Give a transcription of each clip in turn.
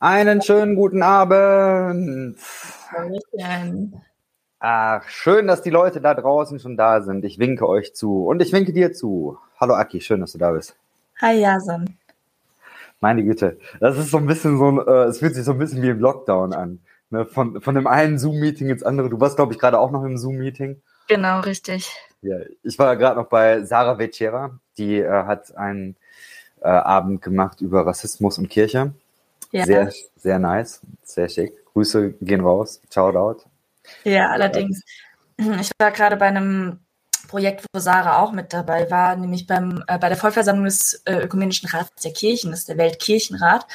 Einen schönen guten Abend. Ach, schön, dass die Leute da draußen schon da sind. Ich winke euch zu und ich winke dir zu. Hallo Aki, schön, dass du da bist. Hi Jason. Meine Güte, das ist so ein bisschen so äh, es fühlt sich so ein bisschen wie im Lockdown an. Ne? Von, von dem einen Zoom-Meeting ins andere. Du warst, glaube ich, gerade auch noch im Zoom-Meeting. Genau, richtig. Ja, ich war gerade noch bei Sarah Vecera, die äh, hat einen äh, Abend gemacht über Rassismus und Kirche. Ja. Sehr, sehr nice, sehr schick. Grüße gehen raus. Ciao, out. Ja, allerdings. Ich war gerade bei einem Projekt, wo Sarah auch mit dabei war, nämlich beim, äh, bei der Vollversammlung des äh, Ökumenischen Rats der Kirchen, das ist der Weltkirchenrat.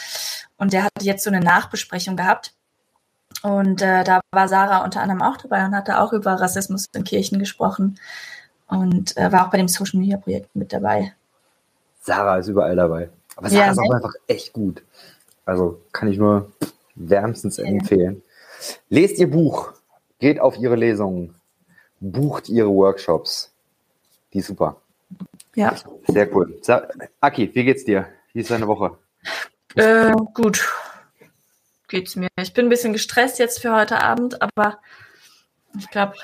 Und der hat jetzt so eine Nachbesprechung gehabt. Und äh, da war Sarah unter anderem auch dabei und hatte auch über Rassismus in Kirchen gesprochen und äh, war auch bei dem Social Media Projekt mit dabei. Sarah ist überall dabei. Aber Sarah ja, ist auch ne? einfach echt gut. Also kann ich nur wärmstens ja. empfehlen. Lest ihr Buch, geht auf ihre Lesungen, bucht ihre Workshops. Die ist super. Ja. Sehr cool. Aki, wie geht's dir? Wie ist deine Woche? Äh, gut. Geht's mir. Ich bin ein bisschen gestresst jetzt für heute Abend, aber ich glaube,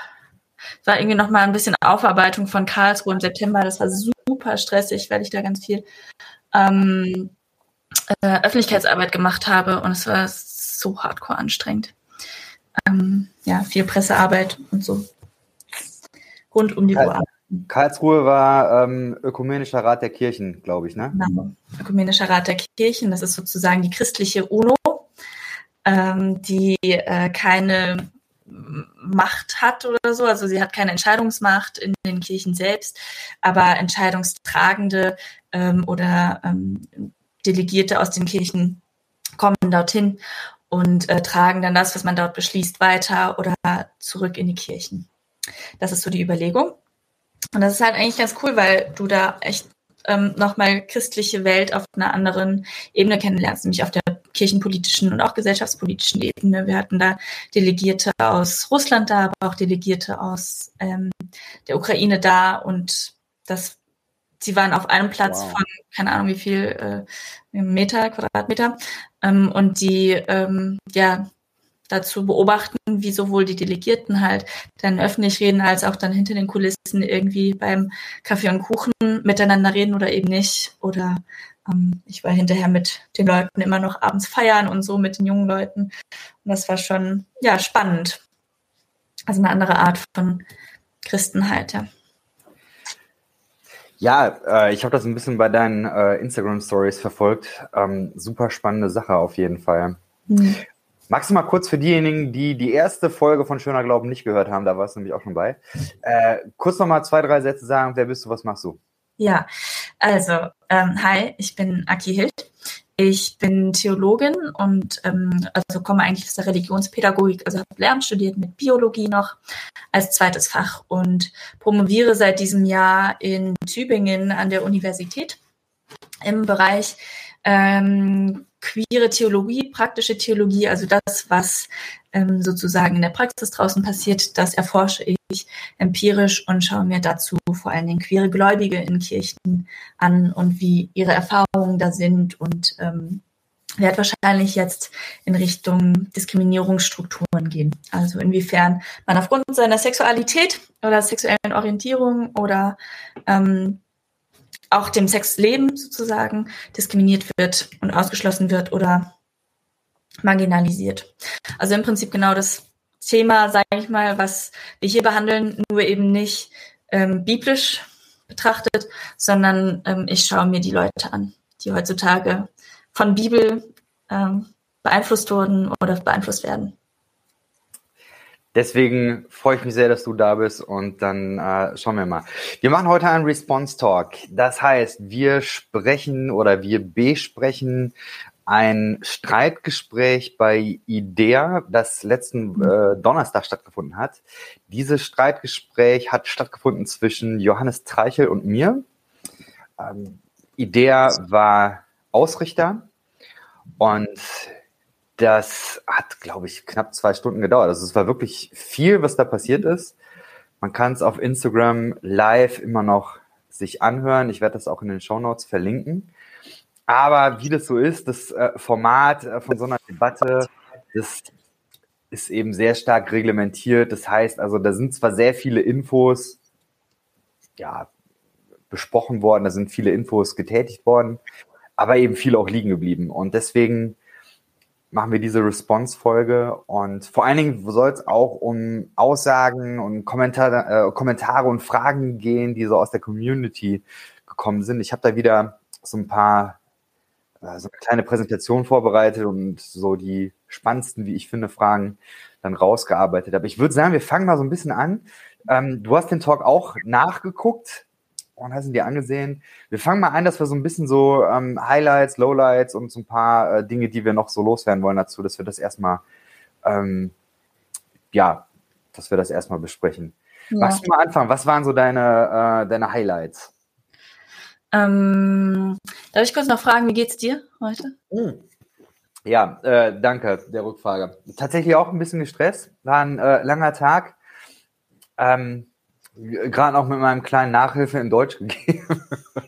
es war irgendwie noch mal ein bisschen Aufarbeitung von Karlsruhe im September. Das war super stressig, weil ich da ganz viel ähm, äh, Öffentlichkeitsarbeit gemacht habe und es war so hardcore anstrengend. Ähm, ja, viel Pressearbeit und so. Rund um die Karl Uhr. Karlsruhe war ähm, Ökumenischer Rat der Kirchen, glaube ich, ne? Genau. Ökumenischer Rat der Kirchen, das ist sozusagen die christliche UNO, ähm, die äh, keine Macht hat oder so. Also sie hat keine Entscheidungsmacht in den Kirchen selbst, aber Entscheidungstragende ähm, oder ähm, Delegierte aus den Kirchen kommen dorthin und äh, tragen dann das, was man dort beschließt, weiter oder zurück in die Kirchen. Das ist so die Überlegung. Und das ist halt eigentlich ganz cool, weil du da echt ähm, nochmal christliche Welt auf einer anderen Ebene kennenlernst, nämlich auf der kirchenpolitischen und auch gesellschaftspolitischen Ebene. Wir hatten da Delegierte aus Russland da, aber auch Delegierte aus ähm, der Ukraine da und das sie waren auf einem Platz wow. von, keine Ahnung wie viel äh, Meter, Quadratmeter. Ähm, und die ähm, ja dazu beobachten, wie sowohl die Delegierten halt dann öffentlich reden, als auch dann hinter den Kulissen irgendwie beim Kaffee und Kuchen miteinander reden oder eben nicht. Oder ähm, ich war hinterher mit den Leuten immer noch abends feiern und so mit den jungen Leuten. Und das war schon, ja, spannend. Also eine andere Art von Christenheit, ja. Ja, äh, ich habe das ein bisschen bei deinen äh, Instagram Stories verfolgt. Ähm, super spannende Sache auf jeden Fall. Mhm. Magst du mal kurz für diejenigen, die die erste Folge von Schöner Glauben nicht gehört haben, da warst du nämlich auch schon bei, äh, kurz noch mal zwei, drei Sätze sagen, wer bist du, was machst du? Ja, also, ähm, hi, ich bin Aki Hild. Ich bin Theologin und ähm, also komme eigentlich aus der Religionspädagogik, also habe Lehramt studiert mit Biologie noch als zweites Fach und promoviere seit diesem Jahr in Tübingen an der Universität im Bereich ähm, queere Theologie, praktische Theologie, also das, was ähm, sozusagen in der Praxis draußen passiert, das erforsche ich empirisch und schaue mir dazu vor allen Dingen queere Gläubige in Kirchen an und wie ihre Erfahrungen da sind und ähm, werde wahrscheinlich jetzt in Richtung Diskriminierungsstrukturen gehen. Also inwiefern man aufgrund seiner Sexualität oder sexuellen Orientierung oder ähm, auch dem Sexleben sozusagen diskriminiert wird und ausgeschlossen wird oder marginalisiert. Also im Prinzip genau das Thema, sage ich mal, was wir hier behandeln, nur eben nicht ähm, biblisch betrachtet, sondern ähm, ich schaue mir die Leute an, die heutzutage von Bibel ähm, beeinflusst wurden oder beeinflusst werden. Deswegen freue ich mich sehr, dass du da bist und dann äh, schauen wir mal. Wir machen heute einen Response Talk. Das heißt, wir sprechen oder wir besprechen ein Streitgespräch bei IDEA, das letzten äh, Donnerstag stattgefunden hat. Dieses Streitgespräch hat stattgefunden zwischen Johannes Treichel und mir. Ähm, IDEA war Ausrichter und das hat, glaube ich, knapp zwei Stunden gedauert. Also es war wirklich viel, was da passiert ist. Man kann es auf Instagram live immer noch sich anhören. Ich werde das auch in den Show Notes verlinken. aber wie das so ist, das äh, Format äh, von so einer Debatte, das ist eben sehr stark reglementiert. Das heißt also, da sind zwar sehr viele Infos, ja, besprochen worden, da sind viele Infos getätigt worden, aber eben viele auch liegen geblieben. Und deswegen machen wir diese Response-Folge und vor allen Dingen soll es auch um Aussagen und Kommentare, äh, Kommentare und Fragen gehen, die so aus der Community gekommen sind. Ich habe da wieder so ein paar, äh, so eine kleine Präsentation vorbereitet und so die spannendsten, wie ich finde, Fragen dann rausgearbeitet. Aber ich würde sagen, wir fangen mal so ein bisschen an. Ähm, du hast den Talk auch nachgeguckt und hast ihn dir angesehen. Wir fangen mal an, dass wir so ein bisschen so ähm, Highlights, Lowlights und so ein paar äh, Dinge, die wir noch so loswerden wollen dazu, dass wir das erstmal, ähm, ja, dass wir das erstmal besprechen. Ja. Magst du mal anfangen? Was waren so deine, äh, deine Highlights? Ähm, darf ich kurz noch fragen, wie geht's dir heute? Mm. Ja, äh, danke der Rückfrage. Tatsächlich auch ein bisschen gestresst. War ein äh, langer Tag. Ähm, gerade auch mit meinem kleinen Nachhilfe in Deutsch gegeben.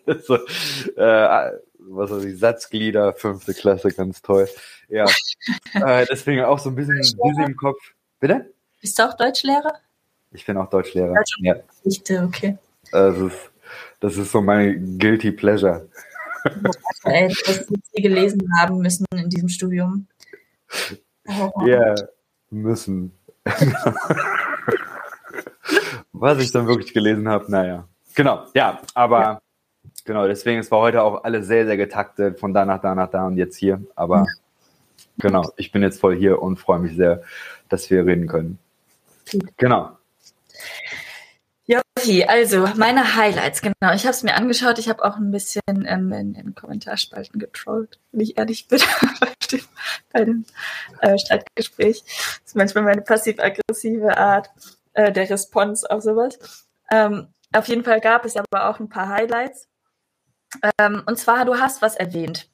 so, äh, was weiß ich, Satzglieder, fünfte Klasse, ganz toll. Ja, äh, deswegen auch so ein bisschen busy im Kopf. Bitte? Bist du auch Deutschlehrer? Ich bin auch Deutschlehrer. Deutsch ja. Geschichte, okay. Das ist, das ist so mein guilty pleasure. Ey, was wir gelesen haben müssen in diesem Studium. Ja, oh. yeah, müssen. Was ich dann wirklich gelesen habe, naja. Genau, ja, aber ja. genau, deswegen, es war heute auch alles sehr, sehr getaktet, von da nach da nach da und jetzt hier. Aber ja. genau, ich bin jetzt voll hier und freue mich sehr, dass wir reden können. Genau. Jochi, also meine Highlights, genau. Ich habe es mir angeschaut. Ich habe auch ein bisschen ähm, in den Kommentarspalten getrollt, wenn ich ehrlich bin, bei dem, bei dem äh, Streitgespräch. Das ist manchmal meine passiv-aggressive Art äh, der Response auf sowas. Ähm, auf jeden Fall gab es aber auch ein paar Highlights. Ähm, und zwar, du hast was erwähnt.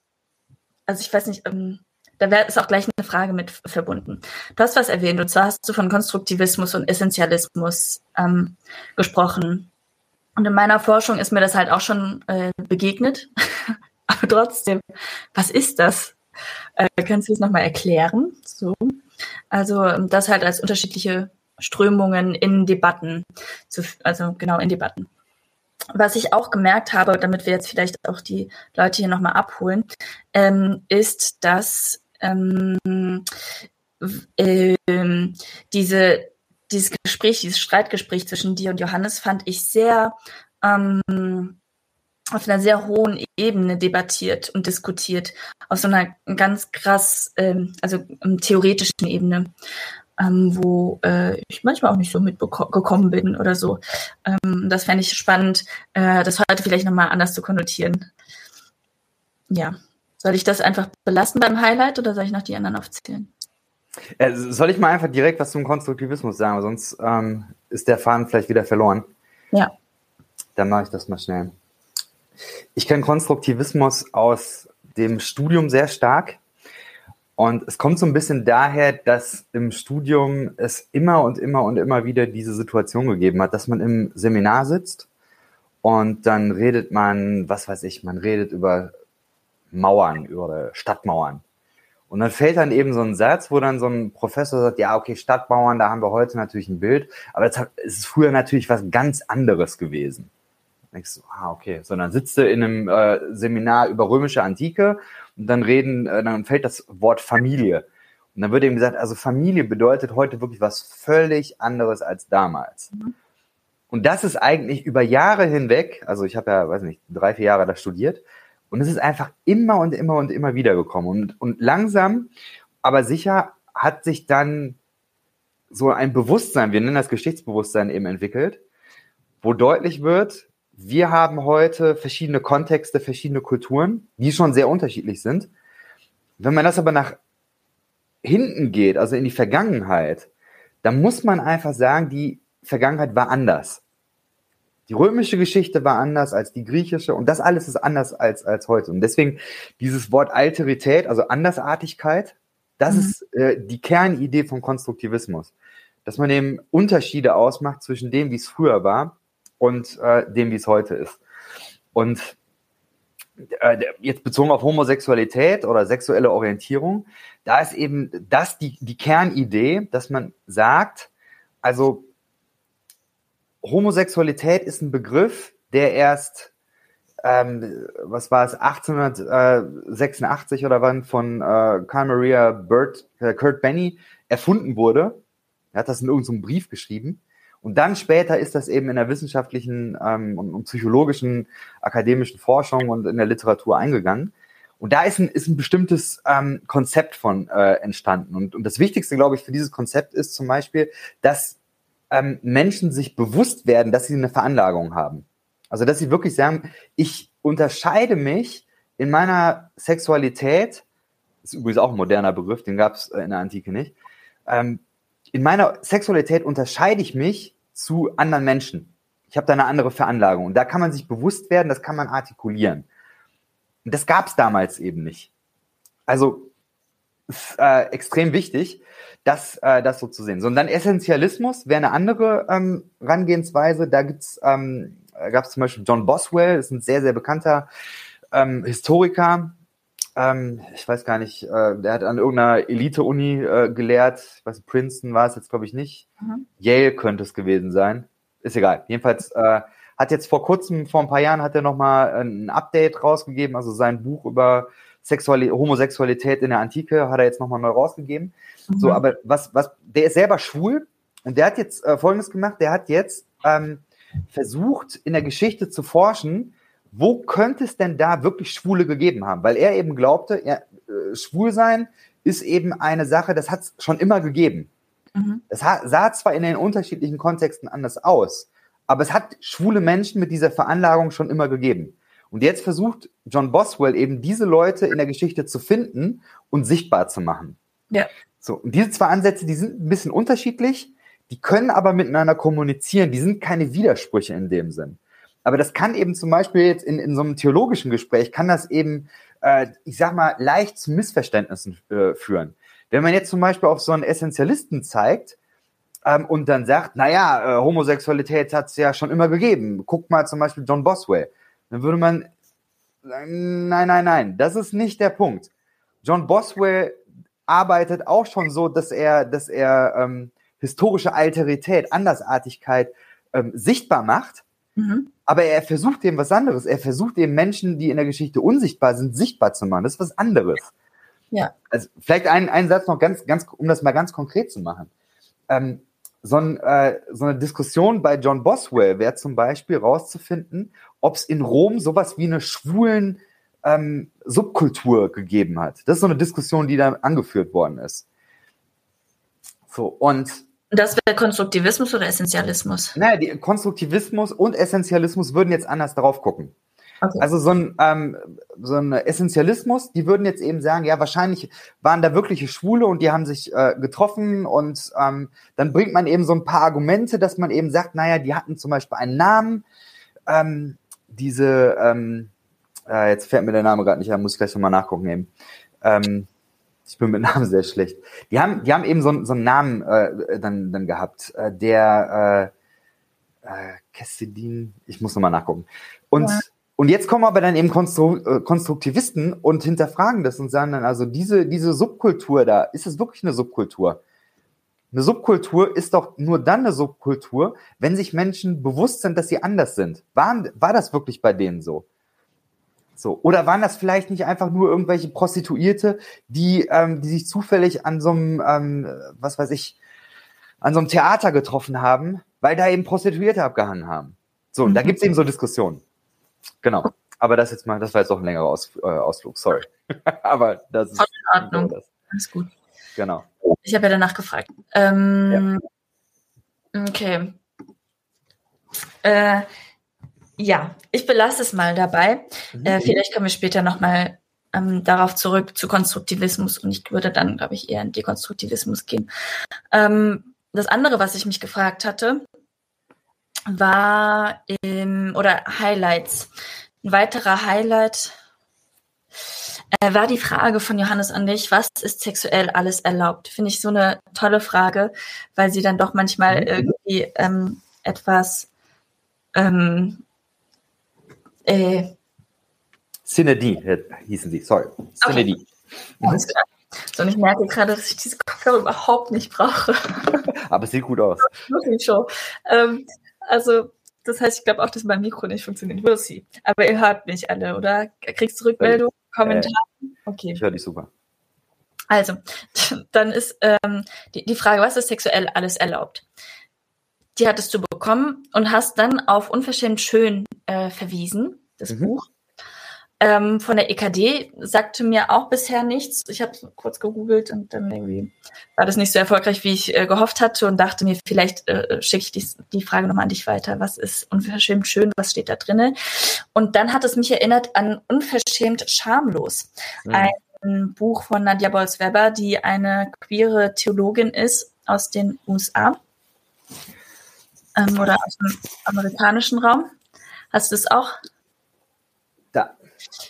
Also ich weiß nicht, ähm, da wär, ist auch gleich eine Frage mit verbunden. Du hast was erwähnt, und zwar hast du von Konstruktivismus und Essentialismus ähm, gesprochen. Und in meiner Forschung ist mir das halt auch schon äh, begegnet. aber trotzdem, was ist das? Äh, kannst du es nochmal erklären? So. Also das halt als unterschiedliche Strömungen in Debatten, zu, also genau in Debatten. Was ich auch gemerkt habe, damit wir jetzt vielleicht auch die Leute hier nochmal abholen, ähm, ist, dass ähm, ähm, diese, dieses Gespräch, dieses Streitgespräch zwischen dir und Johannes fand ich sehr ähm, auf einer sehr hohen Ebene debattiert und diskutiert, auf so einer ganz krass, ähm, also ähm, theoretischen Ebene ähm, wo äh, ich manchmal auch nicht so mitgekommen bin oder so. Ähm, das fände ich spannend, äh, das heute vielleicht nochmal anders zu konnotieren. Ja. Soll ich das einfach belassen beim Highlight oder soll ich noch die anderen aufzählen? Äh, soll ich mal einfach direkt was zum Konstruktivismus sagen, sonst ähm, ist der Faden vielleicht wieder verloren. Ja. Dann mache ich das mal schnell. Ich kenne Konstruktivismus aus dem Studium sehr stark. Und es kommt so ein bisschen daher, dass im Studium es immer und immer und immer wieder diese Situation gegeben hat, dass man im Seminar sitzt und dann redet man, was weiß ich, man redet über Mauern, über Stadtmauern. Und dann fällt dann eben so ein Satz, wo dann so ein Professor sagt, ja, okay, Stadtmauern, da haben wir heute natürlich ein Bild, aber jetzt ist es früher natürlich was ganz anderes gewesen. denkst du, ah, okay. So, dann sitzt du in einem äh, Seminar über römische Antike und dann reden, äh, dann fällt das Wort Familie. Und dann wird eben gesagt, also Familie bedeutet heute wirklich was völlig anderes als damals. Mhm. Und das ist eigentlich über Jahre hinweg, also ich habe ja, weiß nicht, drei, vier Jahre da studiert, und es ist einfach immer und immer und immer wieder gekommen. Und, und langsam, aber sicher hat sich dann so ein Bewusstsein, wir nennen das Geschichtsbewusstsein eben entwickelt, wo deutlich wird, wir haben heute verschiedene Kontexte, verschiedene Kulturen, die schon sehr unterschiedlich sind. Wenn man das aber nach hinten geht, also in die Vergangenheit, dann muss man einfach sagen, die Vergangenheit war anders. Die römische Geschichte war anders als die griechische und das alles ist anders als, als heute. Und deswegen dieses Wort Alterität, also Andersartigkeit, das mhm. ist äh, die Kernidee vom Konstruktivismus. Dass man eben Unterschiede ausmacht zwischen dem, wie es früher war und äh, dem, wie es heute ist. Und äh, jetzt bezogen auf Homosexualität oder sexuelle Orientierung, da ist eben das die, die Kernidee, dass man sagt, also Homosexualität ist ein Begriff, der erst, ähm, was war es, 1886 oder wann von äh, Carl Maria Burt, äh, Kurt Benny erfunden wurde. Er hat das in irgendeinem Brief geschrieben. Und dann später ist das eben in der wissenschaftlichen ähm, und, und, psychologischen, akademischen Forschung und in der Literatur eingegangen. Und da ist ein, ist ein bestimmtes ähm, Konzept von äh, entstanden. Und, und das Wichtigste, glaube ich, für dieses Konzept ist zum Beispiel, dass ähm, Menschen sich bewusst werden, dass sie eine Veranlagung haben. Also dass sie wirklich sagen, ich unterscheide mich in meiner Sexualität, ist übrigens auch ein moderner Begriff, den gab es äh, in der Antike nicht, ähm, in meiner Sexualität unterscheide ich mich zu anderen Menschen. Ich habe da eine andere Veranlagung. Und da kann man sich bewusst werden, das kann man artikulieren. Und das gab es damals eben nicht. Also ist äh, extrem wichtig, das, äh, das so zu sehen. So, und dann Essentialismus wäre eine andere ähm, Herangehensweise. Da gibt's ähm, gab es zum Beispiel John Boswell, ist ein sehr, sehr bekannter ähm, Historiker, ähm, ich weiß gar nicht, äh, der hat an irgendeiner Elite-Uni äh, gelehrt. Ich weiß, Princeton war es jetzt, glaube ich, nicht. Mhm. Yale könnte es gewesen sein. Ist egal. Jedenfalls äh, hat jetzt vor kurzem, vor ein paar Jahren, hat er nochmal ein Update rausgegeben, also sein Buch über Sexuali Homosexualität in der Antike hat er jetzt nochmal neu rausgegeben. Mhm. So, aber was, was, der ist selber schwul und der hat jetzt äh, Folgendes gemacht, der hat jetzt ähm, versucht, in der Geschichte zu forschen, wo könnte es denn da wirklich Schwule gegeben haben? Weil er eben glaubte, er, äh, schwul sein ist eben eine Sache, das hat es schon immer gegeben. Mhm. Das sah zwar in den unterschiedlichen Kontexten anders aus, aber es hat schwule Menschen mit dieser Veranlagung schon immer gegeben. Und jetzt versucht John Boswell eben diese Leute in der Geschichte zu finden und sichtbar zu machen. Ja. So, und diese zwei Ansätze, die sind ein bisschen unterschiedlich, die können aber miteinander kommunizieren, die sind keine Widersprüche in dem Sinn. Aber das kann eben zum Beispiel jetzt in, in so einem theologischen Gespräch, kann das eben, äh, ich sag mal, leicht zu Missverständnissen äh, führen. Wenn man jetzt zum Beispiel auf so einen Essentialisten zeigt, ähm, und dann sagt, naja, äh, Homosexualität hat es ja schon immer gegeben. Guck mal zum Beispiel John Boswell. Dann würde man sagen, nein, nein, nein, das ist nicht der Punkt. John Boswell arbeitet auch schon so, dass er, dass er ähm, historische Alterität, Andersartigkeit ähm, sichtbar macht. Mhm. Aber er versucht eben was anderes. Er versucht eben Menschen, die in der Geschichte unsichtbar sind, sichtbar zu machen. Das ist was anderes. Ja. Also vielleicht ein, ein Satz noch ganz, ganz, um das mal ganz konkret zu machen. Ähm, so, ein, äh, so eine Diskussion bei John Boswell wäre zum Beispiel rauszufinden, ob es in Rom sowas wie eine schwulen ähm, Subkultur gegeben hat. Das ist so eine Diskussion, die da angeführt worden ist. So, und das wäre Konstruktivismus oder Essentialismus? Naja, die Konstruktivismus und Essentialismus würden jetzt anders darauf gucken. Okay. Also so ein, ähm, so ein Essentialismus, die würden jetzt eben sagen, ja, wahrscheinlich waren da wirkliche Schwule und die haben sich äh, getroffen und ähm, dann bringt man eben so ein paar Argumente, dass man eben sagt, naja, die hatten zum Beispiel einen Namen, ähm, diese, ähm, äh, jetzt fällt mir der Name gerade nicht an, muss ich gleich nochmal nachgucken eben. Ähm, ich bin mit Namen sehr schlecht. Die haben, die haben eben so, so einen Namen äh, dann, dann gehabt, äh, der äh, äh, Kessedin, ich muss nochmal nachgucken. Und, ja. und jetzt kommen aber dann eben Konstru äh, Konstruktivisten und hinterfragen das und sagen dann, also diese, diese Subkultur da, ist es wirklich eine Subkultur? Eine Subkultur ist doch nur dann eine Subkultur, wenn sich Menschen bewusst sind, dass sie anders sind. War, war das wirklich bei denen so? So. Oder waren das vielleicht nicht einfach nur irgendwelche Prostituierte, die, ähm, die sich zufällig an so einem, ähm, was weiß ich, an so einem Theater getroffen haben, weil da eben Prostituierte abgehangen haben. So, und da gibt's eben so Diskussionen. Genau. Aber das jetzt mal, das war jetzt auch ein längerer Aus, äh, Ausflug, sorry. Aber das ist. In Ordnung. Das. Alles gut. Genau. Ich habe ja danach gefragt. Ähm, ja. Okay. Äh, ja, ich belasse es mal dabei. Mhm. Äh, vielleicht kommen wir später nochmal ähm, darauf zurück zu Konstruktivismus und ich würde dann, glaube ich, eher in Dekonstruktivismus gehen. Ähm, das andere, was ich mich gefragt hatte, war im, oder Highlights. Ein weiterer Highlight äh, war die Frage von Johannes an dich, was ist sexuell alles erlaubt? Finde ich so eine tolle Frage, weil sie dann doch manchmal mhm. irgendwie ähm, etwas ähm, äh, Cinedi hießen sie, sorry. Cinedi. Okay. Mhm. So, und ich merke gerade, dass ich diese Kopfhörer überhaupt nicht brauche. Aber es sieht gut aus. Wirklich schon. Ähm, also, das heißt, ich glaube auch, dass mein Mikro nicht funktioniert. Will sie. Aber ihr hört mich alle, oder? Kriegst du Rückmeldung, äh, Kommentare? Okay. Ich höre dich super. Also, dann ist ähm, die, die Frage, was ist sexuell alles erlaubt? Die hattest du bekommen und hast dann auf Unverschämt Schön äh, verwiesen, das mhm. Buch. Ähm, von der EKD sagte mir auch bisher nichts. Ich habe kurz gegoogelt und dann irgendwie war das nicht so erfolgreich, wie ich äh, gehofft hatte und dachte mir, vielleicht äh, schicke ich die, die Frage nochmal an dich weiter. Was ist unverschämt schön? Was steht da drinne? Und dann hat es mich erinnert an unverschämt schamlos. Mhm. Ein Buch von Nadja Bolz-Weber, die eine queere Theologin ist aus den USA ähm, oder aus dem amerikanischen Raum. Hast du es auch?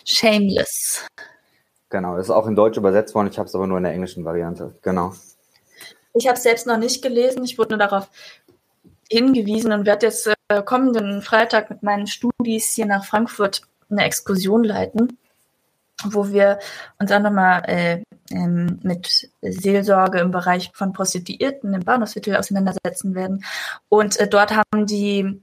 Shameless. Genau, das ist auch in Deutsch übersetzt worden. Ich habe es aber nur in der englischen Variante. Genau. Ich habe es selbst noch nicht gelesen. Ich wurde nur darauf hingewiesen und werde jetzt äh, kommenden Freitag mit meinen Studis hier nach Frankfurt eine Exkursion leiten, wo wir uns auch nochmal äh, ähm, mit Seelsorge im Bereich von Prostituierten im Bahnhofsviertel auseinandersetzen werden. Und äh, dort haben die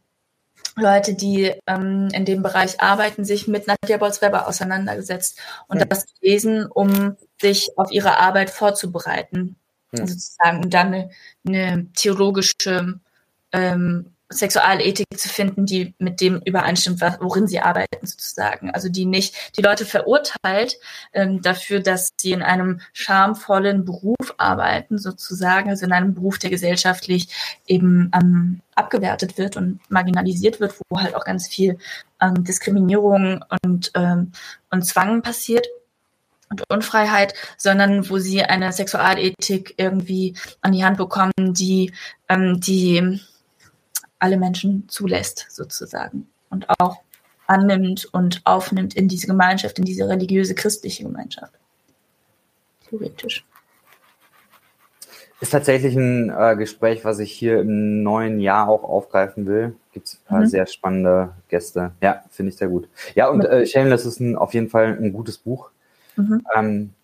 Leute, die ähm, in dem Bereich arbeiten, sich mit Nadja Bolz-Weber auseinandergesetzt und ja. das gelesen, um sich auf ihre Arbeit vorzubereiten, ja. sozusagen, und dann eine, eine theologische ähm, Sexualethik zu finden, die mit dem übereinstimmt, worin sie arbeiten sozusagen. Also die nicht die Leute verurteilt ähm, dafür, dass sie in einem schamvollen Beruf arbeiten sozusagen, also in einem Beruf, der gesellschaftlich eben ähm, abgewertet wird und marginalisiert wird, wo halt auch ganz viel ähm, Diskriminierung und, ähm, und Zwang passiert und Unfreiheit, sondern wo sie eine Sexualethik irgendwie an die Hand bekommen, die, ähm, die alle Menschen zulässt, sozusagen. Und auch annimmt und aufnimmt in diese Gemeinschaft, in diese religiöse christliche Gemeinschaft. Theoretisch. Ist tatsächlich ein äh, Gespräch, was ich hier im neuen Jahr auch aufgreifen will. Gibt es ein paar mhm. sehr spannende Gäste. Ja, finde ich sehr gut. Ja, und äh, Shameless ist ein, auf jeden Fall ein gutes Buch. Mhm. Ähm,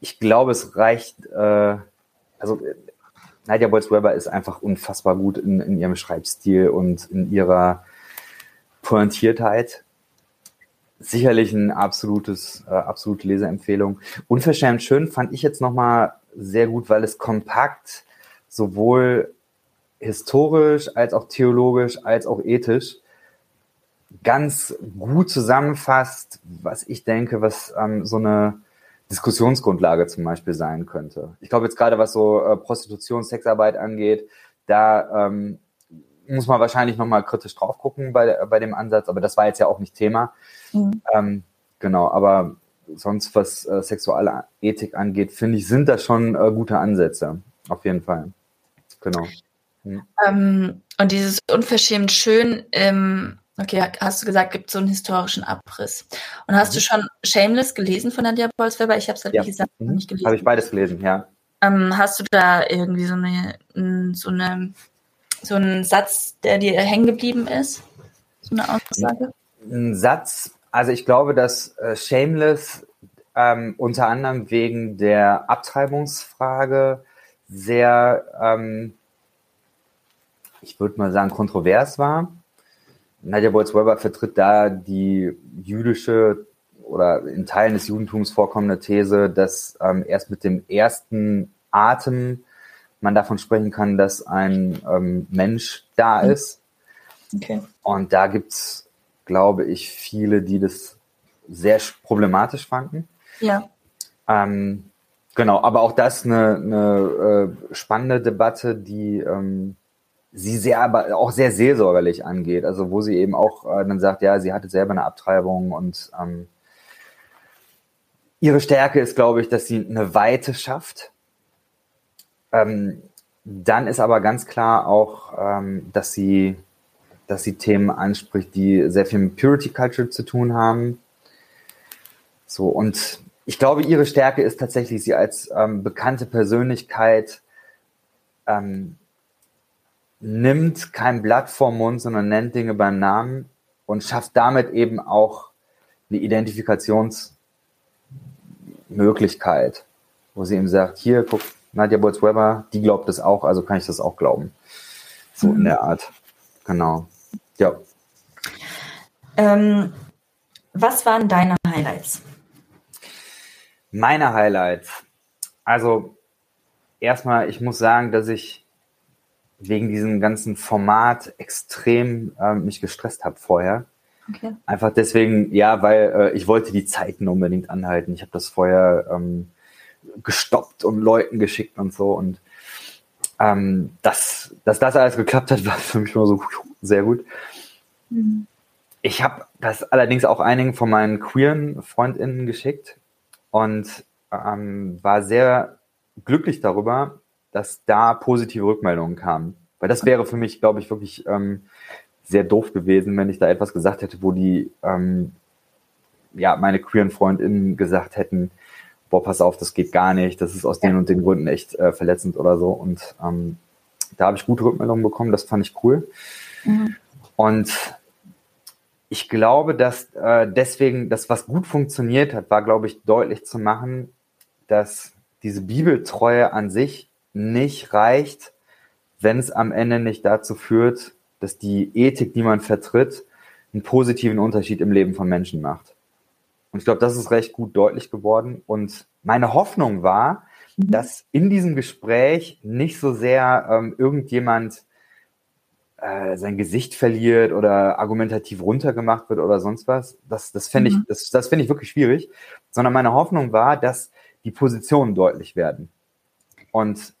ich glaube, es reicht, äh, also Nadia Bolz-Weber ist einfach unfassbar gut in, in ihrem Schreibstil und in ihrer Pointiertheit. Sicherlich ein absolutes, äh, absolute Leseempfehlung. Unverschämt schön fand ich jetzt nochmal sehr gut, weil es kompakt sowohl historisch als auch theologisch als auch ethisch ganz gut zusammenfasst, was ich denke, was ähm, so eine Diskussionsgrundlage zum Beispiel sein könnte. Ich glaube jetzt gerade, was so äh, Prostitution, Sexarbeit angeht, da ähm, muss man wahrscheinlich nochmal kritisch drauf gucken bei, bei dem Ansatz, aber das war jetzt ja auch nicht Thema. Mhm. Ähm, genau, aber sonst, was äh, Sexualethik angeht, finde ich, sind da schon äh, gute Ansätze. Auf jeden Fall. Genau. Mhm. Ähm, und dieses unverschämt schön im Okay, hast du gesagt, gibt so einen historischen Abriss. Und hast mhm. du schon Shameless gelesen von Nadia Bolz-Weber? Ich habe es halt, ja. wie gesagt, mhm. nicht gelesen. Habe ich beides gelesen, ja. Ähm, hast du da irgendwie so eine, so eine, so einen Satz, der dir hängen geblieben ist? So eine Aussage? Ein Satz, also ich glaube, dass äh, Shameless ähm, unter anderem wegen der Abtreibungsfrage sehr, ähm, ich würde mal sagen, kontrovers war Nadja Bolz-Weber vertritt da die jüdische oder in Teilen des Judentums vorkommende These, dass ähm, erst mit dem ersten Atem man davon sprechen kann, dass ein ähm, Mensch da mhm. ist. Okay. Und da gibt's, glaube ich, viele, die das sehr problematisch fanden. Ja. Ähm, genau, aber auch das eine, eine äh, spannende Debatte, die ähm, sie sehr, aber auch sehr seelsorgerlich angeht. Also wo sie eben auch äh, dann sagt, ja, sie hatte selber eine Abtreibung und ähm, ihre Stärke ist, glaube ich, dass sie eine Weite schafft. Ähm, dann ist aber ganz klar auch, ähm, dass sie, dass sie Themen anspricht, die sehr viel mit Purity Culture zu tun haben. So und ich glaube, ihre Stärke ist tatsächlich, sie als ähm, bekannte Persönlichkeit ähm, nimmt kein Blatt vorm Mund, sondern nennt Dinge beim Namen und schafft damit eben auch eine Identifikationsmöglichkeit, wo sie ihm sagt, hier, guck, Nadja Bolz-Weber, die glaubt es auch, also kann ich das auch glauben. So mhm. in der Art. Genau. Ja. Ähm, was waren deine Highlights? Meine Highlights. Also erstmal, ich muss sagen, dass ich wegen diesem ganzen Format extrem äh, mich gestresst habe vorher. Okay. Einfach deswegen, ja, weil äh, ich wollte die Zeiten unbedingt anhalten. Ich habe das vorher ähm, gestoppt und Leuten geschickt und so. Und ähm, dass, dass das alles geklappt hat, war für mich nur so sehr gut. Mhm. Ich habe das allerdings auch einigen von meinen queeren FreundInnen geschickt und ähm, war sehr glücklich darüber, dass da positive Rückmeldungen kamen. Weil das wäre für mich, glaube ich, wirklich ähm, sehr doof gewesen, wenn ich da etwas gesagt hätte, wo die, ähm, ja, meine queeren FreundInnen gesagt hätten, boah, pass auf, das geht gar nicht, das ist aus den und den Gründen echt äh, verletzend oder so. Und ähm, da habe ich gute Rückmeldungen bekommen, das fand ich cool. Mhm. Und ich glaube, dass äh, deswegen, das, was gut funktioniert hat, war, glaube ich, deutlich zu machen, dass diese Bibeltreue an sich nicht reicht, wenn es am Ende nicht dazu führt, dass die Ethik, die man vertritt, einen positiven Unterschied im Leben von Menschen macht. Und ich glaube, das ist recht gut deutlich geworden. Und meine Hoffnung war, mhm. dass in diesem Gespräch nicht so sehr ähm, irgendjemand äh, sein Gesicht verliert oder argumentativ runtergemacht wird oder sonst was. Das, das fände mhm. ich, das, das finde ich wirklich schwierig. Sondern meine Hoffnung war, dass die Positionen deutlich werden. Und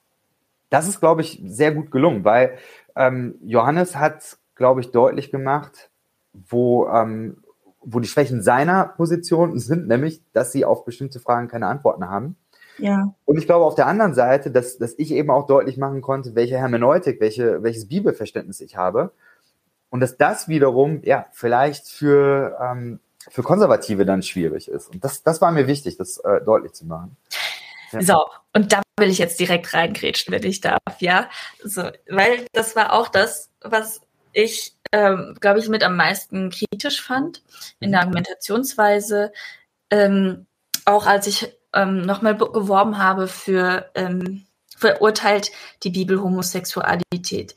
das ist, glaube ich, sehr gut gelungen, weil ähm, Johannes hat, glaube ich, deutlich gemacht, wo, ähm, wo die Schwächen seiner Position sind, nämlich, dass sie auf bestimmte Fragen keine Antworten haben. Ja. Und ich glaube auf der anderen Seite, dass, dass ich eben auch deutlich machen konnte, welche Hermeneutik, welche, welches Bibelverständnis ich habe. Und dass das wiederum, ja, vielleicht für, ähm, für Konservative dann schwierig ist. Und das, das war mir wichtig, das äh, deutlich zu machen. Ja. So, und da will ich jetzt direkt reingrätschen, wenn ich darf, ja. So, weil das war auch das, was ich, ähm, glaube ich, mit am meisten kritisch fand in der mhm. Argumentationsweise. Ähm, auch als ich ähm, nochmal geworben habe für ähm, verurteilt die Bibel Homosexualität.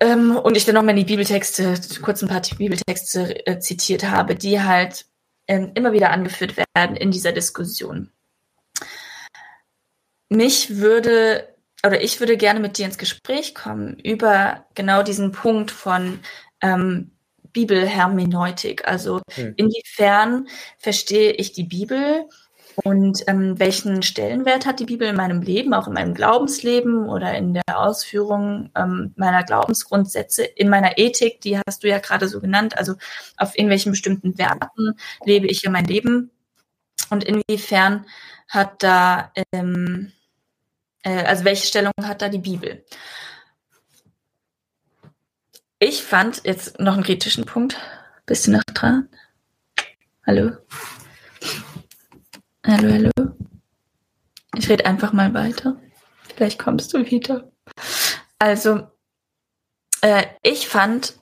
Ähm, und ich dann nochmal in die Bibeltexte, kurz ein paar Bibeltexte äh, zitiert habe, die halt ähm, immer wieder angeführt werden in dieser Diskussion mich würde oder ich würde gerne mit dir ins Gespräch kommen über genau diesen Punkt von ähm, Bibelhermeneutik. Also hm. inwiefern verstehe ich die Bibel und ähm, welchen Stellenwert hat die Bibel in meinem Leben, auch in meinem Glaubensleben oder in der Ausführung ähm, meiner Glaubensgrundsätze, in meiner Ethik, die hast du ja gerade so genannt, also auf irgendwelchen bestimmten Werten lebe ich ja mein Leben und inwiefern hat da ähm, äh, also welche Stellung hat da die Bibel? Ich fand jetzt noch einen kritischen Punkt. Bist du noch dran? Hallo? Hallo, hallo? Ich rede einfach mal weiter. Vielleicht kommst du wieder. Also, äh, ich fand.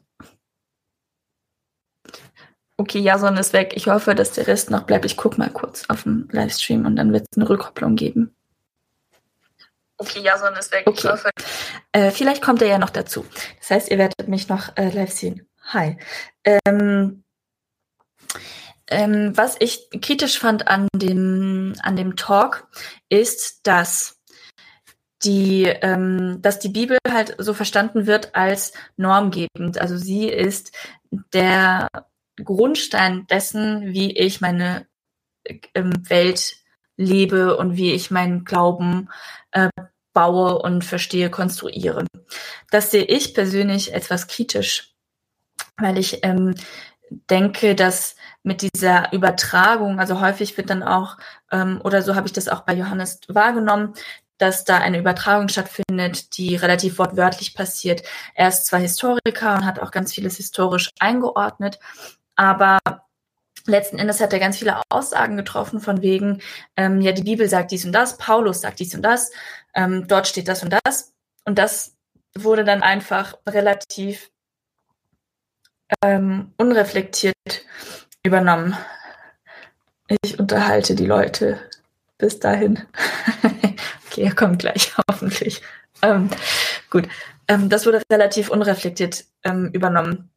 Okay, Jason ist weg. Ich hoffe, dass der Rest noch bleibt. Ich gucke mal kurz auf dem Livestream und dann wird es eine Rückkopplung geben. Okay, Jason ist weg. Okay. Äh, vielleicht kommt er ja noch dazu. Das heißt, ihr werdet mich noch äh, live sehen. Hi. Ähm, ähm, was ich kritisch fand an dem, an dem Talk, ist, dass die, ähm, dass die Bibel halt so verstanden wird als normgebend. Also sie ist der Grundstein dessen, wie ich meine ähm, Welt lebe und wie ich meinen Glauben äh, baue und verstehe, konstruiere. Das sehe ich persönlich etwas kritisch, weil ich ähm, denke, dass mit dieser Übertragung, also häufig wird dann auch, ähm, oder so habe ich das auch bei Johannes wahrgenommen, dass da eine Übertragung stattfindet, die relativ wortwörtlich passiert. Er ist zwar Historiker und hat auch ganz vieles historisch eingeordnet, aber letzten Endes hat er ganz viele Aussagen getroffen von wegen, ähm, ja, die Bibel sagt dies und das, Paulus sagt dies und das, ähm, dort steht das und das. Und das wurde dann einfach relativ ähm, unreflektiert übernommen. Ich unterhalte die Leute. Bis dahin. okay, er kommt gleich, hoffentlich. Ähm, gut, ähm, das wurde relativ unreflektiert ähm, übernommen.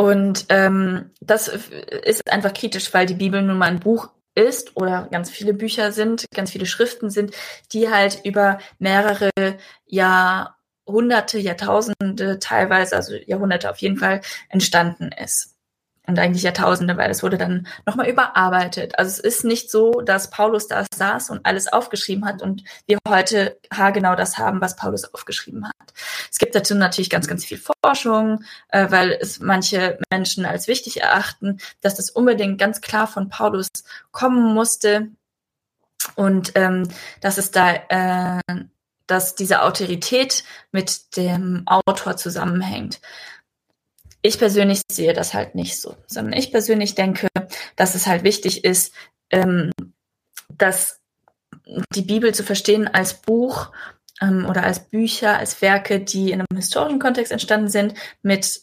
Und ähm, das ist einfach kritisch, weil die Bibel nun mal ein Buch ist oder ganz viele Bücher sind, ganz viele Schriften sind, die halt über mehrere Jahrhunderte, Jahrtausende teilweise, also Jahrhunderte auf jeden Fall entstanden ist und eigentlich Jahrtausende, weil es wurde dann nochmal überarbeitet. Also es ist nicht so, dass Paulus da saß und alles aufgeschrieben hat und wir heute haargenau das haben, was Paulus aufgeschrieben hat. Es gibt dazu natürlich ganz, ganz viel Forschung, äh, weil es manche Menschen als wichtig erachten, dass das unbedingt ganz klar von Paulus kommen musste und ähm, dass es da äh, dass diese Autorität mit dem Autor zusammenhängt. Ich persönlich sehe das halt nicht so, sondern ich persönlich denke, dass es halt wichtig ist, ähm, dass die Bibel zu verstehen als Buch ähm, oder als Bücher, als Werke, die in einem historischen Kontext entstanden sind, mit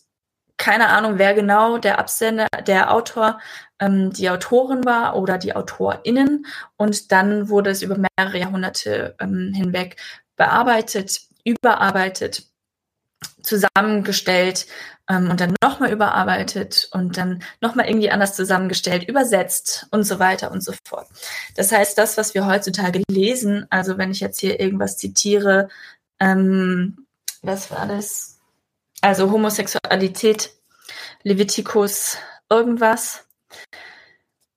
keine Ahnung, wer genau der Absender, der Autor, ähm, die Autorin war oder die AutorInnen. Und dann wurde es über mehrere Jahrhunderte ähm, hinweg bearbeitet, überarbeitet, zusammengestellt ähm, und dann nochmal überarbeitet und dann nochmal irgendwie anders zusammengestellt, übersetzt und so weiter und so fort. Das heißt, das, was wir heutzutage lesen, also wenn ich jetzt hier irgendwas zitiere, ähm, was war das? Also Homosexualität, Leviticus, irgendwas.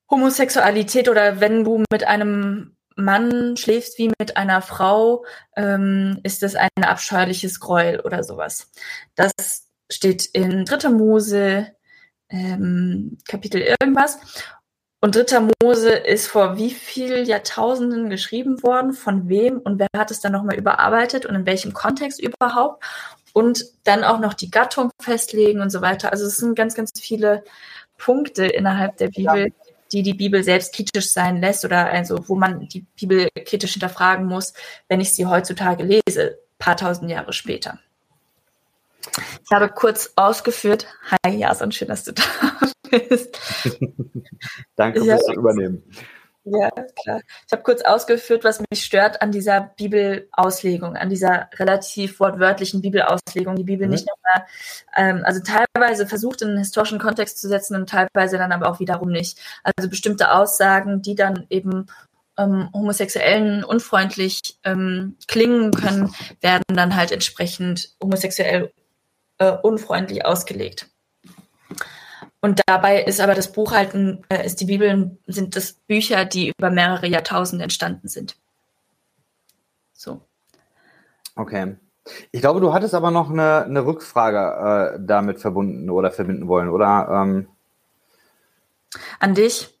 Homosexualität oder wenn du mit einem Mann schläfst wie mit einer Frau, ähm, ist das ein abscheuliches Gräuel oder sowas. Das steht in Dritter Mose, ähm, Kapitel irgendwas. Und Dritter Mose ist vor wie vielen Jahrtausenden geschrieben worden, von wem und wer hat es dann nochmal überarbeitet und in welchem Kontext überhaupt und dann auch noch die Gattung festlegen und so weiter. Also es sind ganz, ganz viele Punkte innerhalb der Bibel, ja die die Bibel selbst kritisch sein lässt oder also wo man die Bibel kritisch hinterfragen muss, wenn ich sie heutzutage lese, paar tausend Jahre später. Ich habe kurz ausgeführt, hi Jason, schön, dass du da bist. Danke fürs Übernehmen. Ja, klar. Ich habe kurz ausgeführt, was mich stört an dieser Bibelauslegung, an dieser relativ wortwörtlichen Bibelauslegung. Die Bibel mhm. nicht nur, ähm, also teilweise versucht in einen historischen Kontext zu setzen und teilweise dann aber auch wiederum nicht. Also bestimmte Aussagen, die dann eben ähm, Homosexuellen unfreundlich ähm, klingen können, werden dann halt entsprechend homosexuell äh, unfreundlich ausgelegt. Und dabei ist aber das Buch halt, ein, äh, ist die Bibel, sind das Bücher, die über mehrere Jahrtausende entstanden sind. So. Okay. Ich glaube, du hattest aber noch eine, eine Rückfrage äh, damit verbunden oder verbinden wollen, oder? Ähm An dich?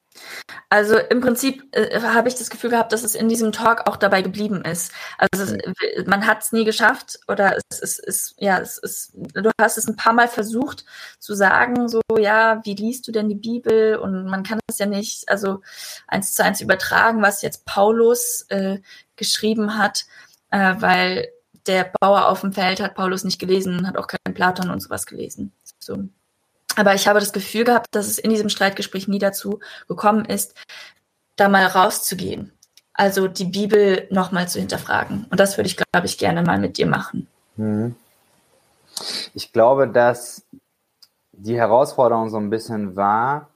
Also im Prinzip äh, habe ich das Gefühl gehabt, dass es in diesem Talk auch dabei geblieben ist. Also es, mhm. man hat es nie geschafft oder es ist, ist ja, es ist, du hast es ein paar Mal versucht zu sagen, so ja, wie liest du denn die Bibel? Und man kann es ja nicht, also eins zu eins übertragen, was jetzt Paulus äh, geschrieben hat, äh, weil der Bauer auf dem Feld hat Paulus nicht gelesen, hat auch keinen Platon und sowas gelesen. So. Aber ich habe das Gefühl gehabt, dass es in diesem Streitgespräch nie dazu gekommen ist, da mal rauszugehen. Also die Bibel nochmal zu hinterfragen. Und das würde ich, glaube ich, gerne mal mit dir machen. Mhm. Ich glaube, dass die Herausforderung so ein bisschen war,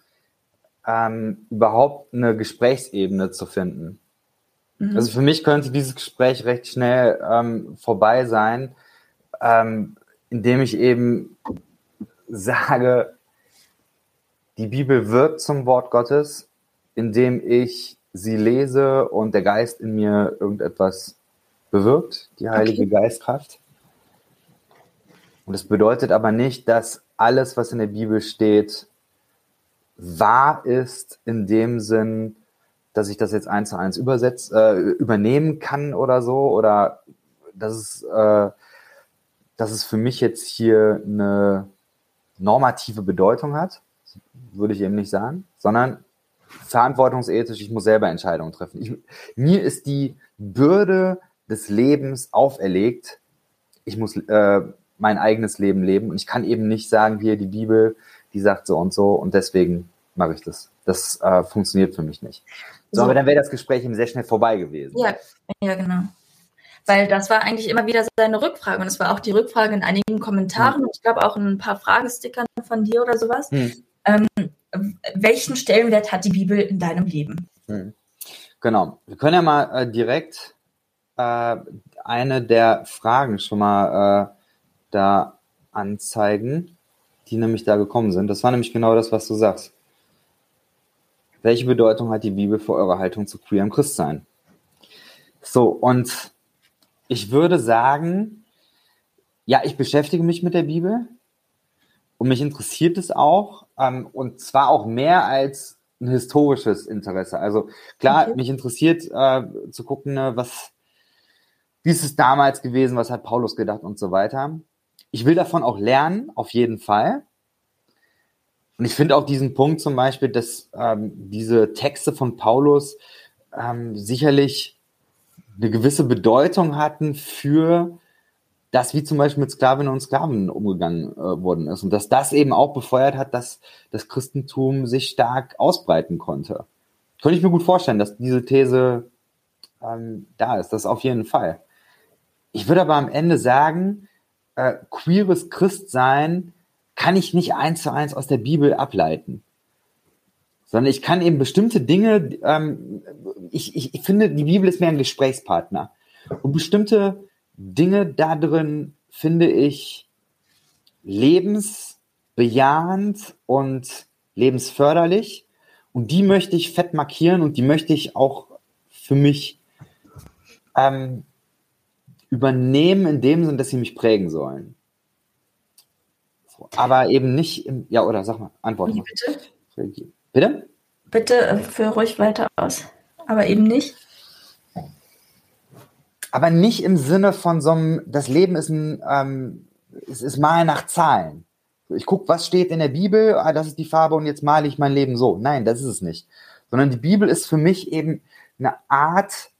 ähm, überhaupt eine Gesprächsebene zu finden. Mhm. Also für mich könnte dieses Gespräch recht schnell ähm, vorbei sein, ähm, indem ich eben sage, die Bibel wird zum Wort Gottes, indem ich sie lese und der Geist in mir irgendetwas bewirkt, die Heilige okay. Geistkraft. Und es bedeutet aber nicht, dass alles, was in der Bibel steht, wahr ist in dem Sinn, dass ich das jetzt eins zu eins übersetzt, äh, übernehmen kann oder so, oder dass es, äh, dass es für mich jetzt hier eine normative Bedeutung hat, würde ich eben nicht sagen, sondern verantwortungsethisch, ich muss selber Entscheidungen treffen. Ich, mir ist die Bürde des Lebens auferlegt, ich muss äh, mein eigenes Leben leben und ich kann eben nicht sagen, hier die Bibel, die sagt so und so und deswegen mache ich das. Das äh, funktioniert für mich nicht. So, so. aber dann wäre das Gespräch eben sehr schnell vorbei gewesen. Ja, ja, genau. Weil das war eigentlich immer wieder seine Rückfrage. Und es war auch die Rückfrage in einigen Kommentaren hm. und ich glaube auch in ein paar Fragestickern von dir oder sowas. Hm. Ähm, welchen Stellenwert hat die Bibel in deinem Leben? Hm. Genau. Wir können ja mal äh, direkt äh, eine der Fragen schon mal äh, da anzeigen, die nämlich da gekommen sind. Das war nämlich genau das, was du sagst. Welche Bedeutung hat die Bibel für eure Haltung zu queerem Christsein? So, und ich würde sagen, ja, ich beschäftige mich mit der Bibel und mich interessiert es auch, ähm, und zwar auch mehr als ein historisches Interesse. Also klar, okay. mich interessiert äh, zu gucken, ne, was, wie ist es damals gewesen, was hat Paulus gedacht und so weiter. Ich will davon auch lernen, auf jeden Fall. Und ich finde auch diesen Punkt zum Beispiel, dass ähm, diese Texte von Paulus ähm, sicherlich eine gewisse Bedeutung hatten für das, wie zum Beispiel mit Sklavinnen und Sklaven umgegangen äh, worden ist. Und dass das eben auch befeuert hat, dass das Christentum sich stark ausbreiten konnte. Könnte ich mir gut vorstellen, dass diese These ähm, da ist. Das auf jeden Fall. Ich würde aber am Ende sagen, äh, queeres Christsein kann ich nicht eins zu eins aus der Bibel ableiten. Sondern ich kann eben bestimmte Dinge, ähm, ich, ich, ich finde, die Bibel ist mehr ein Gesprächspartner. Und bestimmte Dinge da drin finde ich lebensbejahend und lebensförderlich. Und die möchte ich fett markieren und die möchte ich auch für mich ähm, übernehmen in dem Sinn, dass sie mich prägen sollen. So, aber eben nicht im, ja, oder sag mal, antworte mal. Bitte? Bitte? Bitte äh, führ ruhig weiter aus. Aber eben nicht aber nicht im Sinne von so einem, das Leben ist ein, ähm, es ist mal nach Zahlen. Ich gucke, was steht in der Bibel, ah, das ist die Farbe und jetzt male ich mein Leben so. Nein, das ist es nicht. Sondern die Bibel ist für mich eben eine Art,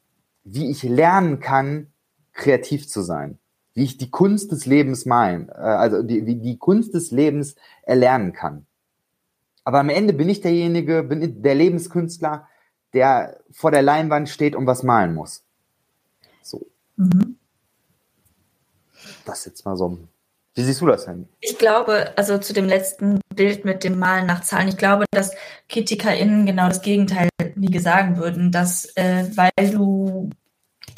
wie ich lernen kann, kreativ zu sein. Wie ich die Kunst des Lebens malen, äh, also die, wie die Kunst des Lebens erlernen kann. Aber am Ende bin ich derjenige, bin der Lebenskünstler, der vor der Leinwand steht und was malen muss. So. Mhm. Das jetzt mal so. Wie siehst du das denn? Ich glaube, also zu dem letzten Bild mit dem Malen nach Zahlen, ich glaube, dass KritikerInnen genau das Gegenteil nie sagen würden, dass äh, weil du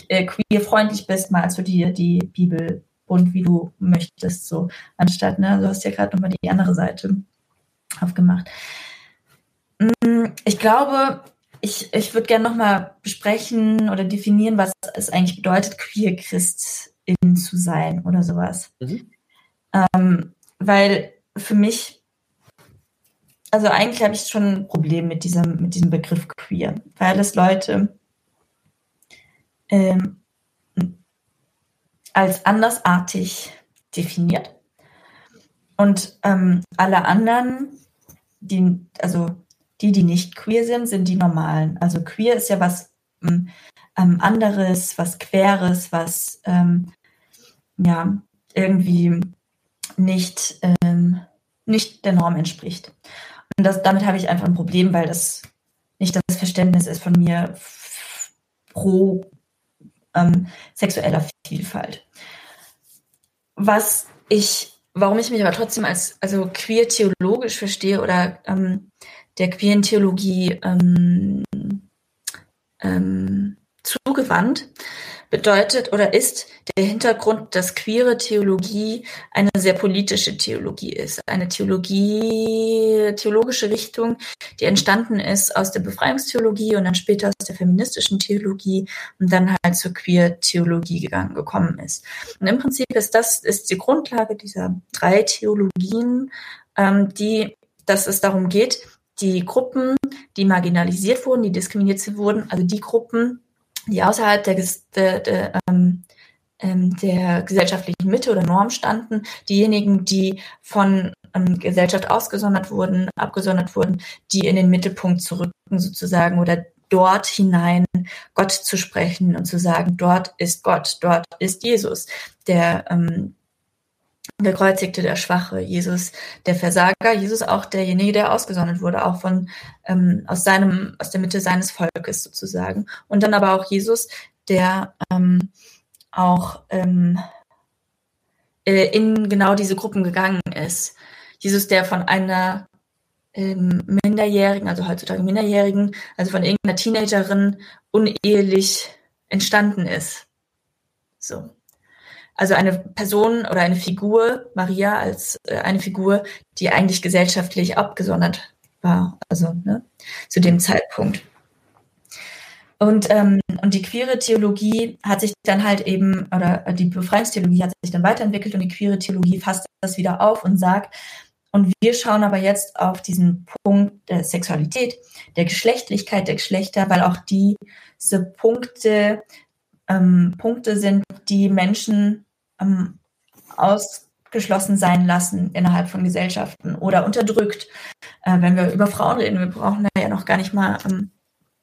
äh, queer-freundlich bist, malst du dir die Bibel und wie du möchtest, so anstatt, ne, du hast ja gerade nochmal die andere Seite aufgemacht. Mm, ich glaube, ich, ich würde gerne nochmal besprechen oder definieren, was es eigentlich bedeutet, queer Christin zu sein oder sowas. Mhm. Ähm, weil für mich, also eigentlich habe ich schon ein Problem mit diesem, mit diesem Begriff queer, weil es Leute ähm, als andersartig definiert und ähm, alle anderen, die, also die, die nicht queer sind, sind die normalen. Also queer ist ja was ähm, ähm, anderes, was queres, was ähm, ja irgendwie nicht, ähm, nicht der Norm entspricht. Und das, damit habe ich einfach ein Problem, weil das nicht das Verständnis ist von mir pro ähm, sexueller Vielfalt. Was ich, warum ich mich aber trotzdem als also queer theologisch verstehe oder ähm, der queeren Theologie ähm, ähm, zugewandt, bedeutet oder ist der Hintergrund, dass queere Theologie eine sehr politische Theologie ist. Eine Theologie, theologische Richtung, die entstanden ist aus der Befreiungstheologie und dann später aus der feministischen Theologie und dann halt zur queer Theologie gegangen, gekommen ist. Und im Prinzip ist das, ist die Grundlage dieser drei Theologien, ähm, die, dass es darum geht, die Gruppen, die marginalisiert wurden, die diskriminiert wurden, also die Gruppen, die außerhalb der, der, der, ähm, ähm, der gesellschaftlichen Mitte oder Norm standen, diejenigen, die von ähm, Gesellschaft ausgesondert wurden, abgesondert wurden, die in den Mittelpunkt zu rücken sozusagen oder dort hinein Gott zu sprechen und zu sagen, dort ist Gott, dort ist Jesus, der ähm, gekreuzigte, der Schwache, Jesus der Versager, Jesus auch derjenige, der ausgesondert wurde, auch von ähm, aus seinem aus der Mitte seines Volkes sozusagen. Und dann aber auch Jesus, der ähm, auch ähm, äh, in genau diese Gruppen gegangen ist. Jesus, der von einer ähm, Minderjährigen, also heutzutage Minderjährigen, also von irgendeiner Teenagerin unehelich entstanden ist. So. Also eine Person oder eine Figur, Maria als äh, eine Figur, die eigentlich gesellschaftlich abgesondert war, also ne, zu dem Zeitpunkt. Und, ähm, und die queere Theologie hat sich dann halt eben, oder die Befreiungstheologie hat sich dann weiterentwickelt und die queere Theologie fasst das wieder auf und sagt, und wir schauen aber jetzt auf diesen Punkt der Sexualität, der Geschlechtlichkeit der Geschlechter, weil auch diese Punkte ähm, Punkte sind, die Menschen ähm, ausgeschlossen sein lassen innerhalb von Gesellschaften oder unterdrückt. Äh, wenn wir über Frauen reden, wir brauchen da ja noch gar nicht mal ähm,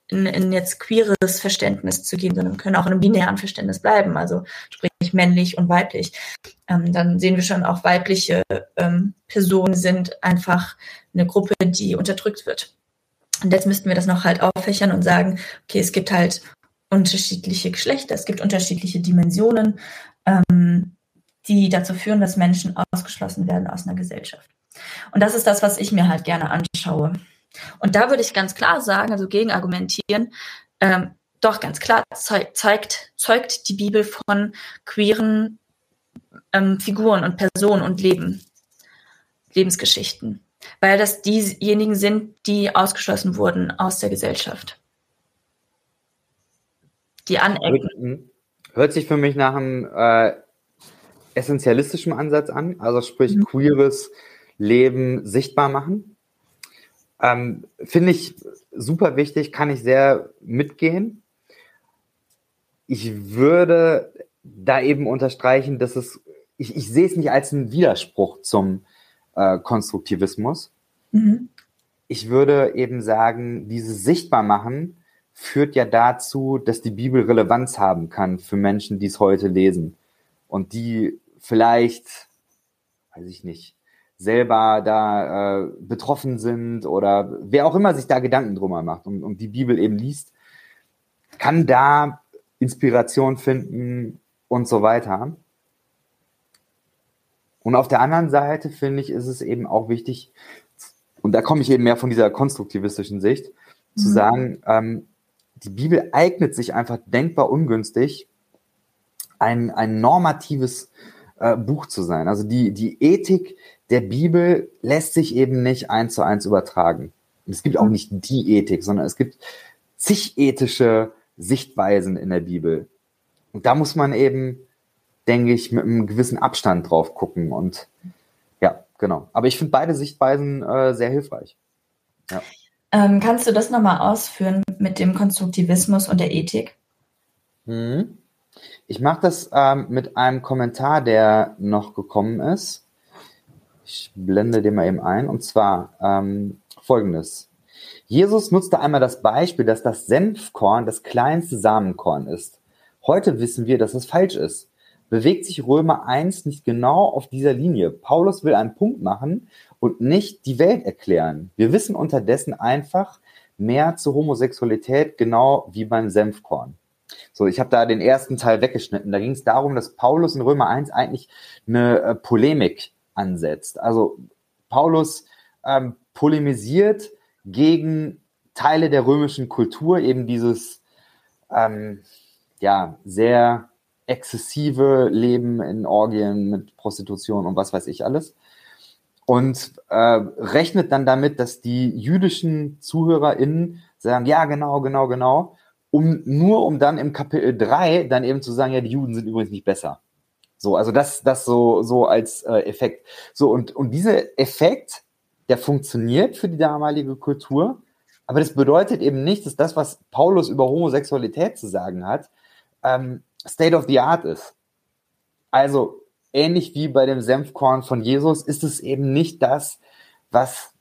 in, in jetzt queeres Verständnis zu gehen, sondern können auch in einem binären Verständnis bleiben, also sprich männlich und weiblich. Ähm, dann sehen wir schon auch weibliche ähm, Personen sind einfach eine Gruppe, die unterdrückt wird. Und jetzt müssten wir das noch halt auffächern und sagen, okay, es gibt halt unterschiedliche Geschlechter, es gibt unterschiedliche Dimensionen, ähm, die dazu führen, dass Menschen ausgeschlossen werden aus einer Gesellschaft. Und das ist das, was ich mir halt gerne anschaue. Und da würde ich ganz klar sagen, also gegen argumentieren, ähm, doch ganz klar zeigt, zeugt die Bibel von queeren ähm, Figuren und Personen und Leben, Lebensgeschichten, weil das diejenigen sind, die ausgeschlossen wurden aus der Gesellschaft. Die anecken. Hört sich für mich nach einem äh, essentialistischen Ansatz an, also sprich mhm. queeres Leben sichtbar machen. Ähm, Finde ich super wichtig, kann ich sehr mitgehen. Ich würde da eben unterstreichen, dass es, ich, ich sehe es nicht als einen Widerspruch zum äh, Konstruktivismus. Mhm. Ich würde eben sagen, dieses Sichtbarmachen führt ja dazu, dass die Bibel Relevanz haben kann für Menschen, die es heute lesen und die vielleicht, weiß ich nicht, selber da äh, betroffen sind oder wer auch immer sich da Gedanken drüber macht und, und die Bibel eben liest, kann da Inspiration finden und so weiter. Und auf der anderen Seite finde ich, ist es eben auch wichtig, und da komme ich eben mehr von dieser konstruktivistischen Sicht, mhm. zu sagen, ähm, die Bibel eignet sich einfach denkbar ungünstig, ein, ein normatives äh, Buch zu sein. Also die, die Ethik der Bibel lässt sich eben nicht eins zu eins übertragen. es gibt auch nicht die Ethik, sondern es gibt zig ethische Sichtweisen in der Bibel. Und da muss man eben, denke ich, mit einem gewissen Abstand drauf gucken. Und ja, genau. Aber ich finde beide Sichtweisen äh, sehr hilfreich. Ja. Ähm, kannst du das nochmal ausführen mit dem Konstruktivismus und der Ethik? Hm. Ich mache das ähm, mit einem Kommentar, der noch gekommen ist. Ich blende den mal eben ein. Und zwar ähm, folgendes. Jesus nutzte einmal das Beispiel, dass das Senfkorn das kleinste Samenkorn ist. Heute wissen wir, dass es falsch ist. Bewegt sich Römer 1 nicht genau auf dieser Linie? Paulus will einen Punkt machen und nicht die Welt erklären. Wir wissen unterdessen einfach mehr zur Homosexualität, genau wie beim Senfkorn. So, ich habe da den ersten Teil weggeschnitten. Da ging es darum, dass Paulus in Römer 1 eigentlich eine äh, Polemik ansetzt. Also Paulus ähm, polemisiert gegen Teile der römischen Kultur, eben dieses ähm, ja sehr exzessive Leben in Orgien mit Prostitution und was weiß ich alles. Und äh, rechnet dann damit, dass die jüdischen ZuhörerInnen sagen, ja, genau, genau, genau, um nur um dann im Kapitel 3 dann eben zu sagen, ja, die Juden sind übrigens nicht besser. So, also das, das so, so als äh, Effekt. So, und, und dieser Effekt, der funktioniert für die damalige Kultur, aber das bedeutet eben nicht, dass das, was Paulus über Homosexualität zu sagen hat, ähm, State of the Art ist. Also, ähnlich wie bei dem Senfkorn von Jesus, ist es eben nicht das, was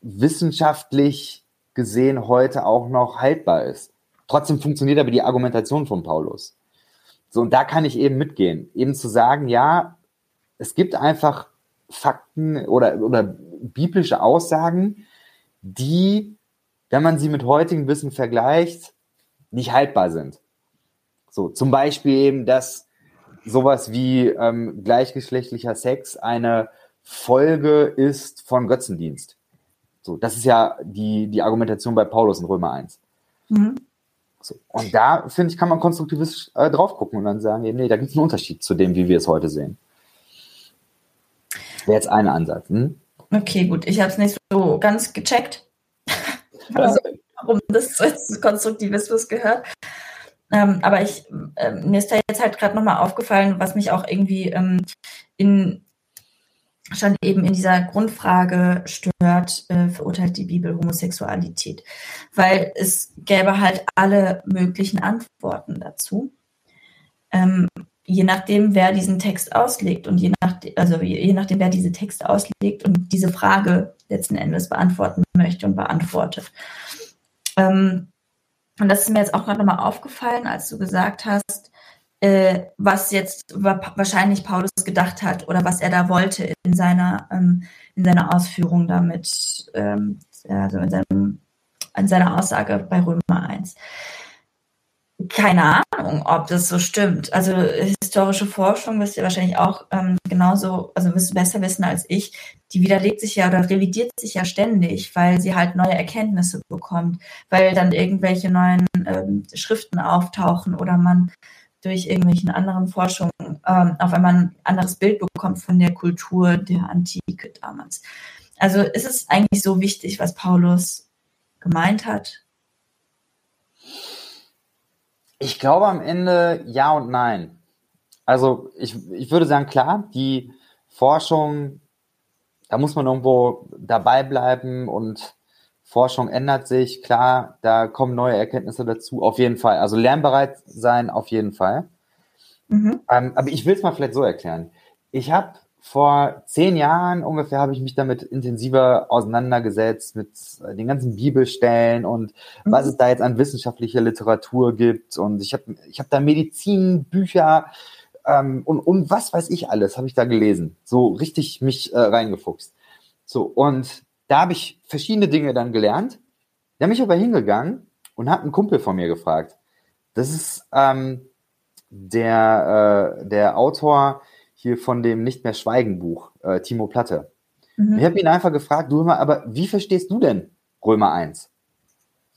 wissenschaftlich gesehen heute auch noch haltbar ist. Trotzdem funktioniert aber die Argumentation von Paulus. So, und da kann ich eben mitgehen. Eben zu sagen, ja, es gibt einfach Fakten oder, oder biblische Aussagen, die, wenn man sie mit heutigem Wissen vergleicht, nicht haltbar sind. So, zum Beispiel eben, dass sowas wie ähm, gleichgeschlechtlicher Sex eine Folge ist von Götzendienst. So, das ist ja die, die Argumentation bei Paulus in Römer 1. Mhm. So, und da, finde ich, kann man konstruktivistisch äh, drauf gucken und dann sagen, nee, da gibt es einen Unterschied zu dem, wie wir es heute sehen. Wäre jetzt ein Ansatz. Hm? Okay, gut. Ich habe es nicht so ganz gecheckt, also, warum das zu Konstruktivismus gehört. Ähm, aber ich, äh, mir ist da jetzt halt gerade nochmal aufgefallen, was mich auch irgendwie ähm, in schon eben in dieser Grundfrage stört, äh, verurteilt die Bibel Homosexualität. Weil es gäbe halt alle möglichen Antworten dazu. Ähm, je nachdem, wer diesen Text auslegt und je, nach, also je nachdem, wer diese Texte auslegt und diese Frage letzten Endes beantworten möchte und beantwortet. Ähm, und das ist mir jetzt auch gerade nochmal aufgefallen, als du gesagt hast, äh, was jetzt wahrscheinlich Paulus gedacht hat oder was er da wollte in seiner, ähm, in seiner Ausführung damit, ähm, also in, seinem, in seiner Aussage bei Römer 1 keine Ahnung, ob das so stimmt. Also historische Forschung wisst ihr wahrscheinlich auch ähm, genauso, also wisst besser wissen als ich, die widerlegt sich ja oder revidiert sich ja ständig, weil sie halt neue Erkenntnisse bekommt, weil dann irgendwelche neuen ähm, Schriften auftauchen oder man durch irgendwelchen anderen Forschungen ähm, auf einmal ein anderes Bild bekommt von der Kultur der Antike damals. Also ist es eigentlich so wichtig, was Paulus gemeint hat? Ich glaube am Ende ja und nein. Also ich, ich würde sagen, klar, die Forschung, da muss man irgendwo dabei bleiben und Forschung ändert sich, klar, da kommen neue Erkenntnisse dazu, auf jeden Fall. Also lernbereit sein, auf jeden Fall. Mhm. Ähm, aber ich will es mal vielleicht so erklären. Ich habe vor zehn Jahren ungefähr habe ich mich damit intensiver auseinandergesetzt mit äh, den ganzen Bibelstellen und mhm. was es da jetzt an wissenschaftlicher Literatur gibt. Und ich habe ich hab da Medizinbücher ähm, und, und was weiß ich alles, habe ich da gelesen. So richtig mich äh, reingefuchst. So, und da habe ich verschiedene Dinge dann gelernt. Da bin ich aber hingegangen und habe einen Kumpel von mir gefragt. Das ist ähm, der, äh, der Autor hier von dem Nicht mehr Schweigen Buch, äh, Timo Platte. Mhm. Ich habe ihn einfach gefragt, du mal, aber wie verstehst du denn Römer 1?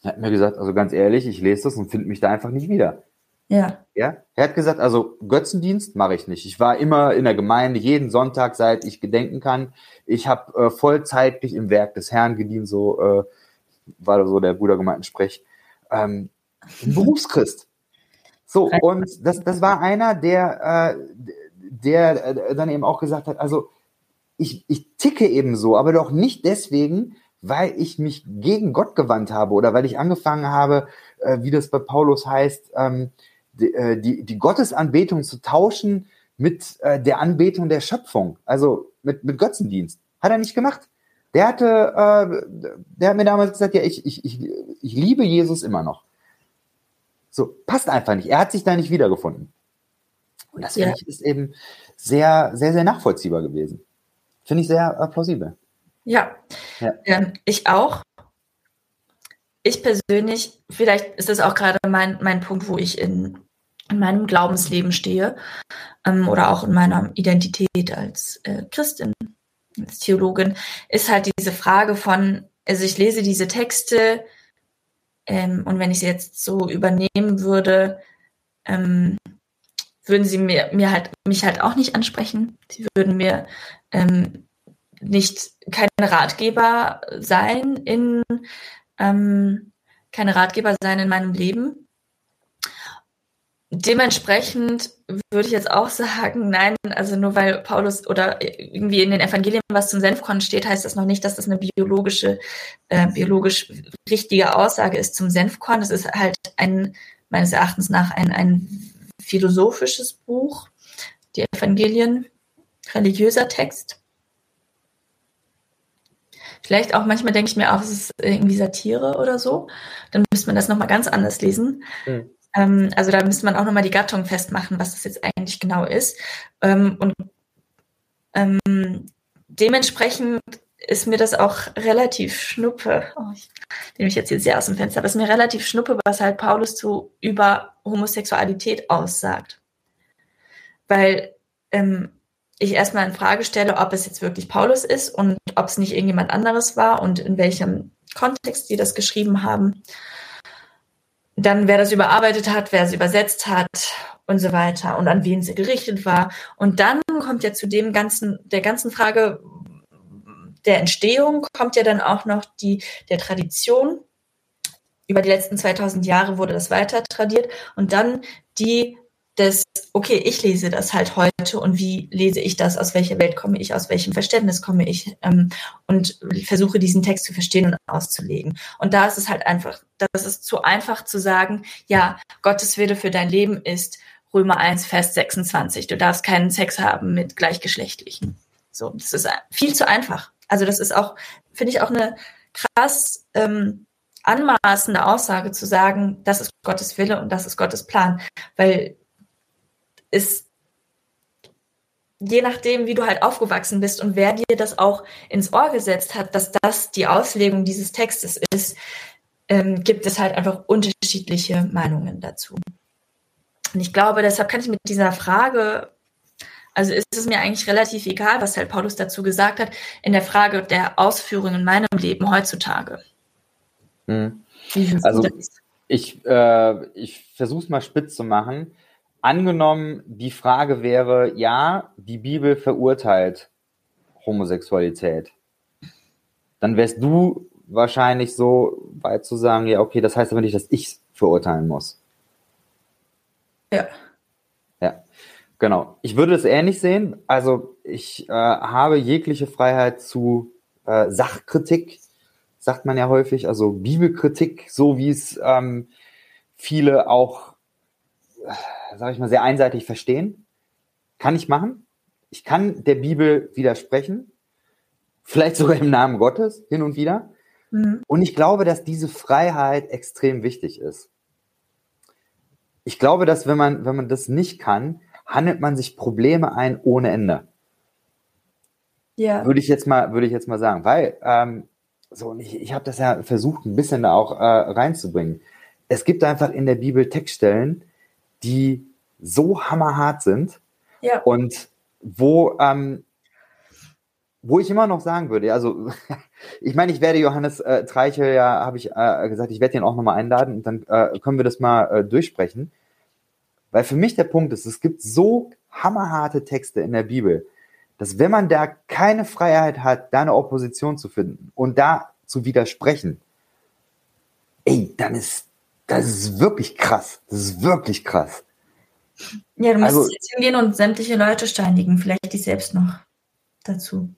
Er hat mir gesagt, also ganz ehrlich, ich lese das und finde mich da einfach nicht wieder. Ja. Ja. Er hat gesagt, also Götzendienst mache ich nicht. Ich war immer in der Gemeinde, jeden Sonntag, seit ich gedenken kann. Ich habe äh, vollzeitlich im Werk des Herrn gedient, so äh, war so der Brudergemeindensprech. Ähm, Berufschrist. So, und das, das war einer, der, äh, der äh, dann eben auch gesagt hat, also ich, ich ticke eben so, aber doch nicht deswegen, weil ich mich gegen Gott gewandt habe oder weil ich angefangen habe, äh, wie das bei Paulus heißt, ähm, die, äh, die, die Gottesanbetung zu tauschen mit äh, der Anbetung der Schöpfung, also mit, mit Götzendienst. Hat er nicht gemacht. Der hatte, äh, der hat mir damals gesagt, ja, ich, ich, ich, ich liebe Jesus immer noch. So, passt einfach nicht. Er hat sich da nicht wiedergefunden. Und das ja. finde ich ist eben sehr, sehr, sehr nachvollziehbar gewesen. Finde ich sehr äh, plausibel. Ja, ja. Ähm, ich auch. Ich persönlich, vielleicht ist das auch gerade mein, mein Punkt, wo ich in, in meinem Glaubensleben stehe ähm, oder auch in meiner Identität als äh, Christin, als Theologin, ist halt diese Frage von, also ich lese diese Texte ähm, und wenn ich sie jetzt so übernehmen würde, ähm, würden sie mir, mir halt, mich halt auch nicht ansprechen. Sie würden mir ähm, nicht keine Ratgeber sein in ähm, keine Ratgeber sein in meinem Leben. Dementsprechend würde ich jetzt auch sagen, nein, also nur weil Paulus oder irgendwie in den Evangelien was zum Senfkorn steht, heißt das noch nicht, dass das eine biologische, äh, biologisch richtige Aussage ist zum Senfkorn. Das ist halt ein, meines Erachtens nach ein, ein philosophisches Buch, die Evangelien, religiöser Text. Vielleicht auch manchmal denke ich mir auch, es ist irgendwie Satire oder so. Dann müsste man das nochmal ganz anders lesen. Mhm. Ähm, also da müsste man auch nochmal die Gattung festmachen, was das jetzt eigentlich genau ist. Ähm, und Ähm, dementsprechend ist mir das auch relativ schnuppe. Oh, ich mich jetzt hier sehr aus dem Fenster, aber ist mir relativ schnuppe, was halt Paulus so über Homosexualität aussagt. Weil ähm, ich erstmal in Frage stelle, ob es jetzt wirklich Paulus ist und ob es nicht irgendjemand anderes war und in welchem Kontext die das geschrieben haben. Dann, wer das überarbeitet hat, wer es übersetzt hat und so weiter und an wen sie gerichtet war. Und dann kommt ja zu dem ganzen, der ganzen Frage, der Entstehung kommt ja dann auch noch die der Tradition. Über die letzten 2000 Jahre wurde das weiter tradiert und dann die des, okay, ich lese das halt heute und wie lese ich das, aus welcher Welt komme ich, aus welchem Verständnis komme ich ähm, und versuche diesen Text zu verstehen und auszulegen. Und da ist es halt einfach, das ist zu einfach zu sagen, ja, Gottes Wille für dein Leben ist Römer 1, Vers 26. Du darfst keinen Sex haben mit Gleichgeschlechtlichen. So, das ist viel zu einfach. Also das ist auch, finde ich, auch eine krass ähm, anmaßende Aussage zu sagen, das ist Gottes Wille und das ist Gottes Plan. Weil es je nachdem, wie du halt aufgewachsen bist und wer dir das auch ins Ohr gesetzt hat, dass das die Auslegung dieses Textes ist, ähm, gibt es halt einfach unterschiedliche Meinungen dazu. Und ich glaube, deshalb kann ich mit dieser Frage also ist es mir eigentlich relativ egal, was halt Paulus dazu gesagt hat, in der Frage der Ausführung in meinem Leben heutzutage. Hm. Also ich, äh, ich versuche es mal spitz zu machen. Angenommen, die Frage wäre, ja, die Bibel verurteilt Homosexualität. Dann wärst du wahrscheinlich so weit zu sagen, ja, okay, das heißt aber nicht, dass ich es verurteilen muss. Ja. Genau. Ich würde es ähnlich sehen. Also ich äh, habe jegliche Freiheit zu äh, Sachkritik, sagt man ja häufig, also Bibelkritik, so wie es ähm, viele auch, äh, sage ich mal, sehr einseitig verstehen. Kann ich machen. Ich kann der Bibel widersprechen, vielleicht sogar im Namen Gottes hin und wieder. Mhm. Und ich glaube, dass diese Freiheit extrem wichtig ist. Ich glaube, dass wenn man, wenn man das nicht kann, handelt man sich Probleme ein ohne Ende. Ja. Würde ich jetzt mal, würde ich jetzt mal sagen, weil ähm, so ich, ich habe das ja versucht, ein bisschen da auch äh, reinzubringen. Es gibt einfach in der Bibel Textstellen, die so hammerhart sind ja. und wo ähm, wo ich immer noch sagen würde, also ich meine, ich werde Johannes äh, Treichel ja, habe ich äh, gesagt, ich werde ihn auch nochmal einladen und dann äh, können wir das mal äh, durchsprechen. Weil für mich der Punkt ist, es gibt so hammerharte Texte in der Bibel, dass wenn man da keine Freiheit hat, da eine Opposition zu finden und da zu widersprechen, ey, dann ist das ist wirklich krass. Das ist wirklich krass. Ja, du musst also, jetzt hingehen und sämtliche Leute steinigen, vielleicht dich selbst noch dazu.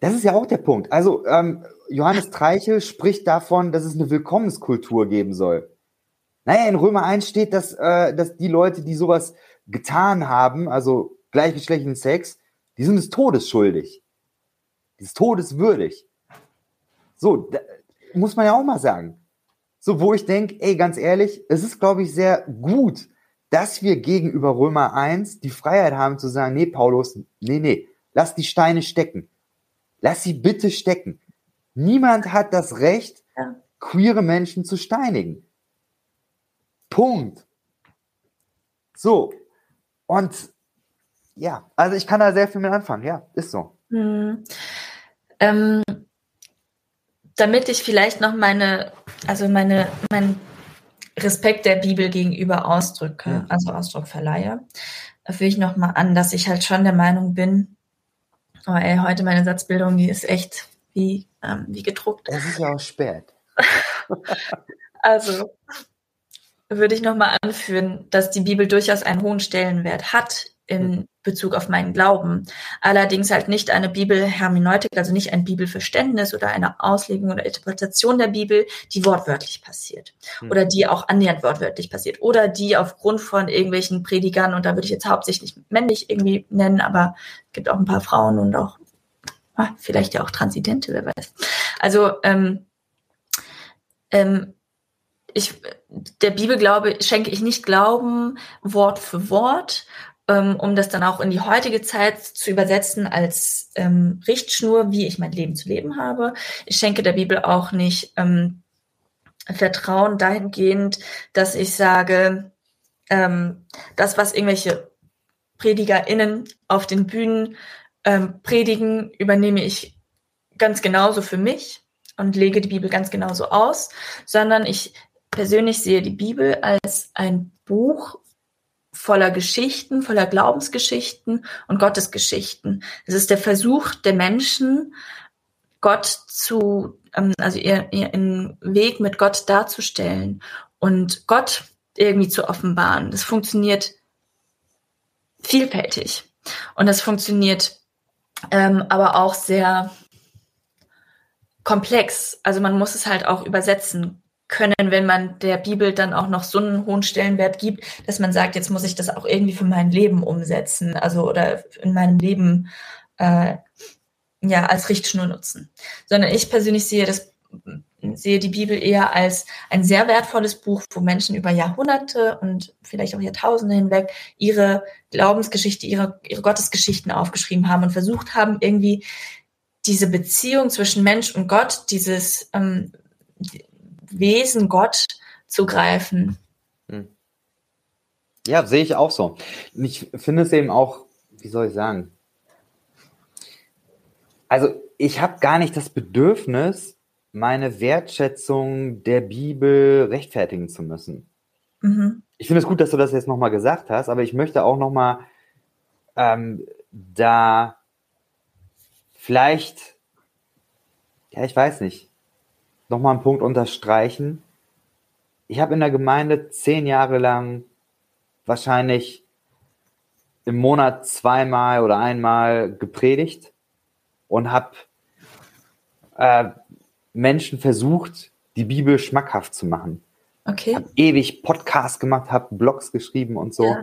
Das ist ja auch der Punkt. Also ähm, Johannes Treichel spricht davon, dass es eine Willkommenskultur geben soll. Naja, in Römer 1 steht, dass, äh, dass die Leute, die sowas getan haben, also gleichgeschlechtlichen Sex, die sind des Todes schuldig. Des Todes würdig. So, da, muss man ja auch mal sagen. So, wo ich denke, ey, ganz ehrlich, es ist, glaube ich, sehr gut, dass wir gegenüber Römer 1 die Freiheit haben zu sagen, nee, Paulus, nee, nee, lass die Steine stecken. Lass sie bitte stecken. Niemand hat das Recht, queere Menschen zu steinigen. Punkt. So. Und ja, also ich kann da sehr viel mit anfangen. Ja, ist so. Hm. Ähm, damit ich vielleicht noch meine, also meine, mein Respekt der Bibel gegenüber ausdrücke, ja. also Ausdruck verleihe, führe ich noch mal an, dass ich halt schon der Meinung bin, oh ey, heute meine Satzbildung, die ist echt wie, ähm, wie gedruckt. Es ist ja auch spät. also, würde ich nochmal anführen, dass die Bibel durchaus einen hohen Stellenwert hat in mhm. Bezug auf meinen Glauben. Allerdings halt nicht eine Bibelhermeneutik, also nicht ein Bibelverständnis oder eine Auslegung oder Interpretation der Bibel, die wortwörtlich passiert. Mhm. Oder die auch annähernd wortwörtlich passiert. Oder die aufgrund von irgendwelchen Predigern, und da würde ich jetzt hauptsächlich männlich irgendwie nennen, aber es gibt auch ein paar Frauen und auch ah, vielleicht ja auch Transidente, wer weiß. Also ähm, ähm, ich, der Bibel glaube, schenke ich nicht Glauben Wort für Wort ähm, um das dann auch in die heutige Zeit zu übersetzen als ähm, Richtschnur, wie ich mein Leben zu leben habe. Ich schenke der Bibel auch nicht ähm, Vertrauen dahingehend, dass ich sage, ähm, das, was irgendwelche PredigerInnen auf den Bühnen ähm, predigen, übernehme ich ganz genauso für mich und lege die Bibel ganz genauso aus, sondern ich persönlich sehe die Bibel als ein Buch voller Geschichten, voller Glaubensgeschichten und Gottesgeschichten. Es ist der Versuch der Menschen, Gott zu, ähm, also ihren Weg mit Gott darzustellen und Gott irgendwie zu offenbaren. Das funktioniert vielfältig und das funktioniert ähm, aber auch sehr komplex. Also man muss es halt auch übersetzen können, wenn man der Bibel dann auch noch so einen hohen Stellenwert gibt, dass man sagt, jetzt muss ich das auch irgendwie für mein Leben umsetzen, also oder in meinem Leben äh, ja als Richtschnur nutzen. Sondern ich persönlich sehe das sehe die Bibel eher als ein sehr wertvolles Buch, wo Menschen über Jahrhunderte und vielleicht auch Jahrtausende hinweg ihre Glaubensgeschichte, ihre, ihre Gottesgeschichten aufgeschrieben haben und versucht haben, irgendwie diese Beziehung zwischen Mensch und Gott, dieses ähm, Wesen Gott zu greifen. Hm. Ja, sehe ich auch so. Ich finde es eben auch, wie soll ich sagen? Also ich habe gar nicht das Bedürfnis, meine Wertschätzung der Bibel rechtfertigen zu müssen. Mhm. Ich finde es gut, dass du das jetzt nochmal gesagt hast, aber ich möchte auch nochmal ähm, da vielleicht, ja, ich weiß nicht, nochmal einen Punkt unterstreichen. Ich habe in der Gemeinde zehn Jahre lang wahrscheinlich im Monat zweimal oder einmal gepredigt und habe äh, Menschen versucht, die Bibel schmackhaft zu machen. Okay. Hab ewig Podcasts gemacht, habe Blogs geschrieben und so. Ja.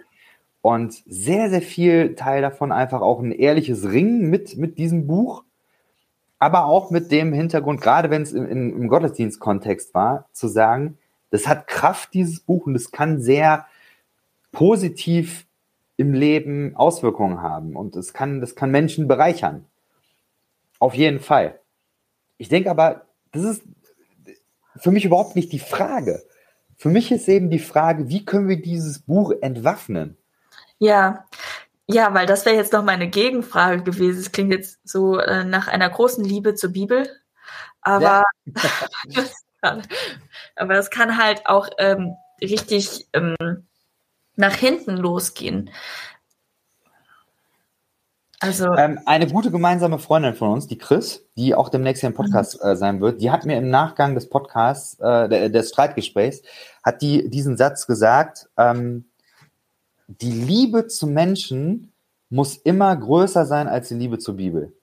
Und sehr, sehr viel Teil davon einfach auch ein ehrliches Ringen mit, mit diesem Buch aber auch mit dem Hintergrund, gerade wenn es im, im Gottesdienstkontext war, zu sagen, das hat Kraft, dieses Buch, und es kann sehr positiv im Leben Auswirkungen haben und es kann, das kann Menschen bereichern. Auf jeden Fall. Ich denke aber, das ist für mich überhaupt nicht die Frage. Für mich ist eben die Frage, wie können wir dieses Buch entwaffnen? Ja, ja, weil das wäre jetzt noch meine Gegenfrage gewesen. Es klingt jetzt so äh, nach einer großen Liebe zur Bibel, aber ja. aber es kann halt auch ähm, richtig ähm, nach hinten losgehen. Also ähm, eine gute gemeinsame Freundin von uns, die Chris, die auch demnächst hier im Podcast mhm. äh, sein wird, die hat mir im Nachgang des Podcasts, äh, des Streitgesprächs, hat die diesen Satz gesagt. Ähm, die Liebe zum Menschen muss immer größer sein als die Liebe zur Bibel.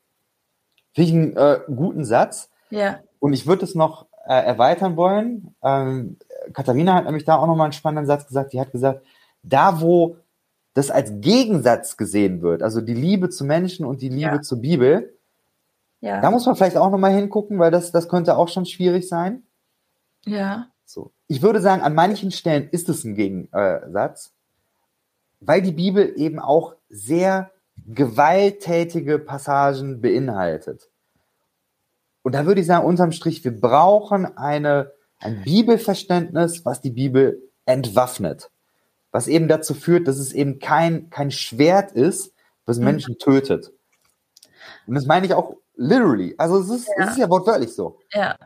Finde ich einen äh, guten Satz. Ja. Und ich würde es noch äh, erweitern wollen. Ähm, Katharina hat nämlich da auch nochmal einen spannenden Satz gesagt. Die hat gesagt, da wo das als Gegensatz gesehen wird, also die Liebe zu Menschen und die Liebe ja. zur Bibel, ja. da muss man vielleicht auch nochmal hingucken, weil das, das könnte auch schon schwierig sein. Ja. So. Ich würde sagen, an manchen Stellen ist es ein Gegensatz weil die Bibel eben auch sehr gewalttätige Passagen beinhaltet. Und da würde ich sagen, unterm Strich, wir brauchen eine, ein Bibelverständnis, was die Bibel entwaffnet. Was eben dazu führt, dass es eben kein, kein Schwert ist, was mhm. Menschen tötet. Und das meine ich auch literally. Also es ist, ja. es ist ja wortwörtlich so. Ja.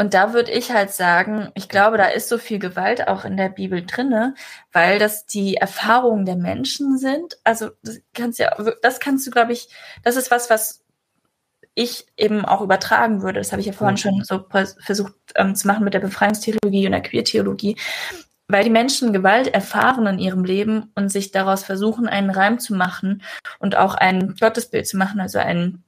Und da würde ich halt sagen, ich glaube, da ist so viel Gewalt auch in der Bibel drinne, weil das die Erfahrungen der Menschen sind. Also das kannst ja, das kannst du, glaube ich, das ist was, was ich eben auch übertragen würde. Das habe ich ja vorhin schon so versucht ähm, zu machen mit der Befreiungstheologie und der Queertheologie. Weil die Menschen Gewalt erfahren in ihrem Leben und sich daraus versuchen, einen Reim zu machen und auch ein Gottesbild zu machen, also ein,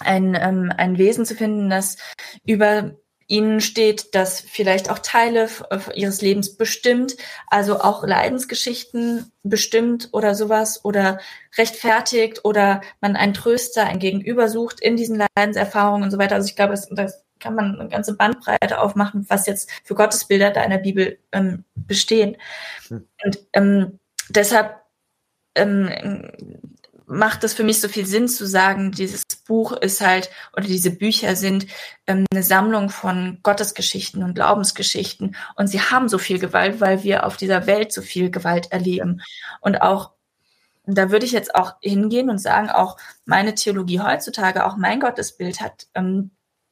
ein, ähm, ein Wesen zu finden, das über ihnen steht, dass vielleicht auch Teile ihres Lebens bestimmt, also auch Leidensgeschichten bestimmt oder sowas oder rechtfertigt oder man einen Tröster, ein Gegenüber sucht in diesen Leidenserfahrungen und so weiter. Also ich glaube, das, kann man eine ganze Bandbreite aufmachen, was jetzt für Gottesbilder da in der Bibel ähm, bestehen. Hm. Und ähm, deshalb ähm, macht es für mich so viel Sinn zu sagen, dieses Buch ist halt, oder diese Bücher sind ähm, eine Sammlung von Gottesgeschichten und Glaubensgeschichten. Und sie haben so viel Gewalt, weil wir auf dieser Welt so viel Gewalt erleben. Und auch, da würde ich jetzt auch hingehen und sagen, auch meine Theologie heutzutage, auch mein Gottesbild hat ähm,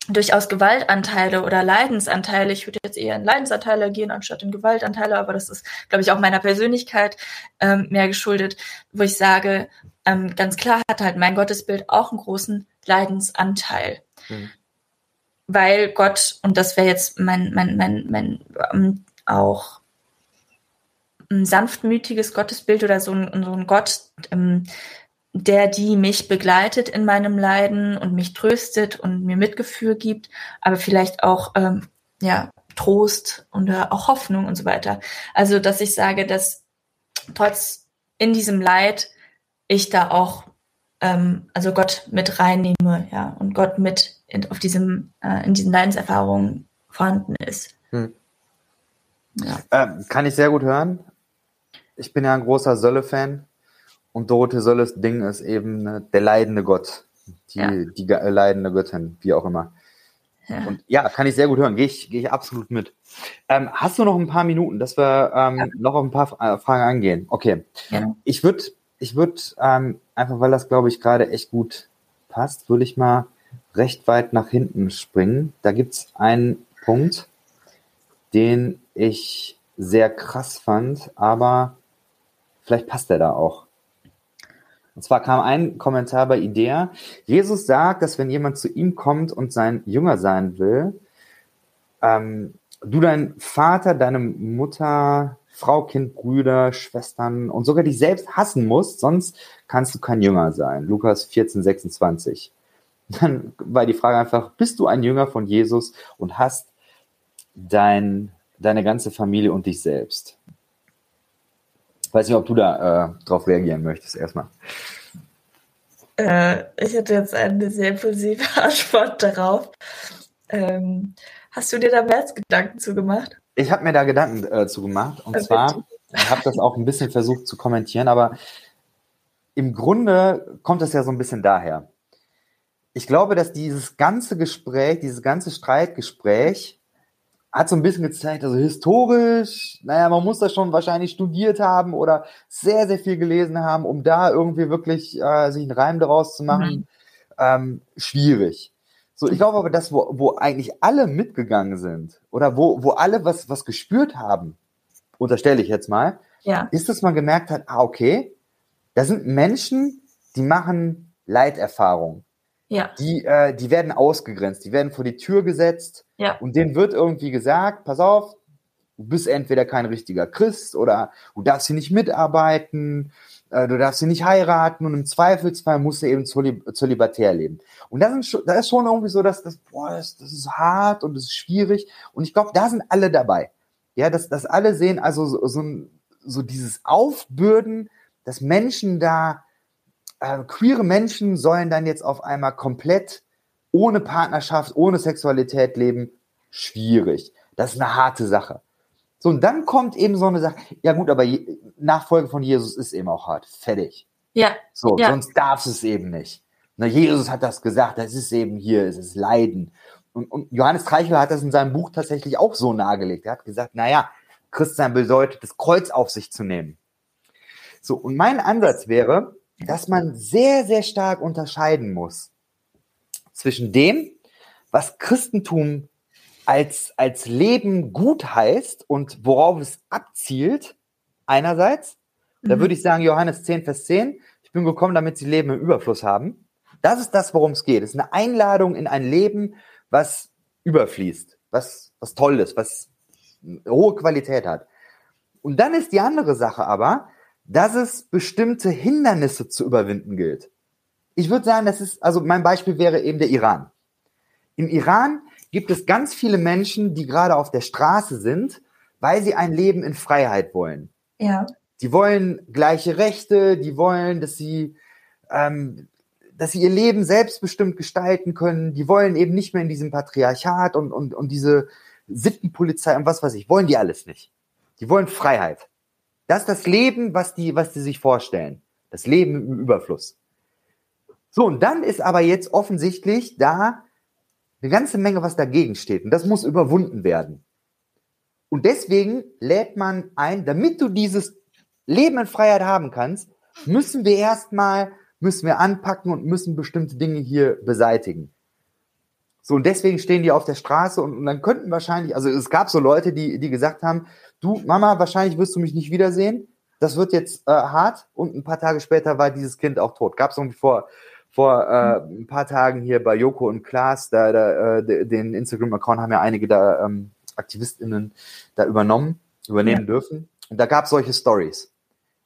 durchaus Gewaltanteile oder Leidensanteile. Ich würde jetzt eher in Leidensanteile gehen, anstatt in Gewaltanteile, aber das ist, glaube ich, auch meiner Persönlichkeit ähm, mehr geschuldet, wo ich sage, ähm, ganz klar hat halt mein Gottesbild auch einen großen Leidensanteil. Mhm. Weil Gott, und das wäre jetzt mein, mein, mein, mein ähm, auch ein sanftmütiges Gottesbild oder so ein, so ein Gott, ähm, der die mich begleitet in meinem Leiden und mich tröstet und mir Mitgefühl gibt, aber vielleicht auch ähm, ja Trost und äh, auch Hoffnung und so weiter. Also dass ich sage, dass trotz in diesem Leid ich da auch ähm, also Gott mit reinnehme, ja und Gott mit in, auf diesem äh, in diesen Leidenserfahrungen vorhanden ist. Hm. Ja. Ähm, kann ich sehr gut hören. Ich bin ja ein großer Sölle-Fan und Dorothee Sölles Ding ist eben ne, der leidende Gott, die, ja. die leidende Göttin, wie auch immer. Ja. Und ja, kann ich sehr gut hören, gehe ich, geh ich absolut mit. Ähm, hast du noch ein paar Minuten, dass wir ähm, ja. noch auf ein paar äh, Fragen angehen? Okay. Ja. Ich würde, ich würd, ähm, einfach weil das, glaube ich, gerade echt gut passt, würde ich mal recht weit nach hinten springen. Da gibt es einen Punkt, den ich sehr krass fand, aber vielleicht passt der da auch. Und zwar kam ein Kommentar bei Idea. Jesus sagt, dass wenn jemand zu ihm kommt und sein Jünger sein will, ähm, du deinen Vater, deine Mutter, Frau, Kind, Brüder, Schwestern und sogar dich selbst hassen musst, sonst kannst du kein Jünger sein. Lukas 14, 26. Dann war die Frage einfach, bist du ein Jünger von Jesus und hast dein, deine ganze Familie und dich selbst? weiß nicht, ob du da äh, drauf reagieren möchtest erstmal. Äh, ich hätte jetzt eine sehr impulsive Antwort darauf. Ähm, hast du dir da mehr Gedanken zugemacht? Ich habe mir da Gedanken äh, zugemacht und okay. zwar, ich habe das auch ein bisschen versucht zu kommentieren, aber im Grunde kommt es ja so ein bisschen daher. Ich glaube, dass dieses ganze Gespräch, dieses ganze Streitgespräch hat so ein bisschen gezeigt, also historisch, naja, man muss das schon wahrscheinlich studiert haben oder sehr, sehr viel gelesen haben, um da irgendwie wirklich äh, sich einen Reim daraus zu machen. Mhm. Ähm, schwierig. So, ich glaube aber, dass wo, wo eigentlich alle mitgegangen sind oder wo, wo alle was, was gespürt haben, unterstelle ich jetzt mal, ja. ist, dass man gemerkt hat, ah, okay, da sind Menschen, die machen Leiterfahrung. Ja. Die, äh, die werden ausgegrenzt, die werden vor die Tür gesetzt ja. und denen wird irgendwie gesagt, pass auf, du bist entweder kein richtiger Christ oder du darfst hier nicht mitarbeiten, du darfst hier nicht heiraten und im Zweifelsfall musst du eben zölibatär leben. Und ist, schon, das ist schon irgendwie so, dass das, boah, das, das ist hart und das ist schwierig. Und ich glaube, da sind alle dabei. Ja, dass, dass alle sehen, also so, so, so dieses Aufbürden, dass Menschen da äh, queere Menschen sollen dann jetzt auf einmal komplett ohne Partnerschaft, ohne Sexualität leben, schwierig. Das ist eine harte Sache. So, und dann kommt eben so eine Sache, ja gut, aber Nachfolge von Jesus ist eben auch hart. Fertig. Ja. So, ja. sonst darfst du es eben nicht. Na, Jesus hat das gesagt, das ist eben hier, es ist Leiden. Und, und Johannes Treichel hat das in seinem Buch tatsächlich auch so nahegelegt. Er hat gesagt, naja, Christsein bedeutet, das Kreuz auf sich zu nehmen. So, und mein Ansatz wäre, dass man sehr, sehr stark unterscheiden muss zwischen dem, was Christentum als, als Leben gut heißt und worauf es abzielt, einerseits. Mhm. Da würde ich sagen, Johannes 10, Vers 10, ich bin gekommen, damit sie Leben im Überfluss haben. Das ist das, worum es geht. Es ist eine Einladung in ein Leben, was überfließt, was, was toll ist, was hohe Qualität hat. Und dann ist die andere Sache aber, dass es bestimmte Hindernisse zu überwinden gilt. Ich würde sagen, das ist, also mein Beispiel wäre eben der Iran. Im Iran gibt es ganz viele Menschen, die gerade auf der Straße sind, weil sie ein Leben in Freiheit wollen. Ja. Die wollen gleiche Rechte, die wollen, dass sie, ähm, dass sie ihr Leben selbstbestimmt gestalten können. Die wollen eben nicht mehr in diesem Patriarchat und, und, und diese Sittenpolizei und was weiß ich, wollen die alles nicht. Die wollen Freiheit. Das ist das Leben, was die, was die sich vorstellen. Das Leben im Überfluss. So, und dann ist aber jetzt offensichtlich da eine ganze Menge, was dagegen steht. Und das muss überwunden werden. Und deswegen lädt man ein, damit du dieses Leben in Freiheit haben kannst, müssen wir erstmal, müssen wir anpacken und müssen bestimmte Dinge hier beseitigen. So, und deswegen stehen die auf der Straße und, und dann könnten wahrscheinlich, also es gab so Leute, die, die gesagt haben, du, Mama, wahrscheinlich wirst du mich nicht wiedersehen. Das wird jetzt äh, hart und ein paar Tage später war dieses Kind auch tot. Gab es irgendwie vor, vor äh, ein paar Tagen hier bei Joko und Klaas, da, da äh, den Instagram-Account haben ja einige da ähm, AktivistInnen da übernommen, übernehmen ja. dürfen. Und da gab es solche Stories.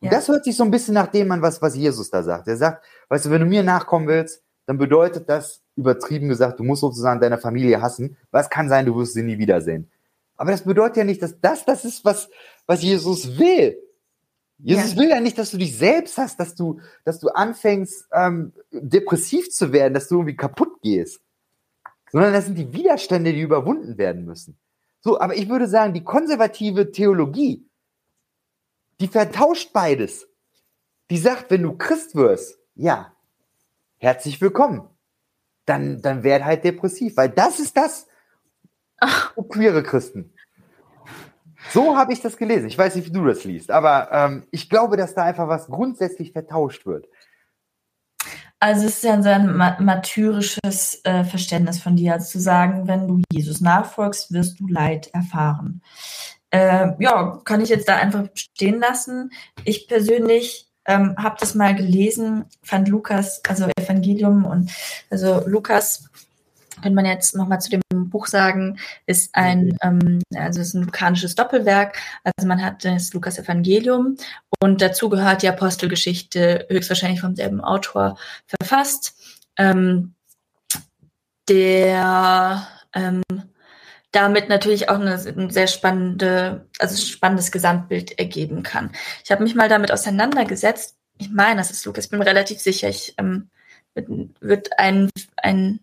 Und ja. das hört sich so ein bisschen nach dem an, was, was Jesus da sagt. Er sagt, weißt du, wenn du mir nachkommen willst, dann bedeutet das, übertrieben gesagt, du musst sozusagen deine Familie hassen. Was kann sein, du wirst sie nie wiedersehen. Aber das bedeutet ja nicht, dass das das ist, was, was Jesus will. Jesus ja. will ja nicht, dass du dich selbst hast, dass du, dass du anfängst, ähm, depressiv zu werden, dass du irgendwie kaputt gehst. Sondern das sind die Widerstände, die überwunden werden müssen. So, aber ich würde sagen, die konservative Theologie, die vertauscht beides. Die sagt, wenn du Christ wirst, ja, herzlich willkommen. Dann, dann werd halt depressiv, weil das ist das, wo queere Christen. So habe ich das gelesen. Ich weiß nicht, wie du das liest, aber ähm, ich glaube, dass da einfach was grundsätzlich vertauscht wird. Also es ist ja ein sehr martyrisches äh, Verständnis von dir, zu sagen, wenn du Jesus nachfolgst, wirst du Leid erfahren. Äh, ja, kann ich jetzt da einfach stehen lassen. Ich persönlich ähm, habe das mal gelesen, fand Lukas, also Evangelium und also Lukas, könnte man jetzt nochmal zu dem Buch sagen, ist ein, ähm, also ist ein lukanisches Doppelwerk. Also man hat das Lukas Evangelium und dazu gehört die Apostelgeschichte, höchstwahrscheinlich vom selben Autor verfasst. Ähm, der ähm, damit natürlich auch eine, ein sehr spannende, also spannendes Gesamtbild ergeben kann. Ich habe mich mal damit auseinandergesetzt. Ich meine, das ist Lukas, ich bin mir relativ sicher, ich ähm, wird, wird ein, ein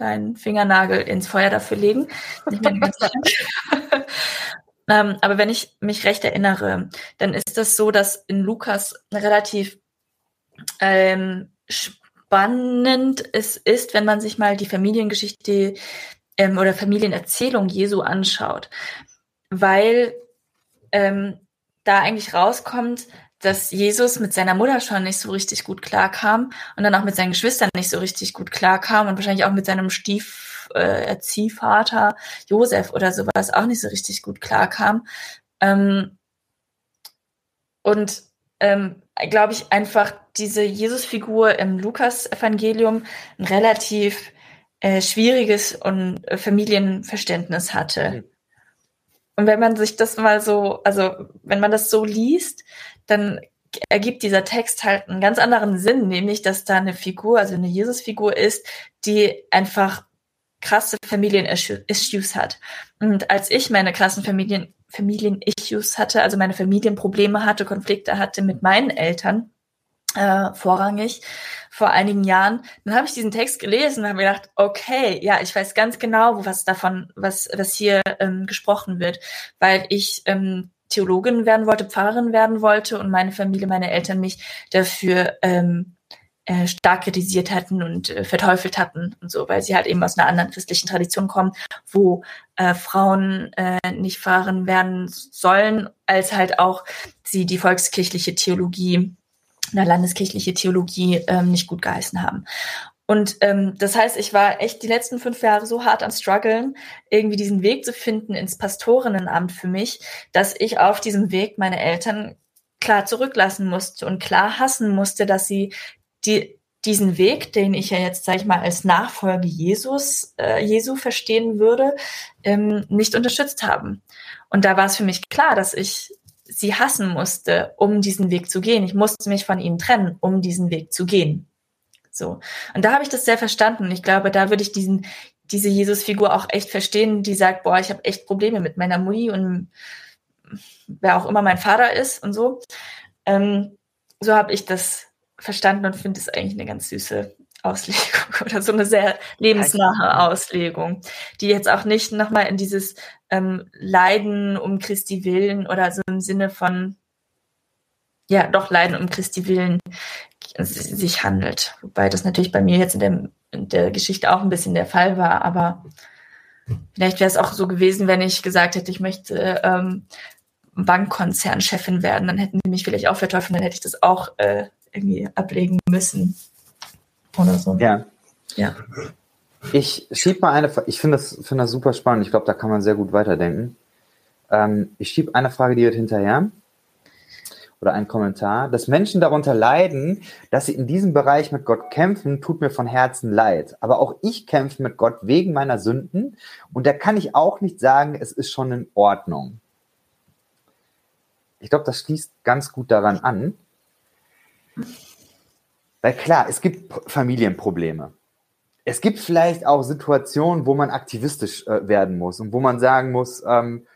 kleinen Fingernagel ins Feuer dafür legen. Ähm, aber wenn ich mich recht erinnere, dann ist das so, dass in Lukas relativ ähm, spannend es ist, wenn man sich mal die Familiengeschichte ähm, oder Familienerzählung Jesu anschaut, weil ähm, da eigentlich rauskommt, dass Jesus mit seiner Mutter schon nicht so richtig gut klarkam und dann auch mit seinen Geschwistern nicht so richtig gut klarkam und wahrscheinlich auch mit seinem Stief äh, Erziehvater Josef oder sowas auch nicht so richtig gut klarkam. Ähm, und ähm, glaube ich einfach diese Jesusfigur im Lukas-Evangelium ein relativ äh, schwieriges und äh, Familienverständnis hatte. Mhm. Und wenn man sich das mal so, also wenn man das so liest, dann ergibt dieser Text halt einen ganz anderen Sinn, nämlich dass da eine Figur, also eine Jesusfigur ist, die einfach krasse Familien-Issues hat. Und als ich meine krassen Familien, Familien-Issues hatte, also meine Familienprobleme hatte, Konflikte hatte mit meinen Eltern, äh, vorrangig, vor einigen Jahren. Dann habe ich diesen Text gelesen und habe gedacht, okay, ja, ich weiß ganz genau, was davon, was, was hier ähm, gesprochen wird, weil ich ähm, Theologin werden wollte, Pfarrerin werden wollte und meine Familie, meine Eltern mich dafür ähm, äh, stark kritisiert hatten und äh, verteufelt hatten und so, weil sie halt eben aus einer anderen christlichen Tradition kommen, wo äh, Frauen äh, nicht Pfarrerin werden sollen, als halt auch sie die volkskirchliche Theologie eine landeskirchliche Theologie ähm, nicht gut geheißen haben. Und ähm, das heißt, ich war echt die letzten fünf Jahre so hart am struggeln, irgendwie diesen Weg zu finden ins Pastorinnenamt für mich, dass ich auf diesem Weg meine Eltern klar zurücklassen musste und klar hassen musste, dass sie die, diesen Weg, den ich ja jetzt, sage ich mal, als Nachfolge Jesus, äh, Jesu verstehen würde, ähm, nicht unterstützt haben. Und da war es für mich klar, dass ich sie hassen musste, um diesen Weg zu gehen. Ich musste mich von ihnen trennen, um diesen Weg zu gehen. So. Und da habe ich das sehr verstanden. Ich glaube, da würde ich diesen, diese Jesus-Figur auch echt verstehen, die sagt, boah, ich habe echt Probleme mit meiner Mutti und wer auch immer mein Vater ist und so. Ähm, so habe ich das verstanden und finde es eigentlich eine ganz süße Auslegung oder so eine sehr lebensnahe Auslegung, die jetzt auch nicht nochmal in dieses ähm, Leiden um Christi willen oder so im Sinne von ja doch Leiden um Christi willen sich handelt. Wobei das natürlich bei mir jetzt in, dem, in der Geschichte auch ein bisschen der Fall war, aber vielleicht wäre es auch so gewesen, wenn ich gesagt hätte, ich möchte ähm, Bankkonzernchefin werden, dann hätten sie mich vielleicht auch verteufelt, dann hätte ich das auch äh, irgendwie ablegen müssen. Oder so. Ja. Ja. Ich schieb mal eine, ich finde das, finde das super spannend. Ich glaube, da kann man sehr gut weiterdenken. Ähm, ich schiebe eine Frage direkt hinterher oder ein Kommentar. Dass Menschen darunter leiden, dass sie in diesem Bereich mit Gott kämpfen, tut mir von Herzen leid. Aber auch ich kämpfe mit Gott wegen meiner Sünden und da kann ich auch nicht sagen, es ist schon in Ordnung. Ich glaube, das schließt ganz gut daran an. Weil klar, es gibt Familienprobleme. Es gibt vielleicht auch Situationen, wo man aktivistisch äh, werden muss und wo man sagen muss, ähm,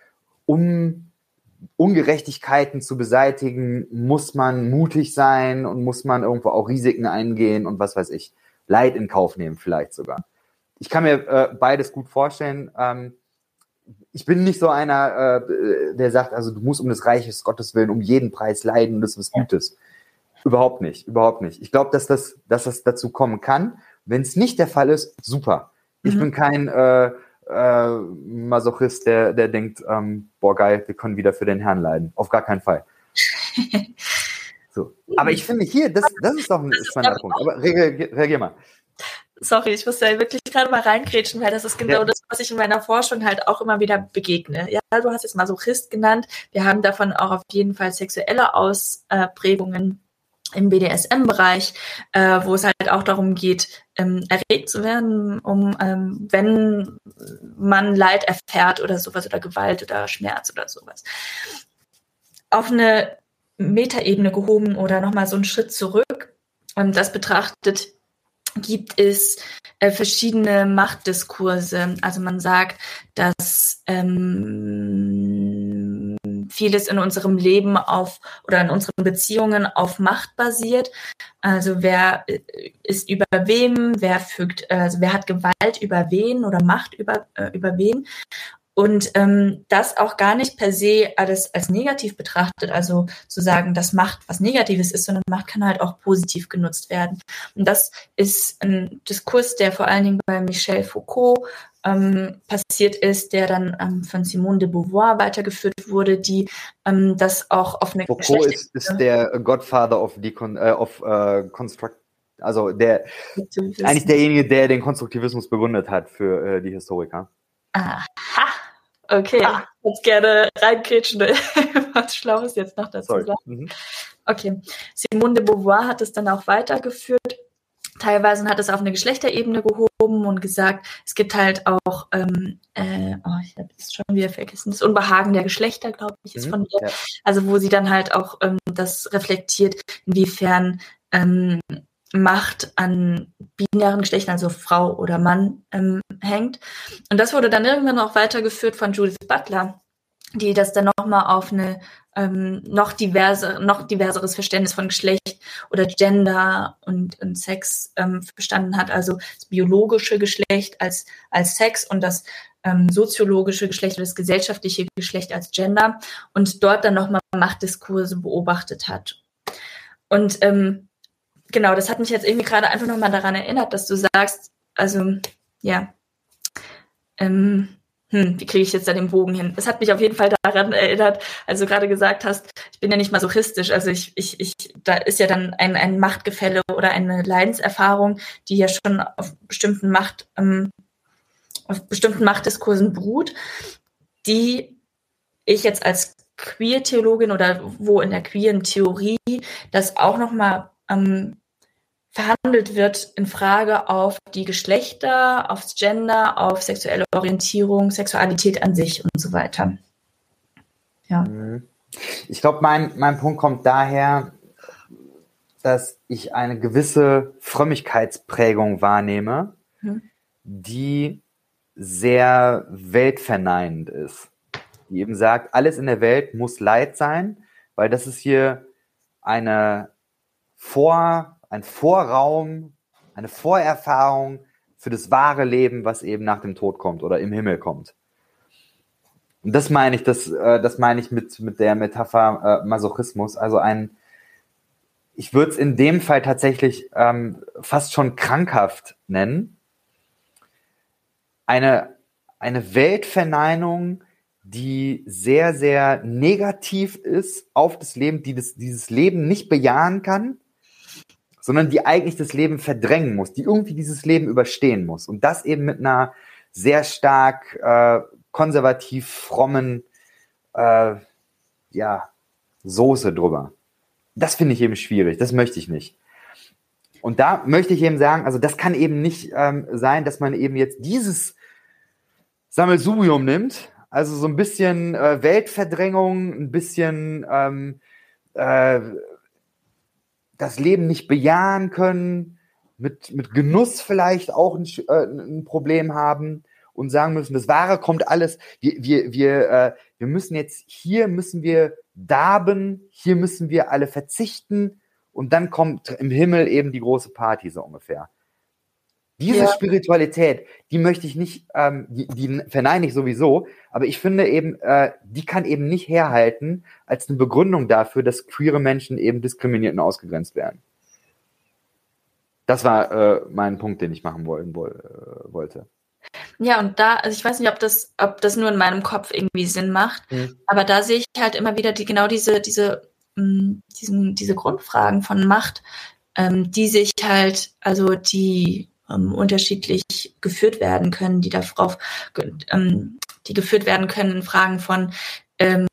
um Ungerechtigkeiten zu beseitigen, muss man mutig sein und muss man irgendwo auch Risiken eingehen und was weiß ich, Leid in Kauf nehmen vielleicht sogar. Ich kann mir äh, beides gut vorstellen. Ähm, ich bin nicht so einer, äh, der sagt, also du musst um des Reiches Gottes willen um jeden Preis leiden und das ist was Gutes. Überhaupt nicht, überhaupt nicht. Ich glaube, dass das, dass das dazu kommen kann. Wenn es nicht der Fall ist, super. Ich mhm. bin kein äh, äh, Masochist, der, der denkt, ähm, boah geil, wir können wieder für den Herrn leiden. Auf gar keinen Fall. so. Aber ich finde hier, das, das ist doch ein spannender Punkt. Aber reagier, reagier mal. Sorry, ich muss da wirklich gerade mal reingrätschen, weil das ist genau ja. das, was ich in meiner Forschung halt auch immer wieder begegne. Ja, du hast es Masochist genannt. Wir haben davon auch auf jeden Fall sexuelle Ausprägungen im BDSM-Bereich, äh, wo es halt auch darum geht, ähm, erregt zu werden, um ähm, wenn man Leid erfährt oder sowas oder Gewalt oder Schmerz oder sowas. Auf eine Metaebene gehoben oder nochmal so einen Schritt zurück. Ähm, das betrachtet gibt es äh, verschiedene Machtdiskurse. Also man sagt, dass ähm, vieles in unserem Leben auf oder in unseren Beziehungen auf Macht basiert. Also wer äh, ist über wem, wer fügt, also wer hat Gewalt über wen oder Macht über, äh, über wen. Und ähm, das auch gar nicht per se alles als negativ betrachtet, also zu sagen, dass Macht was Negatives ist, sondern Macht kann halt auch positiv genutzt werden. Und das ist ein Diskurs, der vor allen Dingen bei Michel Foucault ähm, passiert ist, der dann ähm, von Simone de Beauvoir weitergeführt wurde, die ähm, das auch auf eine Foucault ist, ist der Godfather of, Decon äh, of äh, Construct also der eigentlich derjenige, der den Konstruktivismus begründet hat für äh, die Historiker. Aha. Okay, ah. ich würde gerne reinkrätschen, was Schlaues jetzt noch dazu Sorry. sagen. Mhm. Okay, Simone de Beauvoir hat es dann auch weitergeführt. Teilweise hat es auf eine Geschlechterebene gehoben und gesagt, es gibt halt auch, ähm, äh, oh, ich habe es schon wieder vergessen, das Unbehagen der Geschlechter, glaube ich, ist mhm, von ihr. Ja. Also wo sie dann halt auch ähm, das reflektiert, inwiefern ähm, Macht an binären Geschlechtern, also Frau oder Mann, ähm, hängt. Und das wurde dann irgendwann auch weitergeführt von Judith Butler, die das dann nochmal auf eine ähm, noch diverse, noch diverseres Verständnis von Geschlecht oder Gender und, und Sex ähm, verstanden hat, also das biologische Geschlecht als, als Sex und das ähm, soziologische Geschlecht oder das gesellschaftliche Geschlecht als Gender und dort dann nochmal Machtdiskurse beobachtet hat. Und ähm, genau, das hat mich jetzt irgendwie gerade einfach nochmal daran erinnert, dass du sagst, also ja, ähm, hm, wie kriege ich jetzt da den Bogen hin? Das hat mich auf jeden Fall daran erinnert, als du gerade gesagt hast, ich bin ja nicht masochistisch, also ich, ich, ich, da ist ja dann ein, ein Machtgefälle oder eine Leidenserfahrung, die ja schon auf bestimmten Macht, ähm, auf bestimmten Machtdiskursen beruht, die ich jetzt als Queer-Theologin oder wo in der queeren Theorie das auch nochmal ähm, verhandelt wird in Frage auf die Geschlechter, aufs Gender, auf sexuelle Orientierung, Sexualität an sich und so weiter. Ja. Mhm. Ich glaube, mein, mein Punkt kommt daher, dass ich eine gewisse Frömmigkeitsprägung wahrnehme, mhm. die sehr weltverneinend ist. Die eben sagt, alles in der Welt muss Leid sein, weil das ist hier eine vor ein Vorraum, eine Vorerfahrung für das wahre Leben, was eben nach dem Tod kommt oder im Himmel kommt. Und das meine ich, das, äh, das meine ich mit, mit der Metapher äh, Masochismus, also ein, ich würde es in dem Fall tatsächlich ähm, fast schon krankhaft nennen. Eine, eine Weltverneinung, die sehr, sehr negativ ist auf das Leben, die das, dieses Leben nicht bejahen kann, sondern die eigentlich das Leben verdrängen muss, die irgendwie dieses Leben überstehen muss. Und das eben mit einer sehr stark äh, konservativ frommen äh, ja, Soße drüber. Das finde ich eben schwierig, das möchte ich nicht. Und da möchte ich eben sagen, also das kann eben nicht ähm, sein, dass man eben jetzt dieses Sammelsurium nimmt, also so ein bisschen äh, Weltverdrängung, ein bisschen ähm, äh, das Leben nicht bejahen können, mit, mit Genuss vielleicht auch ein, äh, ein Problem haben und sagen müssen, das Wahre kommt alles. Wir, wir, wir, äh, wir müssen jetzt, hier müssen wir darben, hier müssen wir alle verzichten und dann kommt im Himmel eben die große Party so ungefähr. Diese ja. Spiritualität, die möchte ich nicht, ähm, die, die verneine ich sowieso, aber ich finde eben, äh, die kann eben nicht herhalten als eine Begründung dafür, dass queere Menschen eben diskriminiert und ausgegrenzt werden. Das war äh, mein Punkt, den ich machen wollen, äh, wollte. Ja, und da, also ich weiß nicht, ob das, ob das nur in meinem Kopf irgendwie Sinn macht, mhm. aber da sehe ich halt immer wieder die, genau diese, diese, mh, mm, diesen, diese Grundfragen von Macht, ähm, die sich halt, also die ähm, unterschiedlich geführt werden können, die darauf, ähm, die geführt werden können in Fragen von, ähm,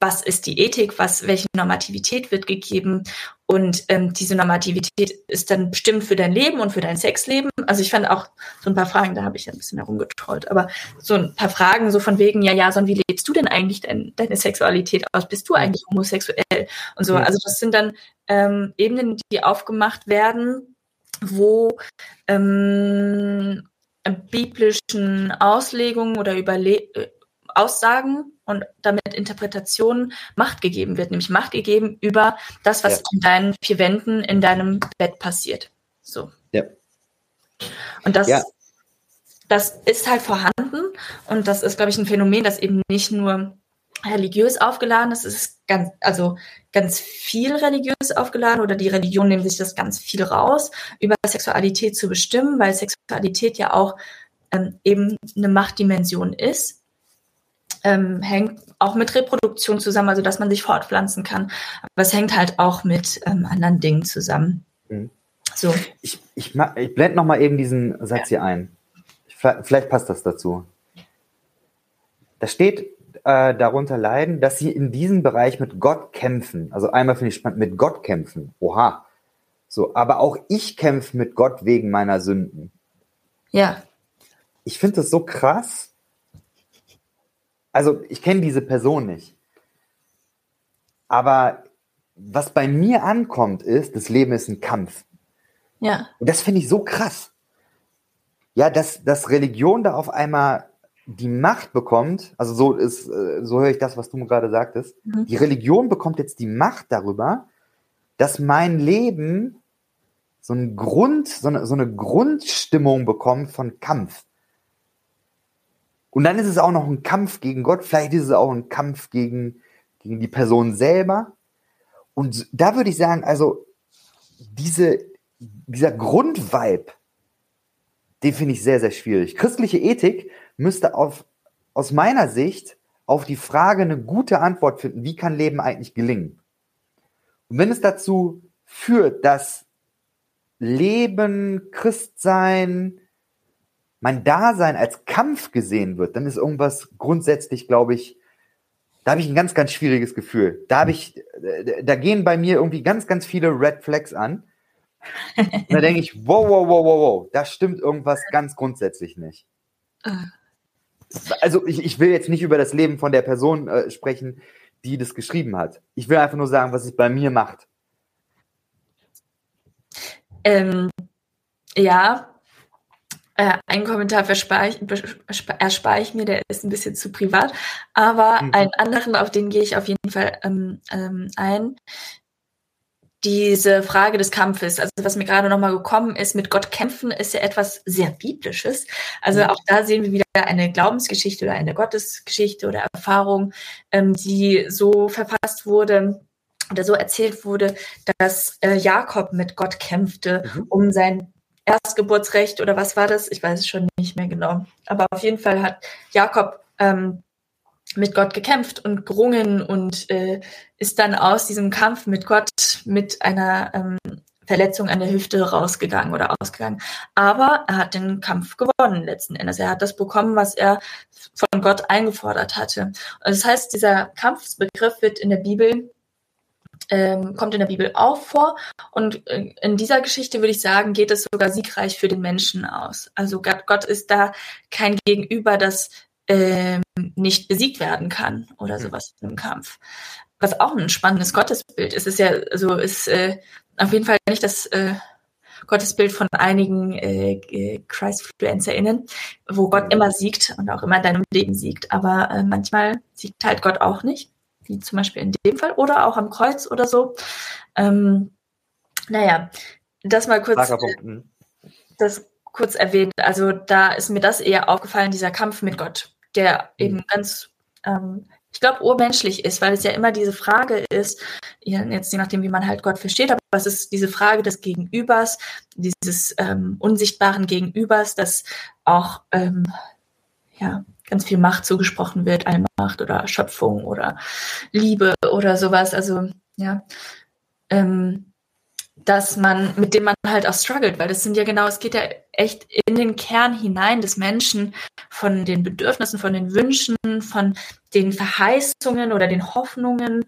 was ist die Ethik, was, welche Normativität wird gegeben und ähm, diese Normativität ist dann bestimmt für dein Leben und für dein Sexleben. Also ich fand auch so ein paar Fragen, da habe ich ein bisschen herumgetrollt, aber so ein paar Fragen so von wegen, ja, ja, so wie lebst du denn eigentlich dein, deine Sexualität aus? Bist du eigentlich homosexuell? Und so, also das sind dann ähm, Ebenen, die aufgemacht werden, wo ähm, biblischen Auslegungen oder Überle äh, Aussagen und damit Interpretationen Macht gegeben wird, nämlich Macht gegeben über das, was ja. in deinen vier Wänden in deinem Bett passiert. So. Ja. Und das, ja. das ist halt vorhanden und das ist, glaube ich, ein Phänomen, das eben nicht nur religiös aufgeladen ist, es ist ganz, also ganz viel religiös aufgeladen oder die Religion nimmt sich das ganz viel raus, über Sexualität zu bestimmen, weil Sexualität ja auch ähm, eben eine Machtdimension ist ähm, hängt auch mit Reproduktion zusammen, also dass man sich fortpflanzen kann. Aber es hängt halt auch mit ähm, anderen Dingen zusammen. Mhm. So. Ich, ich, ich blende noch mal eben diesen Satz hier ein. Ich, vielleicht passt das dazu. Da steht äh, darunter leiden, dass sie in diesem Bereich mit Gott kämpfen. Also einmal finde ich spannend, mit Gott kämpfen. Oha. So, aber auch ich kämpfe mit Gott wegen meiner Sünden. Ja. Ich finde das so krass, also ich kenne diese Person nicht. Aber was bei mir ankommt, ist, das Leben ist ein Kampf. Ja. Und das finde ich so krass. Ja, dass, dass Religion da auf einmal die Macht bekommt, also so ist, äh, so höre ich das, was du gerade sagtest. Mhm. Die Religion bekommt jetzt die Macht darüber, dass mein Leben so einen Grund, so eine, so eine Grundstimmung bekommt von Kampf. Und dann ist es auch noch ein Kampf gegen Gott, vielleicht ist es auch ein Kampf gegen, gegen die Person selber. Und da würde ich sagen, also diese, dieser Grundvibe, den finde ich sehr, sehr schwierig. Christliche Ethik müsste auf, aus meiner Sicht auf die Frage eine gute Antwort finden, wie kann Leben eigentlich gelingen? Und wenn es dazu führt, dass Leben, Christsein, mein Dasein als Kampf gesehen wird, dann ist irgendwas grundsätzlich, glaube ich, da habe ich ein ganz, ganz schwieriges Gefühl. Da habe ich, da gehen bei mir irgendwie ganz, ganz viele Red Flags an. Da denke ich, wow, wow, wow, wow, wow, da stimmt irgendwas ganz grundsätzlich nicht. Also ich, ich will jetzt nicht über das Leben von der Person äh, sprechen, die das geschrieben hat. Ich will einfach nur sagen, was es bei mir macht. Ähm, ja, äh, einen Kommentar erspare ich, erspare ich mir, der ist ein bisschen zu privat, aber mhm. einen anderen, auf den gehe ich auf jeden Fall ähm, ähm, ein. Diese Frage des Kampfes, also was mir gerade nochmal gekommen ist, mit Gott kämpfen, ist ja etwas sehr Biblisches. Also mhm. auch da sehen wir wieder eine Glaubensgeschichte oder eine Gottesgeschichte oder Erfahrung, ähm, die so verfasst wurde, oder so erzählt wurde, dass äh, Jakob mit Gott kämpfte mhm. um sein Erstgeburtsrecht oder was war das? Ich weiß es schon nicht mehr genau. Aber auf jeden Fall hat Jakob ähm, mit Gott gekämpft und gerungen und äh, ist dann aus diesem Kampf mit Gott mit einer ähm, Verletzung an der Hüfte rausgegangen oder ausgegangen. Aber er hat den Kampf gewonnen letzten Endes. Er hat das bekommen, was er von Gott eingefordert hatte. Und das heißt, dieser Kampfsbegriff wird in der Bibel ähm, kommt in der Bibel auch vor. Und äh, in dieser Geschichte würde ich sagen, geht es sogar siegreich für den Menschen aus. Also Gott ist da kein Gegenüber, das ähm, nicht besiegt werden kann oder mhm. sowas im Kampf. Was auch ein spannendes Gottesbild ist, ist ja, also ist äh, auf jeden Fall nicht das äh, Gottesbild von einigen äh, Christ-FluencerInnen, wo Gott immer siegt und auch immer in deinem Leben siegt. Aber äh, manchmal siegt halt Gott auch nicht wie zum Beispiel in dem Fall, oder auch am Kreuz oder so. Ähm, naja, das mal kurz, hm. das kurz erwähnt. Also da ist mir das eher aufgefallen, dieser Kampf mit Gott, der mhm. eben ganz, ähm, ich glaube, urmenschlich ist, weil es ja immer diese Frage ist, jetzt je nachdem, wie man halt Gott versteht, aber es ist diese Frage des Gegenübers, dieses ähm, unsichtbaren Gegenübers, das auch ähm, ja, ganz viel Macht zugesprochen wird, Allmacht oder Schöpfung oder Liebe oder sowas. Also ja, ähm, dass man, mit dem man halt auch struggelt, weil das sind ja genau, es geht ja echt in den Kern hinein des Menschen von den Bedürfnissen, von den Wünschen, von den Verheißungen oder den Hoffnungen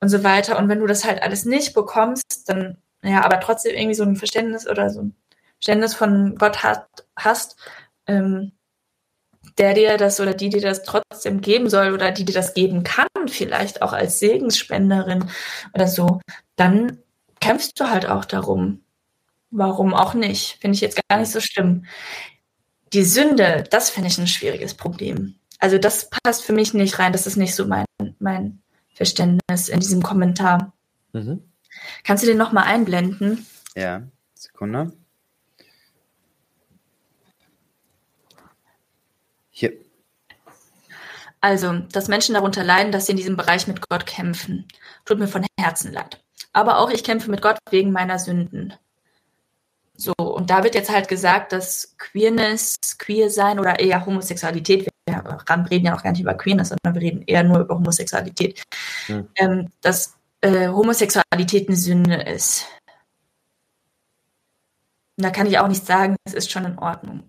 und so weiter. Und wenn du das halt alles nicht bekommst, dann, ja, aber trotzdem irgendwie so ein Verständnis oder so ein Verständnis von Gott hat, hast, ähm, der dir das oder die dir das trotzdem geben soll oder die dir das geben kann, vielleicht auch als Segensspenderin oder so, dann kämpfst du halt auch darum. Warum auch nicht? Finde ich jetzt gar nicht so schlimm. Die Sünde, das finde ich ein schwieriges Problem. Also das passt für mich nicht rein. Das ist nicht so mein, mein Verständnis in diesem Kommentar. Mhm. Kannst du den nochmal einblenden? Ja, Sekunde. Hier. Also, dass Menschen darunter leiden, dass sie in diesem Bereich mit Gott kämpfen. Tut mir von Herzen leid. Aber auch ich kämpfe mit Gott wegen meiner Sünden. So, und da wird jetzt halt gesagt, dass Queerness, Queer sein oder eher Homosexualität, wir reden ja auch gar nicht über Queerness, sondern wir reden eher nur über Homosexualität, hm. ähm, dass äh, Homosexualität eine Sünde ist. Und da kann ich auch nicht sagen, es ist schon in Ordnung.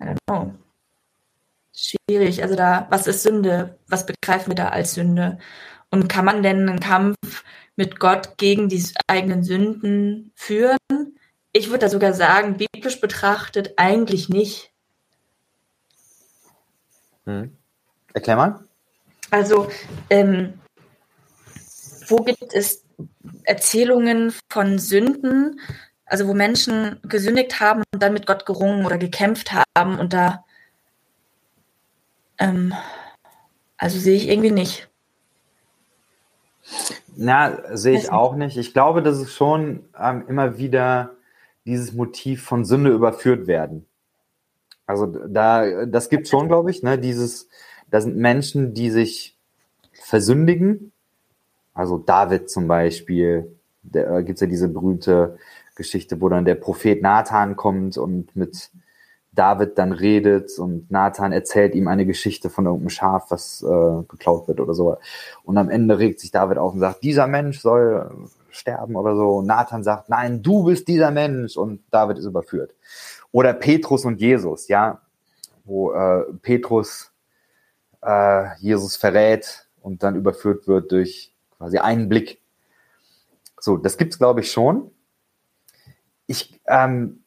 I don't know schwierig. Also da, was ist Sünde? Was begreifen wir da als Sünde? Und kann man denn einen Kampf mit Gott gegen die eigenen Sünden führen? Ich würde da sogar sagen, biblisch betrachtet eigentlich nicht. Hm. Erklär mal. Also, ähm, wo gibt es Erzählungen von Sünden, also wo Menschen gesündigt haben und dann mit Gott gerungen oder gekämpft haben und da ähm, also sehe ich irgendwie nicht. Na, sehe ich auch nicht. Ich glaube, dass es schon ähm, immer wieder dieses Motiv von Sünde überführt werden. Also da, das gibt schon, glaube ich, ne, dieses, da sind Menschen, die sich versündigen. Also David zum Beispiel, da gibt es ja diese berühmte Geschichte, wo dann der Prophet Nathan kommt und mit David dann redet und Nathan erzählt ihm eine Geschichte von irgendeinem Schaf, was äh, geklaut wird oder so. Und am Ende regt sich David auf und sagt, dieser Mensch soll sterben oder so. Und Nathan sagt, nein, du bist dieser Mensch. Und David ist überführt. Oder Petrus und Jesus, ja, wo äh, Petrus äh, Jesus verrät und dann überführt wird durch quasi einen Blick. So, das gibt's glaube ich schon. Ich ähm,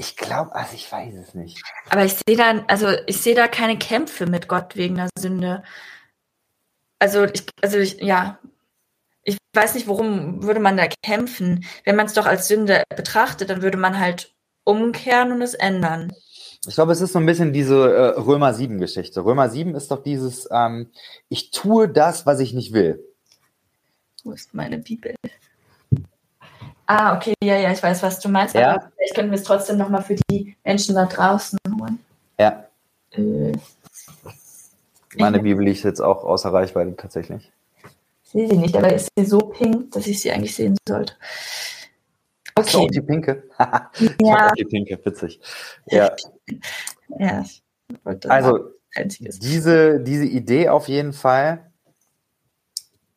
ich glaube, also ich weiß es nicht. Aber ich sehe da, also ich sehe da keine Kämpfe mit Gott wegen der Sünde. Also ich, also ich, ja, ich weiß nicht, worum würde man da kämpfen. Wenn man es doch als Sünde betrachtet, dann würde man halt umkehren und es ändern. Ich glaube, es ist so ein bisschen diese äh, Römer 7 Geschichte. Römer 7 ist doch dieses, ähm, ich tue das, was ich nicht will. Wo ist meine Bibel? Ah, okay, ja, ja, ich weiß, was du meinst. Ja. Aber vielleicht können wir es trotzdem nochmal für die Menschen da draußen holen. Ja. Äh, Meine Bibel liegt jetzt auch außer Reichweite tatsächlich. Ich sehe sie nicht, aber ist sie so pink, dass ich sie eigentlich sehen sollte. Okay. So, die pinke. ja. die pinke, witzig. Ja. ja. Also, diese, diese Idee auf jeden Fall.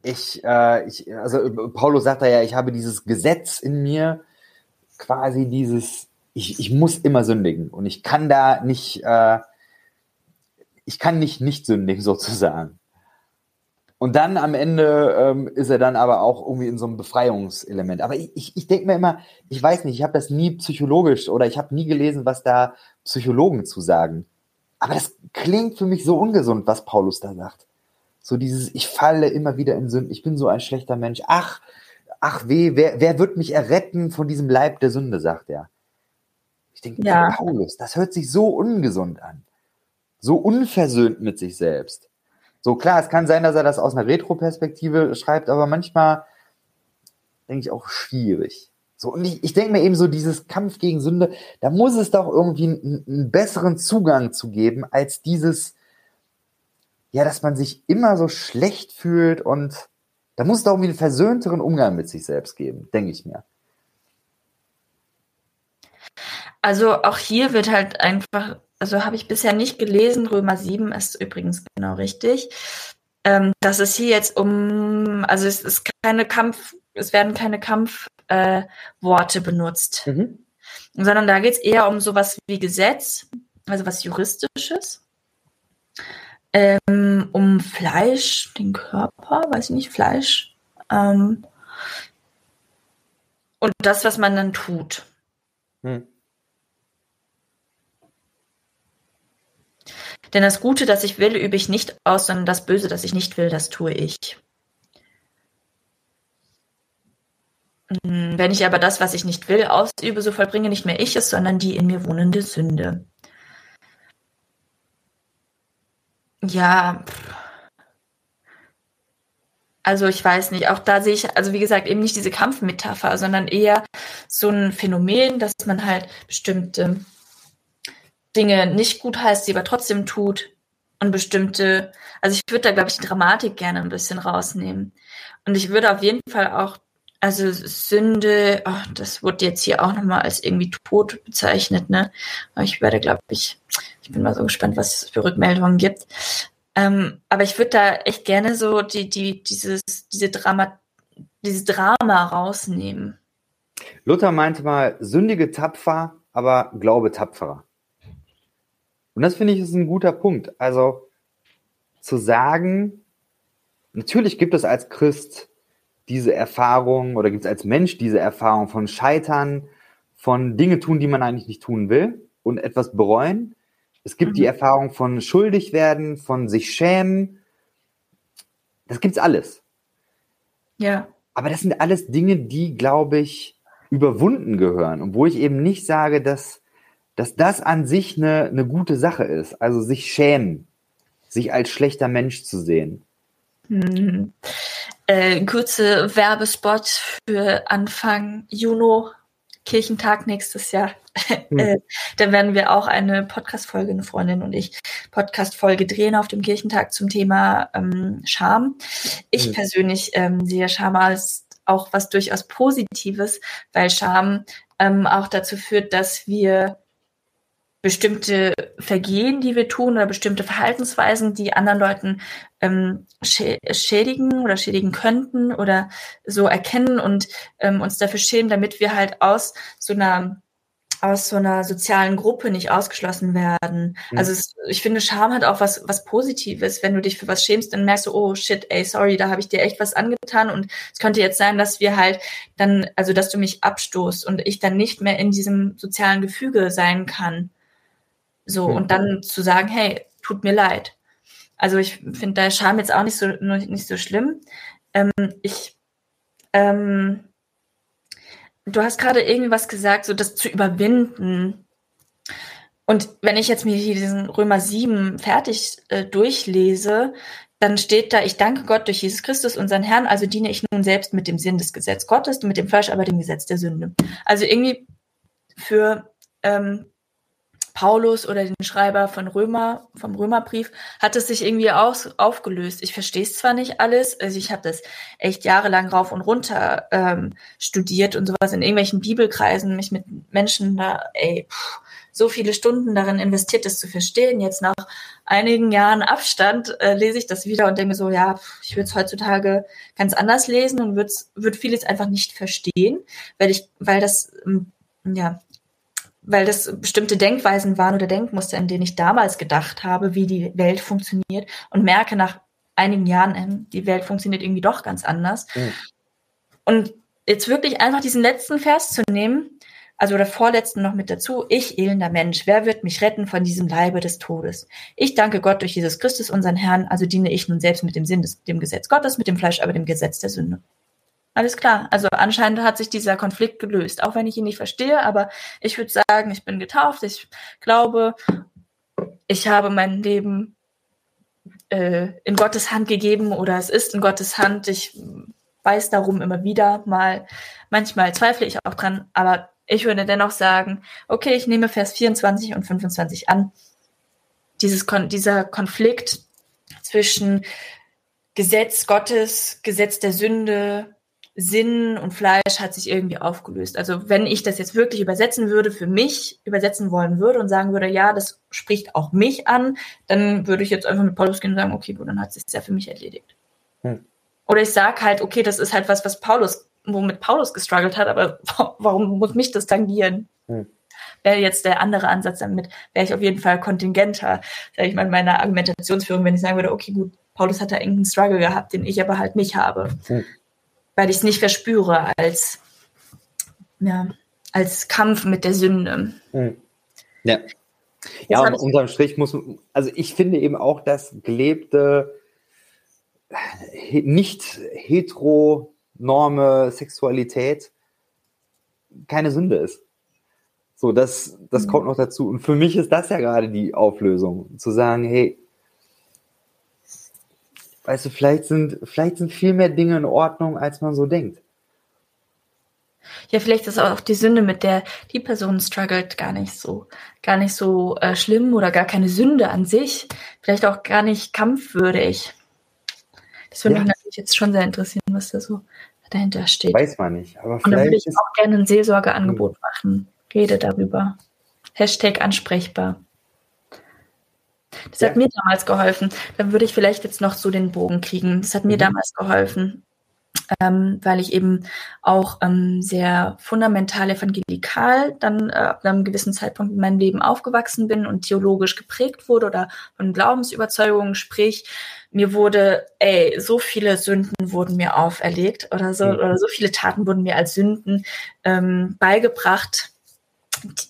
Ich, äh, ich, also Paulo sagt da ja, ich habe dieses Gesetz in mir, quasi dieses, ich, ich muss immer sündigen und ich kann da nicht, äh, ich kann nicht nicht sündigen sozusagen. Und dann am Ende ähm, ist er dann aber auch irgendwie in so einem Befreiungselement. Aber ich, ich, ich denke mir immer, ich weiß nicht, ich habe das nie psychologisch oder ich habe nie gelesen, was da Psychologen zu sagen. Aber das klingt für mich so ungesund, was Paulus da sagt. So dieses, ich falle immer wieder in Sünden, ich bin so ein schlechter Mensch. Ach, ach weh, wer, wer wird mich erretten von diesem Leib der Sünde, sagt er. Ich denke, ja. Paulus, das hört sich so ungesund an. So unversöhnt mit sich selbst. So klar, es kann sein, dass er das aus einer Retro-Perspektive schreibt, aber manchmal denke ich auch schwierig. So, und ich, ich denke mir eben so, dieses Kampf gegen Sünde, da muss es doch irgendwie einen, einen besseren Zugang zu geben, als dieses, ja, dass man sich immer so schlecht fühlt und da muss es doch irgendwie einen versöhnteren Umgang mit sich selbst geben, denke ich mir. Also auch hier wird halt einfach also habe ich bisher nicht gelesen, Römer 7 ist übrigens genau richtig, ähm, dass es hier jetzt um, also es ist keine Kampf, es werden keine Kampfworte äh, benutzt, mhm. sondern da geht es eher um sowas wie Gesetz, also was Juristisches, ähm, um Fleisch, den Körper, weiß ich nicht, Fleisch, ähm, und das, was man dann tut. Mhm. Denn das Gute, das ich will, übe ich nicht aus, sondern das Böse, das ich nicht will, das tue ich. Hm, wenn ich aber das, was ich nicht will, ausübe, so vollbringe nicht mehr ich es, sondern die in mir wohnende Sünde. Ja, also ich weiß nicht, auch da sehe ich, also wie gesagt, eben nicht diese Kampfmetapher, sondern eher so ein Phänomen, dass man halt bestimmte Dinge nicht gut heißt, sie aber trotzdem tut und bestimmte, also ich würde da, glaube ich, die Dramatik gerne ein bisschen rausnehmen. Und ich würde auf jeden Fall auch, also Sünde, oh, das wurde jetzt hier auch nochmal als irgendwie Tod bezeichnet, ne? Aber ich werde, glaube ich, ich bin mal so gespannt, was es für Rückmeldungen gibt. Ähm, aber ich würde da echt gerne so die, die, dieses, diese Drama, dieses Drama rausnehmen. Luther meinte mal, sündige tapfer, aber glaube tapferer. Und das finde ich ist ein guter Punkt. Also zu sagen, natürlich gibt es als Christ diese Erfahrung oder gibt es als Mensch diese Erfahrung von Scheitern, von Dinge tun, die man eigentlich nicht tun will und etwas bereuen. Es gibt mhm. die Erfahrung von schuldig werden, von sich schämen. Das gibt's alles. Ja. Aber das sind alles Dinge, die, glaube ich, überwunden gehören und wo ich eben nicht sage, dass dass das an sich eine, eine gute Sache ist. Also sich schämen, sich als schlechter Mensch zu sehen. Hm. Äh, kurze Werbespot für Anfang Juni, Kirchentag nächstes Jahr. Hm. Äh, da werden wir auch eine Podcast-Folge, eine Freundin und ich, Podcast-Folge drehen auf dem Kirchentag zum Thema ähm, Scham. Ich hm. persönlich ähm, sehe Scham als auch was durchaus Positives, weil Scham ähm, auch dazu führt, dass wir bestimmte Vergehen, die wir tun oder bestimmte Verhaltensweisen, die anderen Leuten ähm, schädigen oder schädigen könnten oder so erkennen und ähm, uns dafür schämen, damit wir halt aus so einer aus so einer sozialen Gruppe nicht ausgeschlossen werden. Mhm. Also es, ich finde, Scham hat auch was, was Positives. Wenn du dich für was schämst, dann merkst du, oh shit, ey, sorry, da habe ich dir echt was angetan. Und es könnte jetzt sein, dass wir halt dann, also dass du mich abstoßt und ich dann nicht mehr in diesem sozialen Gefüge sein kann. So, mhm. und dann zu sagen, hey, tut mir leid. Also ich finde da Scham jetzt auch nicht so, nicht so schlimm. Ähm, ich, ähm, du hast gerade irgendwas gesagt, so das zu überwinden. Und wenn ich jetzt mir hier diesen Römer 7 fertig äh, durchlese, dann steht da, ich danke Gott durch Jesus Christus, unseren Herrn, also diene ich nun selbst mit dem Sinn des Gesetzes Gottes mit dem Fleisch aber dem Gesetz der Sünde. Also irgendwie für ähm, Paulus oder den Schreiber von Römer, vom Römerbrief, hat es sich irgendwie aus, aufgelöst. Ich verstehe es zwar nicht alles, also ich habe das echt jahrelang rauf und runter ähm, studiert und sowas in irgendwelchen Bibelkreisen, mich mit Menschen da, ey, pff, so viele Stunden darin investiert, das zu verstehen. Jetzt nach einigen Jahren Abstand äh, lese ich das wieder und denke so, ja, ich würde es heutzutage ganz anders lesen und würde würd vieles einfach nicht verstehen, weil ich, weil das ähm, ja weil das bestimmte Denkweisen waren oder Denkmuster, in denen ich damals gedacht habe, wie die Welt funktioniert und merke nach einigen Jahren, ähm, die Welt funktioniert irgendwie doch ganz anders. Mhm. Und jetzt wirklich einfach diesen letzten Vers zu nehmen, also der vorletzten noch mit dazu, ich elender Mensch, wer wird mich retten von diesem Leibe des Todes? Ich danke Gott durch Jesus Christus, unseren Herrn, also diene ich nun selbst mit dem Sinn des dem Gesetz Gottes, mit dem Fleisch, aber dem Gesetz der Sünde. Alles klar. Also anscheinend hat sich dieser Konflikt gelöst, auch wenn ich ihn nicht verstehe, aber ich würde sagen, ich bin getauft, ich glaube, ich habe mein Leben äh, in Gottes Hand gegeben oder es ist in Gottes Hand. Ich weiß darum immer wieder mal. Manchmal zweifle ich auch dran, aber ich würde dennoch sagen, okay, ich nehme Vers 24 und 25 an. Dieses Kon dieser Konflikt zwischen Gesetz Gottes, Gesetz der Sünde, Sinn und Fleisch hat sich irgendwie aufgelöst. Also wenn ich das jetzt wirklich übersetzen würde, für mich übersetzen wollen würde und sagen würde, ja, das spricht auch mich an, dann würde ich jetzt einfach mit Paulus gehen und sagen, okay, gut, dann hat es sich ja für mich erledigt. Hm. Oder ich sage halt, okay, das ist halt was, was Paulus, womit Paulus gestruggelt hat, aber warum muss mich das tangieren? Hm. Wäre jetzt der andere Ansatz damit, wäre ich auf jeden Fall kontingenter, sage ich mal, in meiner Argumentationsführung, wenn ich sagen würde, okay, gut, Paulus hat da irgendeinen Struggle gehabt, den ich aber halt nicht habe. Hm weil ich es nicht verspüre als, ja, als Kampf mit der Sünde. Hm. Ja. Ja, und unterm Strich muss, also ich finde eben auch, dass gelebte, nicht heteronorme Sexualität keine Sünde ist. So, das, das mhm. kommt noch dazu. Und für mich ist das ja gerade die Auflösung, zu sagen, hey, weißt du, vielleicht sind, vielleicht sind viel mehr Dinge in Ordnung, als man so denkt. Ja, vielleicht ist auch die Sünde, mit der die Person struggelt, gar nicht so, gar nicht so äh, schlimm oder gar keine Sünde an sich. Vielleicht auch gar nicht kampfwürdig. Das würde ja. mich natürlich jetzt schon sehr interessieren, was da so dahinter steht. Weiß man nicht. Aber Und dann würde ich auch gerne ein Seelsorgeangebot hm. machen. Rede darüber. Hashtag ansprechbar. Das ja. hat mir damals geholfen. Dann würde ich vielleicht jetzt noch so den Bogen kriegen. Das hat mir mhm. damals geholfen, ähm, weil ich eben auch ähm, sehr fundamental evangelikal dann äh, ab einem gewissen Zeitpunkt in meinem Leben aufgewachsen bin und theologisch geprägt wurde oder von Glaubensüberzeugungen, sprich, mir wurde, ey, so viele Sünden wurden mir auferlegt oder so, mhm. oder so viele Taten wurden mir als Sünden ähm, beigebracht,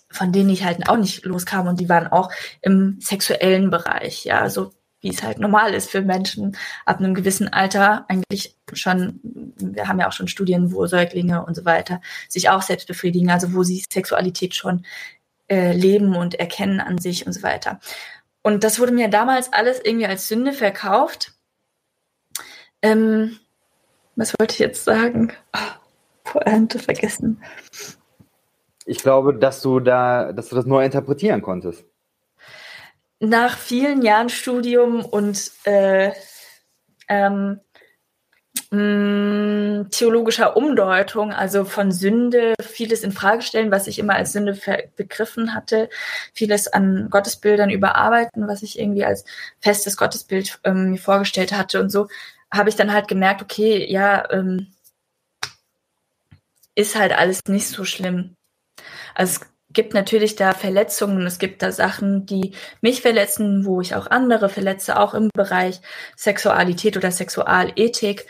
von denen ich halt auch nicht loskam und die waren auch im sexuellen Bereich, ja, so wie es halt normal ist für Menschen ab einem gewissen Alter, eigentlich schon, wir haben ja auch schon Studien, wo Säuglinge und so weiter sich auch selbst befriedigen, also wo sie Sexualität schon äh, leben und erkennen an sich und so weiter. Und das wurde mir damals alles irgendwie als Sünde verkauft. Ähm, was wollte ich jetzt sagen? Oh, Pointe vergessen ich glaube, dass du da, dass du das neu interpretieren konntest. Nach vielen Jahren Studium und äh, ähm, mm, theologischer Umdeutung, also von Sünde, vieles in Frage stellen, was ich immer als Sünde begriffen hatte, vieles an Gottesbildern überarbeiten, was ich irgendwie als festes Gottesbild ähm, mir vorgestellt hatte und so, habe ich dann halt gemerkt, okay, ja, ähm, ist halt alles nicht so schlimm. Also es gibt natürlich da Verletzungen, es gibt da Sachen, die mich verletzen, wo ich auch andere verletze, auch im Bereich Sexualität oder Sexualethik.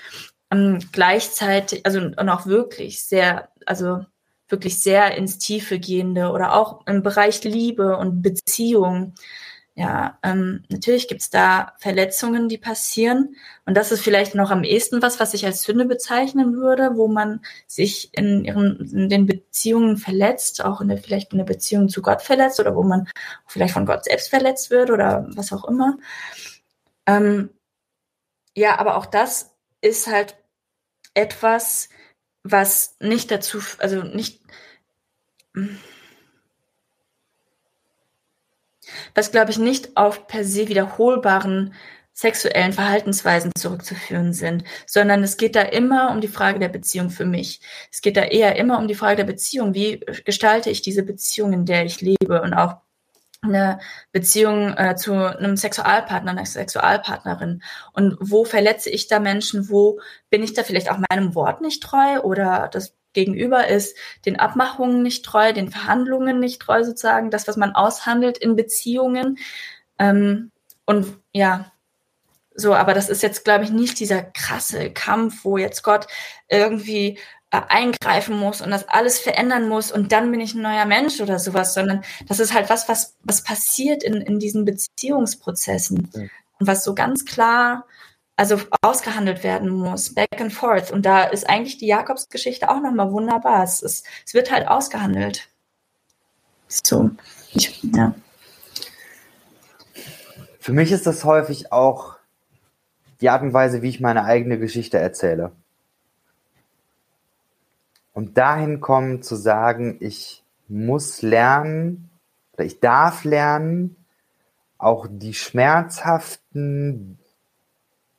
Ähm, gleichzeitig, also und auch wirklich sehr, also wirklich sehr ins Tiefe gehende oder auch im Bereich Liebe und Beziehung ja, ähm, natürlich gibt's da Verletzungen, die passieren. Und das ist vielleicht noch am ehesten was, was ich als Sünde bezeichnen würde, wo man sich in, ihren, in den Beziehungen verletzt, auch in der, vielleicht in der Beziehung zu Gott verletzt oder wo man vielleicht von Gott selbst verletzt wird oder was auch immer. Ähm, ja, aber auch das ist halt etwas, was nicht dazu, also nicht, was glaube ich nicht auf per se wiederholbaren sexuellen Verhaltensweisen zurückzuführen sind, sondern es geht da immer um die Frage der Beziehung für mich. Es geht da eher immer um die Frage der Beziehung. Wie gestalte ich diese Beziehung, in der ich lebe und auch eine Beziehung äh, zu einem Sexualpartner, einer Sexualpartnerin und wo verletze ich da Menschen, wo bin ich da vielleicht auch meinem Wort nicht treu oder das Gegenüber ist den Abmachungen nicht treu, den Verhandlungen nicht treu sozusagen, das, was man aushandelt in Beziehungen. Ähm, und ja, so, aber das ist jetzt, glaube ich, nicht dieser krasse Kampf, wo jetzt Gott irgendwie äh, eingreifen muss und das alles verändern muss und dann bin ich ein neuer Mensch oder sowas, sondern das ist halt was, was, was passiert in, in diesen Beziehungsprozessen mhm. und was so ganz klar, also ausgehandelt werden muss, back and forth. Und da ist eigentlich die Jakobsgeschichte auch nochmal wunderbar. Es, ist, es wird halt ausgehandelt. So, ich, ja. Für mich ist das häufig auch die Art und Weise, wie ich meine eigene Geschichte erzähle. Und dahin kommen zu sagen, ich muss lernen oder ich darf lernen, auch die schmerzhaften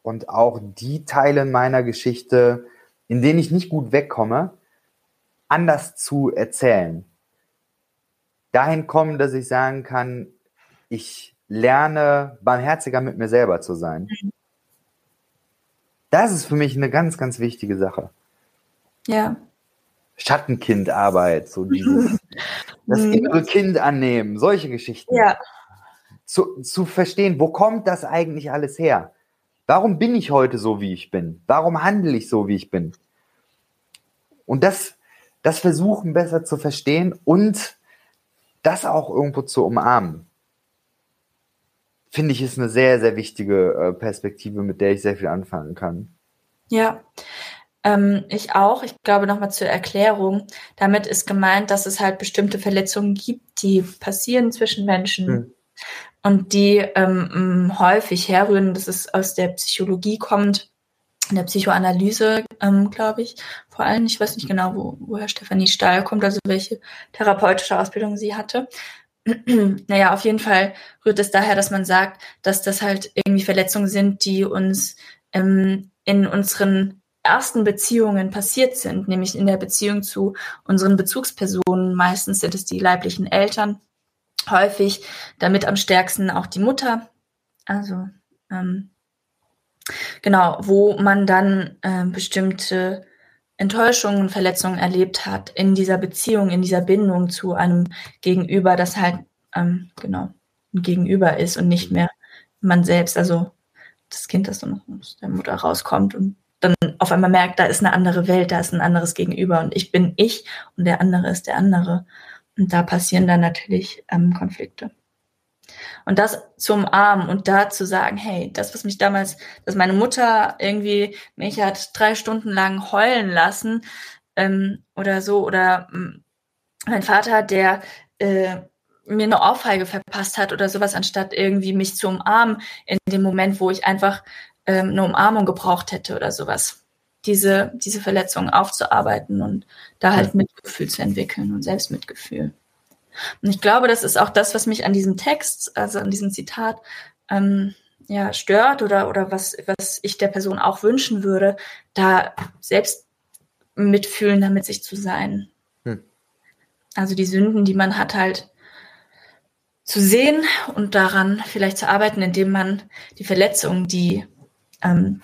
und auch die Teile meiner Geschichte, in denen ich nicht gut wegkomme, anders zu erzählen. Dahin kommen, dass ich sagen kann, ich lerne barmherziger mit mir selber zu sein. Mhm. Das ist für mich eine ganz, ganz wichtige Sache. Ja. Schattenkindarbeit, so dieses, das mhm. innere Kind annehmen, solche Geschichten. Ja. Zu, zu verstehen, wo kommt das eigentlich alles her? Warum bin ich heute so, wie ich bin? Warum handle ich so, wie ich bin? Und das, das versuchen besser zu verstehen und das auch irgendwo zu umarmen. Finde ich, ist eine sehr, sehr wichtige äh, Perspektive, mit der ich sehr viel anfangen kann. Ja, ähm, ich auch. Ich glaube nochmal zur Erklärung. Damit ist gemeint, dass es halt bestimmte Verletzungen gibt, die passieren zwischen Menschen mhm. Und die ähm, häufig herrühren, dass es aus der Psychologie kommt, in der Psychoanalyse, ähm, glaube ich. Vor allem, ich weiß nicht genau, wo, woher Stefanie Stahl kommt, also welche therapeutische Ausbildung sie hatte. naja, auf jeden Fall rührt es daher, dass man sagt, dass das halt irgendwie Verletzungen sind, die uns ähm, in unseren ersten Beziehungen passiert sind, nämlich in der Beziehung zu unseren Bezugspersonen. Meistens sind es die leiblichen Eltern, häufig damit am stärksten auch die Mutter. Also ähm, genau, wo man dann äh, bestimmte Enttäuschungen, Verletzungen erlebt hat in dieser Beziehung, in dieser Bindung zu einem Gegenüber, das halt ähm, genau ein Gegenüber ist und nicht mehr man selbst. Also das Kind, das dann aus der Mutter rauskommt und dann auf einmal merkt, da ist eine andere Welt, da ist ein anderes Gegenüber und ich bin ich und der andere ist der andere. Und da passieren dann natürlich ähm, Konflikte. Und das zum Arm und da zu sagen, hey, das, was mich damals, dass meine Mutter irgendwie mich hat drei Stunden lang heulen lassen ähm, oder so, oder ähm, mein Vater, der äh, mir eine Ohrfeige verpasst hat oder sowas, anstatt irgendwie mich zu umarmen in dem Moment, wo ich einfach ähm, eine Umarmung gebraucht hätte oder sowas. Diese, diese Verletzungen aufzuarbeiten und da halt Mitgefühl zu entwickeln und Selbstmitgefühl. Und ich glaube, das ist auch das, was mich an diesem Text, also an diesem Zitat, ähm, ja, stört oder, oder was, was ich der Person auch wünschen würde, da selbst mitfühlen, damit sich zu sein. Hm. Also die Sünden, die man hat, halt zu sehen und daran vielleicht zu arbeiten, indem man die Verletzungen, die ähm,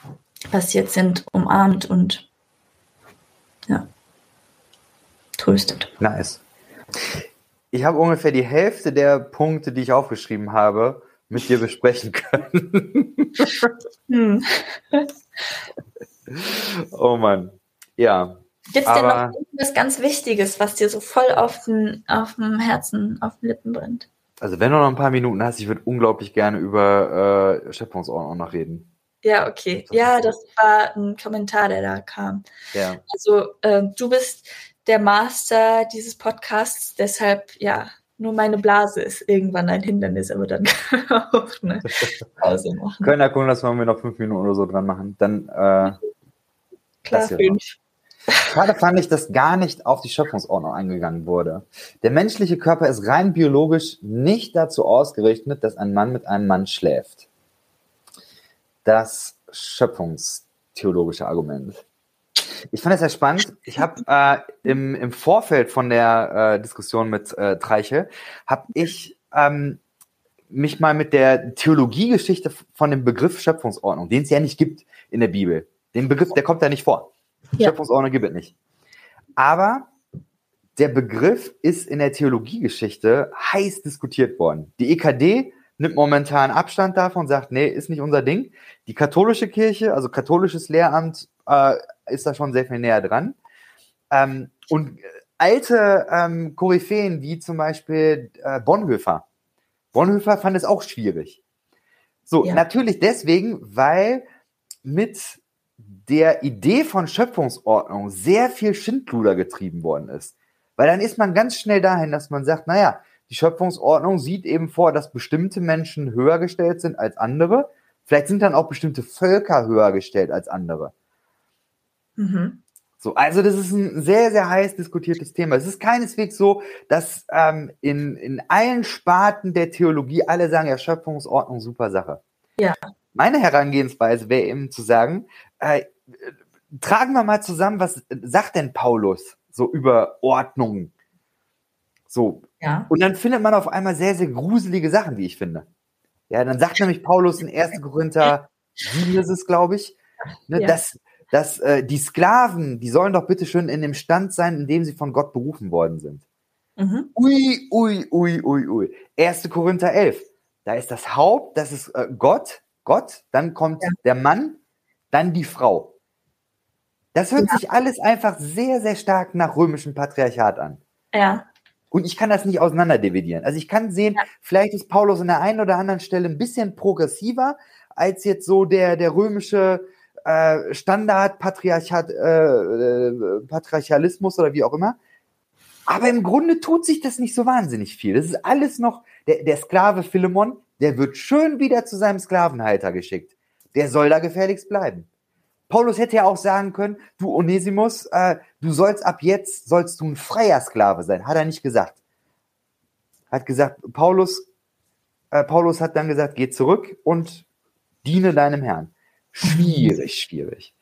passiert sind, umarmt und ja, tröstet. Nice. Ich habe ungefähr die Hälfte der Punkte, die ich aufgeschrieben habe, mit dir besprechen können. hm. oh Mann. Ja. Gibt es denn noch etwas ganz Wichtiges, was dir so voll auf, den, auf dem Herzen, auf den Lippen brennt? Also wenn du noch ein paar Minuten hast, ich würde unglaublich gerne über äh, Schöpfungsordnung noch reden. Ja, okay. Ja, das war ein Kommentar, der da kam. Ja. Also äh, du bist der Master dieses Podcasts, deshalb ja, nur meine Blase ist irgendwann ein Hindernis, aber dann können wir auch eine Pause machen. Können ja gucken, dass wir noch fünf Minuten oder so dran machen. Dann äh, klar fünf. Schade fand ich, dass gar nicht auf die Schöpfungsordnung eingegangen wurde. Der menschliche Körper ist rein biologisch nicht dazu ausgerichtet, dass ein Mann mit einem Mann schläft. Das schöpfungstheologische Argument. Ich fand es sehr spannend. Ich habe äh, im, im Vorfeld von der äh, Diskussion mit äh, Treiche, habe ich ähm, mich mal mit der Theologiegeschichte von dem Begriff Schöpfungsordnung, den es ja nicht gibt in der Bibel. Den Begriff, der kommt da nicht vor. Ja. Schöpfungsordnung gibt es nicht. Aber der Begriff ist in der Theologiegeschichte heiß diskutiert worden. Die EKD nimmt momentan Abstand davon und sagt, nee, ist nicht unser Ding. Die katholische Kirche, also katholisches Lehramt, äh, ist da schon sehr viel näher dran. Ähm, und alte ähm, Koryphäen, wie zum Beispiel äh, Bonhoeffer. Bonhoeffer fand es auch schwierig. So, ja. natürlich deswegen, weil mit der Idee von Schöpfungsordnung sehr viel Schindluder getrieben worden ist. Weil dann ist man ganz schnell dahin, dass man sagt, naja, die Schöpfungsordnung sieht eben vor, dass bestimmte Menschen höher gestellt sind als andere. Vielleicht sind dann auch bestimmte Völker höher gestellt als andere. Mhm. So, also das ist ein sehr, sehr heiß diskutiertes Thema. Es ist keineswegs so, dass ähm, in, in allen Sparten der Theologie alle sagen, ja, Schöpfungsordnung, super Sache. Ja. Meine Herangehensweise wäre eben zu sagen, äh, tragen wir mal zusammen, was sagt denn Paulus so über Ordnung? So. Ja. Und dann findet man auf einmal sehr, sehr gruselige Sachen, wie ich finde. Ja, dann sagt nämlich Paulus in 1. Korinther 7 ist es, glaube ich, ne, ja. dass dass äh, die Sklaven, die sollen doch bitte schön in dem Stand sein, in dem sie von Gott berufen worden sind. Mhm. Ui, ui, ui, ui, ui. 1. Korinther 11. Da ist das Haupt, das ist äh, Gott, Gott, dann kommt ja. der Mann, dann die Frau. Das hört ja. sich alles einfach sehr, sehr stark nach römischem Patriarchat an. Ja. Und ich kann das nicht auseinanderdividieren. Also ich kann sehen, ja. vielleicht ist Paulus an der einen oder anderen Stelle ein bisschen progressiver als jetzt so der, der römische äh, Standard Patriarchat, äh, äh, Patriarchalismus oder wie auch immer. Aber im Grunde tut sich das nicht so wahnsinnig viel. Das ist alles noch, der, der Sklave Philemon, der wird schön wieder zu seinem Sklavenhalter geschickt. Der soll da gefährlichst bleiben. Paulus hätte ja auch sagen können, du Onesimus, äh, du sollst ab jetzt, sollst du ein freier Sklave sein. Hat er nicht gesagt. Hat gesagt, Paulus, äh, Paulus hat dann gesagt, geh zurück und diene deinem Herrn. Schwierig, schwierig.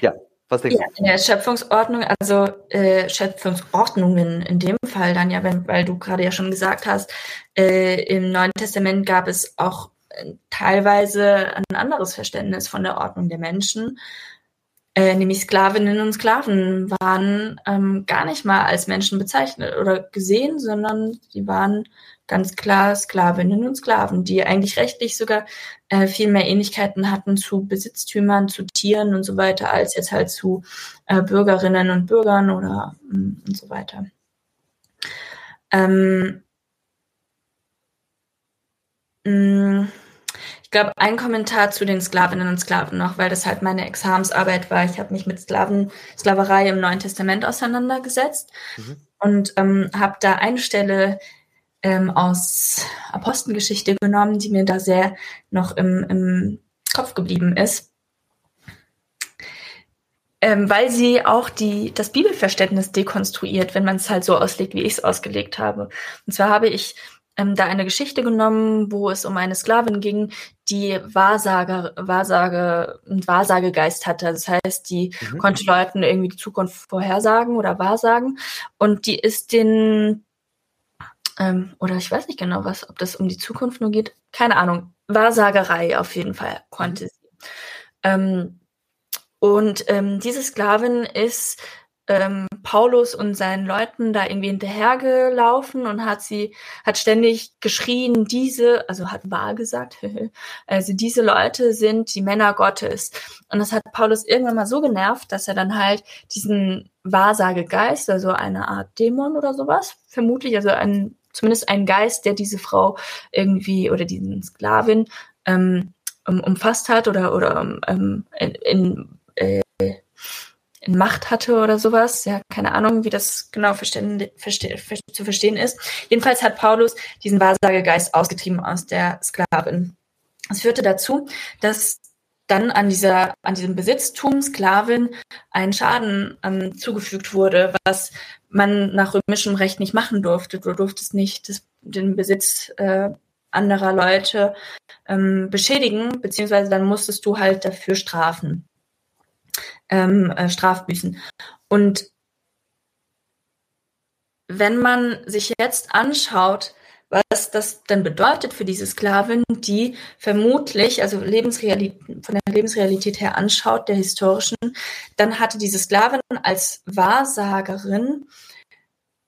Ja, was denkst ja, du? In der Schöpfungsordnung, also äh, Schöpfungsordnungen in dem Fall dann ja, wenn, weil du gerade ja schon gesagt hast, äh, im Neuen Testament gab es auch teilweise ein anderes Verständnis von der Ordnung der Menschen. Äh, nämlich Sklavinnen und Sklaven waren ähm, gar nicht mal als Menschen bezeichnet oder gesehen, sondern sie waren ganz klar Sklavinnen und Sklaven, die eigentlich rechtlich sogar äh, viel mehr Ähnlichkeiten hatten zu Besitztümern, zu Tieren und so weiter, als jetzt halt zu äh, Bürgerinnen und Bürgern oder mm, und so weiter. Ähm, ich glaube, ein Kommentar zu den Sklavinnen und Sklaven noch, weil das halt meine Examsarbeit war. Ich habe mich mit Sklaven, Sklaverei im Neuen Testament auseinandergesetzt mhm. und ähm, habe da eine Stelle ähm, aus Apostelgeschichte genommen, die mir da sehr noch im, im Kopf geblieben ist. Ähm, weil sie auch die, das Bibelverständnis dekonstruiert, wenn man es halt so auslegt, wie ich es ausgelegt habe. Und zwar habe ich ähm, da eine Geschichte genommen, wo es um eine Sklavin ging, die Wahrsager, Wahrsage, einen Wahrsagegeist hatte. Das heißt, die mhm. konnte Leuten irgendwie die Zukunft vorhersagen oder wahrsagen. Und die ist den ähm, oder ich weiß nicht genau was, ob das um die Zukunft nur geht. Keine Ahnung. Wahrsagerei auf jeden Fall konnte sie. Ähm, und ähm, diese Sklavin ist ähm, Paulus und seinen Leuten da irgendwie hinterhergelaufen und hat sie, hat ständig geschrien, diese, also hat wahr gesagt, also diese Leute sind die Männer Gottes. Und das hat Paulus irgendwann mal so genervt, dass er dann halt diesen Wahrsagegeist, also eine Art Dämon oder sowas, vermutlich, also ein zumindest ein Geist, der diese Frau irgendwie oder diesen Sklavin ähm, umfasst hat oder, oder ähm, in, in, äh, in Macht hatte oder sowas. Ja, keine Ahnung, wie das genau verste verste zu verstehen ist. Jedenfalls hat Paulus diesen Wahrsagegeist ausgetrieben aus der Sklavin. Es führte dazu, dass dann an dieser, an diesem Besitztum Sklavin ein Schaden ähm, zugefügt wurde, was man nach römischem Recht nicht machen durfte. Du durftest nicht das, den Besitz äh, anderer Leute ähm, beschädigen, beziehungsweise dann musstest du halt dafür strafen, ähm, äh, Strafbüßen. Und wenn man sich jetzt anschaut, was das denn bedeutet für diese Sklavin, die vermutlich, also Lebensrealität, von der Lebensrealität her anschaut, der historischen, dann hatte diese Sklavin als Wahrsagerin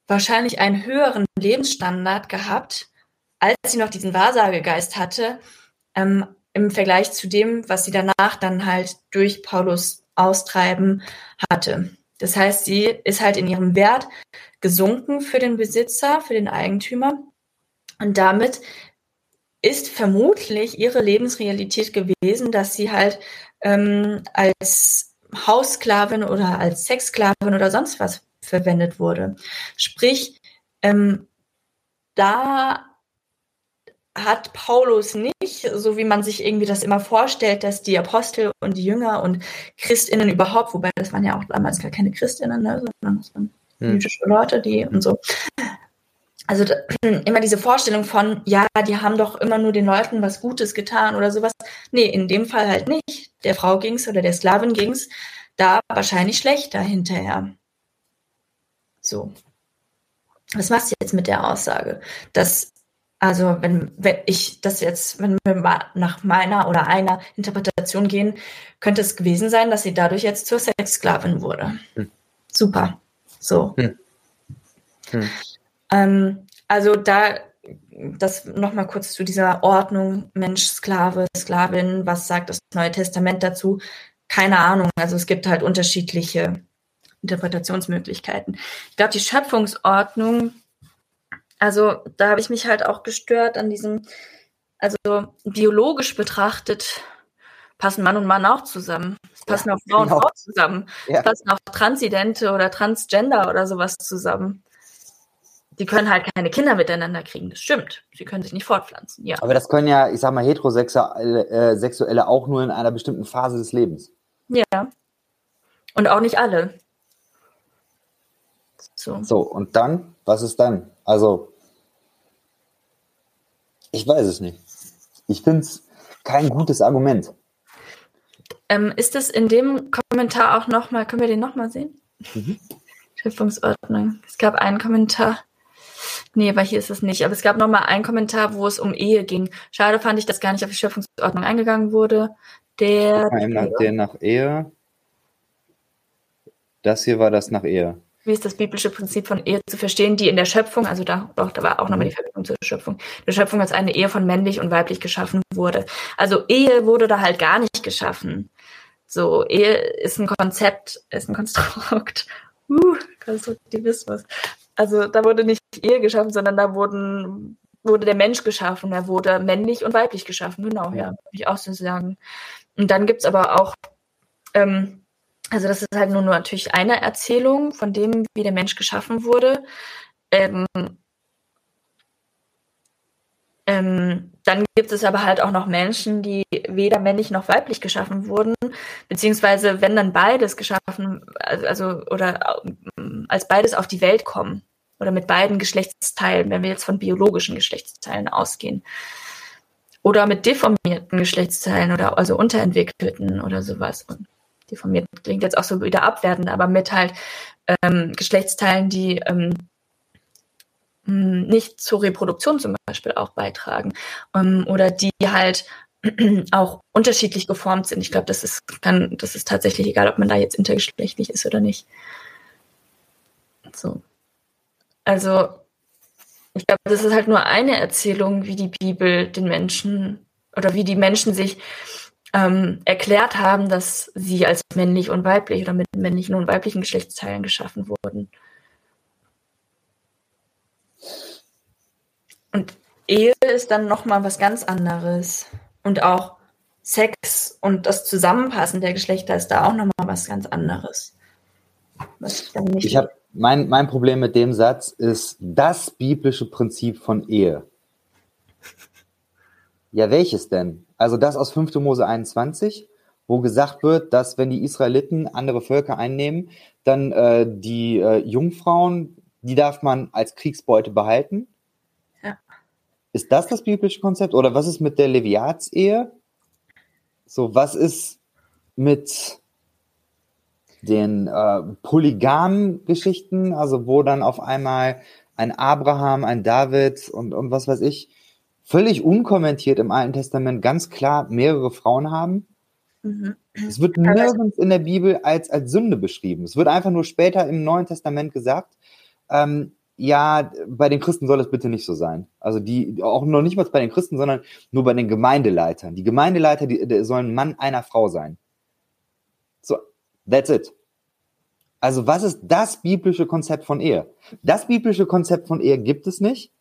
wahrscheinlich einen höheren Lebensstandard gehabt, als sie noch diesen Wahrsagegeist hatte, ähm, im Vergleich zu dem, was sie danach dann halt durch Paulus Austreiben hatte. Das heißt, sie ist halt in ihrem Wert gesunken für den Besitzer, für den Eigentümer und damit ist vermutlich ihre Lebensrealität gewesen, dass sie halt ähm, als Haussklavin oder als Sexsklavin oder sonst was verwendet wurde. Sprich, ähm, da hat Paulus nicht, so wie man sich irgendwie das immer vorstellt, dass die Apostel und die Jünger und Christinnen überhaupt, wobei das waren ja auch damals gar keine Christinnen, ne, sondern das waren hm. jüdische Leute, die und so, also immer diese Vorstellung von, ja, die haben doch immer nur den Leuten was Gutes getan oder sowas. Nee, in dem Fall halt nicht. Der Frau ging's oder der Sklavin ging's da wahrscheinlich schlechter hinterher. So. Was machst du jetzt mit der Aussage? Dass, also, wenn, wenn ich das jetzt, wenn wir mal nach meiner oder einer Interpretation gehen, könnte es gewesen sein, dass sie dadurch jetzt zur Sexsklavin wurde. Hm. Super. So. Hm. Hm. Ähm, also da das nochmal kurz zu dieser Ordnung Mensch, Sklave, Sklavin, was sagt das Neue Testament dazu? Keine Ahnung. Also es gibt halt unterschiedliche Interpretationsmöglichkeiten. Ich glaube, die Schöpfungsordnung, also da habe ich mich halt auch gestört an diesem, also biologisch betrachtet passen Mann und Mann auch zusammen. Es passen ja, auch Frau genau. und Frau zusammen. Ja. Es passen auch Transidente oder Transgender oder sowas zusammen sie können halt keine Kinder miteinander kriegen, das stimmt. Sie können sich nicht fortpflanzen, ja. Aber das können ja, ich sag mal, Heterosexuelle äh, auch nur in einer bestimmten Phase des Lebens. Ja. Und auch nicht alle. So. so, und dann? Was ist dann? Also, ich weiß es nicht. Ich finde es kein gutes Argument. Ähm, ist das in dem Kommentar auch nochmal, können wir den nochmal sehen? Mhm. Schöpfungsordnung. Es gab einen Kommentar. Nee, aber hier ist es nicht. Aber es gab noch mal einen Kommentar, wo es um Ehe ging. Schade fand ich, dass gar nicht auf die Schöpfungsordnung eingegangen wurde. Der, der nach Ehe. Das hier war das nach Ehe. Wie ist das biblische Prinzip von Ehe zu verstehen, die in der Schöpfung, also da, doch, da war auch nochmal die Verbindung zur Schöpfung, der Schöpfung als eine Ehe von männlich und weiblich geschaffen wurde. Also Ehe wurde da halt gar nicht geschaffen. So, Ehe ist ein Konzept, ist ein Konstrukt. Uh, Konstruktivismus. Also da wurde nicht Ehe geschaffen, sondern da wurden, wurde der Mensch geschaffen. Er wurde männlich und weiblich geschaffen. Genau, ja, würde ich auch so sagen. Und dann gibt's aber auch, ähm, also das ist halt nur, nur natürlich eine Erzählung von dem, wie der Mensch geschaffen wurde. Ähm, ähm, dann gibt es aber halt auch noch Menschen, die weder männlich noch weiblich geschaffen wurden, beziehungsweise wenn dann beides geschaffen, also oder ähm, als beides auf die Welt kommen oder mit beiden Geschlechtsteilen, wenn wir jetzt von biologischen Geschlechtsteilen ausgehen. Oder mit deformierten Geschlechtsteilen oder also unterentwickelten oder sowas. Und deformiert klingt jetzt auch so wieder abwertend, aber mit halt ähm, Geschlechtsteilen, die ähm, hm, nicht zur Reproduktion zum Beispiel auch beitragen ähm, oder die halt auch unterschiedlich geformt sind. Ich glaube, das ist, kann, das ist tatsächlich egal, ob man da jetzt intergeschlechtlich ist oder nicht. So. Also, ich glaube, das ist halt nur eine Erzählung, wie die Bibel den Menschen oder wie die Menschen sich ähm, erklärt haben, dass sie als männlich und weiblich oder mit männlichen und weiblichen Geschlechtsteilen geschaffen wurden. Und Ehe ist dann nochmal was ganz anderes. Und auch Sex und das Zusammenpassen der Geschlechter ist da auch nochmal was ganz anderes. Was ich ich habe mein, mein Problem mit dem Satz ist das biblische Prinzip von Ehe. Ja, welches denn? Also das aus 5. Mose 21 wo gesagt wird, dass wenn die Israeliten andere Völker einnehmen, dann äh, die äh, Jungfrauen, die darf man als Kriegsbeute behalten. Ja. Ist das das biblische Konzept? Oder was ist mit der Leviatsehe? So, was ist mit den äh, polygamen Geschichten, also wo dann auf einmal ein Abraham, ein David und, und was weiß ich, völlig unkommentiert im Alten Testament ganz klar mehrere Frauen haben. Mhm. Es wird nirgends in der Bibel als, als Sünde beschrieben. Es wird einfach nur später im Neuen Testament gesagt, ähm, ja, bei den Christen soll es bitte nicht so sein. Also die, auch noch nicht mal bei den Christen, sondern nur bei den Gemeindeleitern. Die Gemeindeleiter, die, die sollen Mann einer Frau sein. So, that's it. Also was ist das biblische Konzept von Ehe? Das biblische Konzept von Ehe gibt es nicht.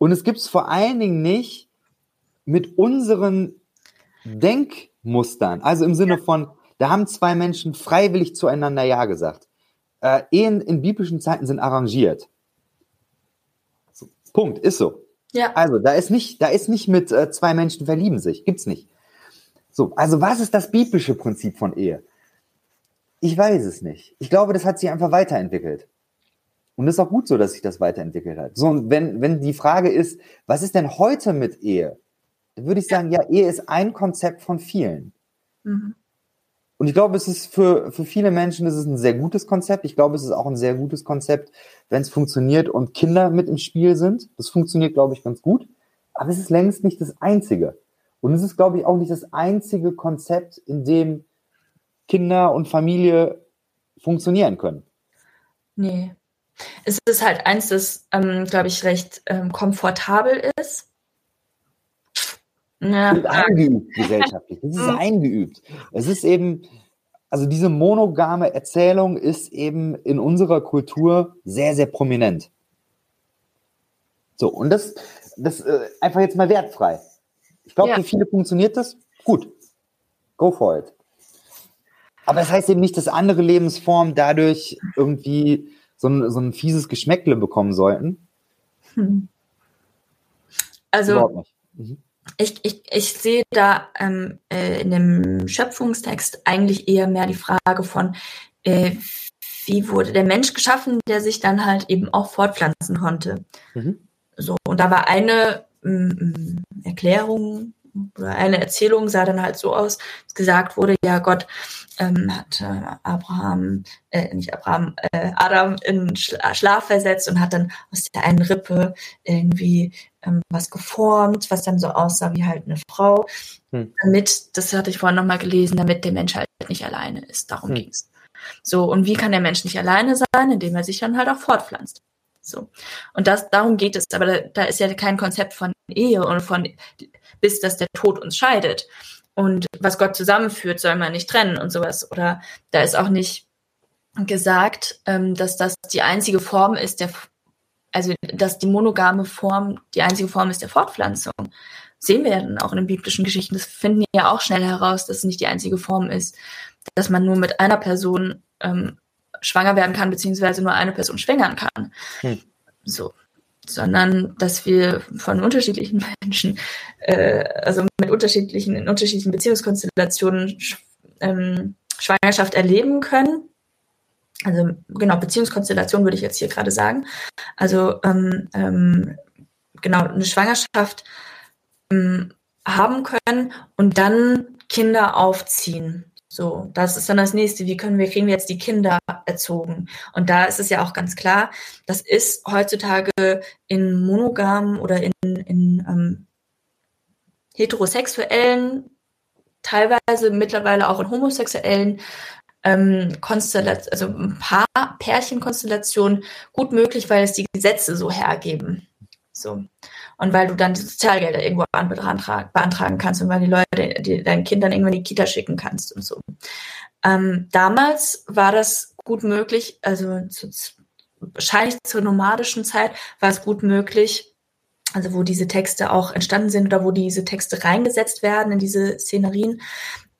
Und es gibt es vor allen Dingen nicht mit unseren Denkmustern. Also im Sinne von, da haben zwei Menschen freiwillig zueinander Ja gesagt. Äh, Ehen in biblischen Zeiten sind arrangiert. Punkt, ist so. Ja. Also da ist nicht, da ist nicht mit äh, zwei Menschen verlieben sich, gibt's nicht. So, also was ist das biblische Prinzip von Ehe? Ich weiß es nicht. Ich glaube, das hat sich einfach weiterentwickelt. Und es ist auch gut so, dass sich das weiterentwickelt hat. So, und wenn, wenn die Frage ist, was ist denn heute mit Ehe? Dann würde ich sagen, ja, Ehe ist ein Konzept von vielen. Mhm. Und ich glaube, es ist für, für viele Menschen ist es ein sehr gutes Konzept. Ich glaube, es ist auch ein sehr gutes Konzept, wenn es funktioniert und Kinder mit im Spiel sind. Das funktioniert, glaube ich, ganz gut. Aber es ist längst nicht das einzige. Und es ist, glaube ich, auch nicht das einzige Konzept, in dem Kinder und Familie funktionieren können. Nee. Es ist halt eins, das, ähm, glaube ich, recht ähm, komfortabel ist. Ja. Das ist eingeübt gesellschaftlich. Das ist mhm. eingeübt. Es ist eben, also diese monogame Erzählung ist eben in unserer Kultur sehr, sehr prominent. So, und das, das äh, einfach jetzt mal wertfrei. Ich glaube, ja. für viele funktioniert das. Gut. Go for it. Aber das heißt eben nicht, dass andere Lebensformen dadurch irgendwie so ein, so ein fieses Geschmäckle bekommen sollten. Hm. Also, mhm. ich, ich, ich sehe da ähm, äh, in dem Schöpfungstext eigentlich eher mehr die Frage von, äh, wie wurde der Mensch geschaffen, der sich dann halt eben auch fortpflanzen konnte. Mhm. So, und da war eine ähm, Erklärung oder eine Erzählung sah dann halt so aus, dass gesagt wurde, ja, Gott ähm, hat äh, Abraham, äh, nicht Abraham, äh, Adam in Schlaf versetzt und hat dann aus der einen Rippe irgendwie ähm, was geformt, was dann so aussah wie halt eine Frau, hm. damit, das hatte ich vorhin nochmal gelesen, damit der Mensch halt nicht alleine ist. Darum hm. ging es. So, und wie kann der Mensch nicht alleine sein, indem er sich dann halt auch fortpflanzt? So. Und das, darum geht es. Aber da, da ist ja kein Konzept von Ehe und von, bis dass der Tod uns scheidet. Und was Gott zusammenführt, soll man nicht trennen und sowas. Oder da ist auch nicht gesagt, ähm, dass das die einzige Form ist der, also dass die monogame Form die einzige Form ist der Fortpflanzung. Sehen wir ja dann auch in den biblischen Geschichten. Das finden wir ja auch schnell heraus, dass es nicht die einzige Form ist, dass man nur mit einer Person ähm, schwanger werden kann, beziehungsweise nur eine Person schwängern kann. Hm. So. Sondern dass wir von unterschiedlichen Menschen, äh, also mit unterschiedlichen, in unterschiedlichen Beziehungskonstellationen ähm, Schwangerschaft erleben können. Also genau, Beziehungskonstellation würde ich jetzt hier gerade sagen. Also ähm, ähm, genau, eine Schwangerschaft ähm, haben können und dann Kinder aufziehen. So, das ist dann das nächste. Wie können wir, kriegen wir jetzt die Kinder erzogen? Und da ist es ja auch ganz klar, das ist heutzutage in monogamen oder in, in ähm, heterosexuellen, teilweise mittlerweile auch in homosexuellen ähm, Konstellationen, also ein paar Pärchenkonstellationen gut möglich, weil es die Gesetze so hergeben. So. Und weil du dann die Sozialgelder irgendwo beantragen kannst und weil die Leute die, deinen Kindern irgendwann in die Kita schicken kannst und so. Ähm, damals war das gut möglich, also zu, wahrscheinlich zur nomadischen Zeit war es gut möglich, also wo diese Texte auch entstanden sind oder wo diese Texte reingesetzt werden in diese Szenerien,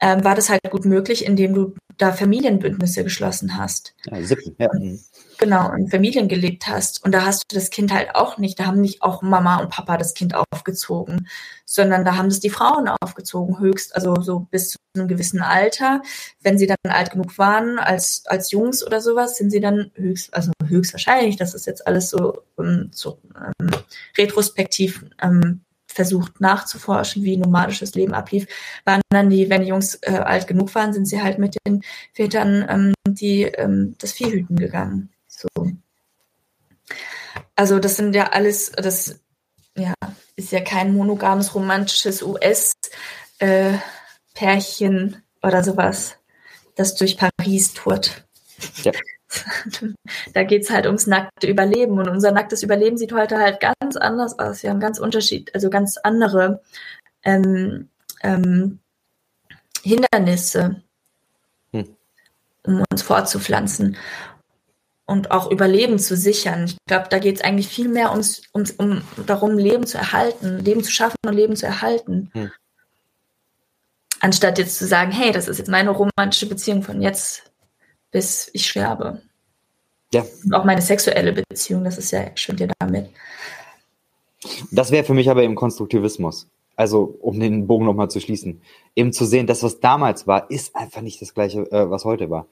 ähm, war das halt gut möglich, indem du da Familienbündnisse geschlossen hast. Ja, Sippen, ja. Genau, in Familien gelebt hast. Und da hast du das Kind halt auch nicht, da haben nicht auch Mama und Papa das Kind aufgezogen, sondern da haben das die Frauen aufgezogen, höchst, also so bis zu einem gewissen Alter. Wenn sie dann alt genug waren, als, als Jungs oder sowas, sind sie dann höchst, also höchstwahrscheinlich, das ist jetzt alles so, um, so ähm, retrospektiv ähm, versucht nachzuforschen, wie nomadisches Leben ablief, waren dann die, wenn die Jungs äh, alt genug waren, sind sie halt mit den Vätern ähm, die ähm, das Vieh hüten gegangen. So. Also das sind ja alles, das ja, ist ja kein monogames, romantisches US-Pärchen äh, oder sowas, das durch Paris tourt. Ja. da geht es halt ums nackte Überleben. Und unser nacktes Überleben sieht heute halt ganz anders aus. Wir haben ganz Unterschied, also ganz andere ähm, ähm, Hindernisse, hm. um uns fortzupflanzen und auch Überleben zu sichern. Ich glaube, da geht es eigentlich viel mehr ums, ums, um darum, Leben zu erhalten, Leben zu schaffen und Leben zu erhalten. Hm. Anstatt jetzt zu sagen, hey, das ist jetzt meine romantische Beziehung von jetzt bis ich sterbe. Ja. Und auch meine sexuelle Beziehung, das ist ja, schwimmt ja damit. Das wäre für mich aber eben Konstruktivismus. Also, um den Bogen nochmal zu schließen. Eben zu sehen, das, was damals war, ist einfach nicht das Gleiche, äh, was heute war.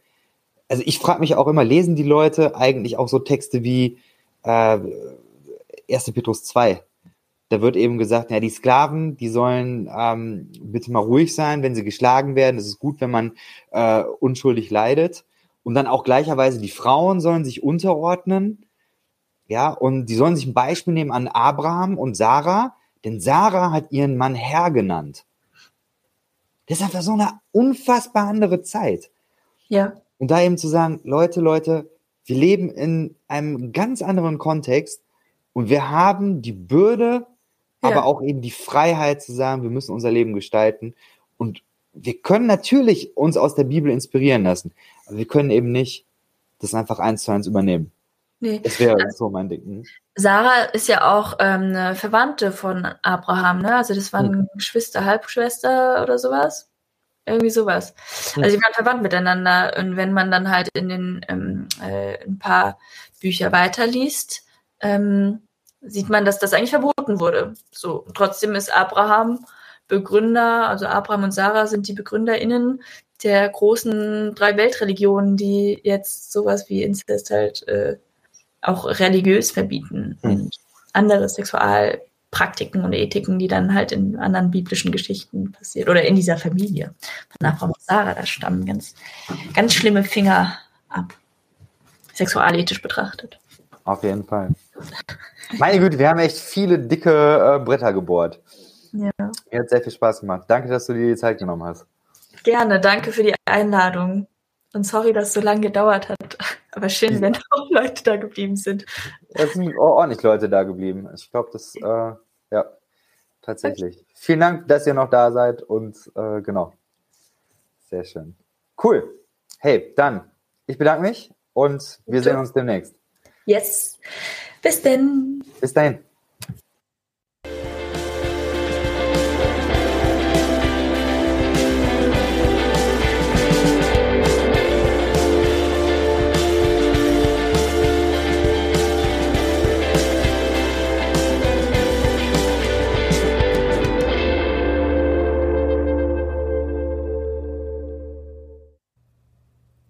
Also, ich frage mich auch immer, lesen die Leute eigentlich auch so Texte wie äh, 1. Petrus 2? Da wird eben gesagt, ja, die Sklaven, die sollen ähm, bitte mal ruhig sein, wenn sie geschlagen werden. Es ist gut, wenn man äh, unschuldig leidet. Und dann auch gleicherweise die Frauen sollen sich unterordnen. Ja, und die sollen sich ein Beispiel nehmen an Abraham und Sarah, denn Sarah hat ihren Mann Herr genannt. Das ist einfach so eine unfassbar andere Zeit. Ja. Und da eben zu sagen, Leute, Leute, wir leben in einem ganz anderen Kontext und wir haben die Bürde, ja. aber auch eben die Freiheit zu sagen, wir müssen unser Leben gestalten. Und wir können natürlich uns aus der Bibel inspirieren lassen, aber wir können eben nicht das einfach eins zu eins übernehmen. Nee. Das wäre so mein Ding. Mhm. Sarah ist ja auch ähm, eine Verwandte von Abraham, ne? Also das waren mhm. Geschwister, Halbschwester oder sowas. Irgendwie sowas. Also sie waren verwandt miteinander. Und wenn man dann halt in den ähm, äh, ein paar Bücher weiterliest, ähm, sieht man, dass das eigentlich verboten wurde. So, trotzdem ist Abraham Begründer, also Abraham und Sarah sind die BegründerInnen der großen drei Weltreligionen, die jetzt sowas wie Inzest halt äh, auch religiös verbieten mhm. und andere Sexualpraktiken und Ethiken, die dann halt in anderen biblischen Geschichten passiert oder in dieser Familie von Abraham und Sarah, da stammen ganz, ganz schlimme Finger ab, sexualethisch betrachtet. Auf jeden Fall. Meine Güte, wir haben echt viele dicke äh, Bretter gebohrt. Ja. Mir hat sehr viel Spaß gemacht. Danke, dass du dir die Zeit genommen hast. Gerne, danke für die Einladung. Und sorry, dass es so lange gedauert hat. Aber schön, wenn auch Leute da geblieben sind. Es sind ordentlich Leute da geblieben. Ich glaube, das, äh, ja, tatsächlich. Vielen Dank, dass ihr noch da seid und äh, genau. Sehr schön. Cool. Hey, dann, ich bedanke mich und wir sehen uns demnächst. Yes. Bis denn. Bis dahin.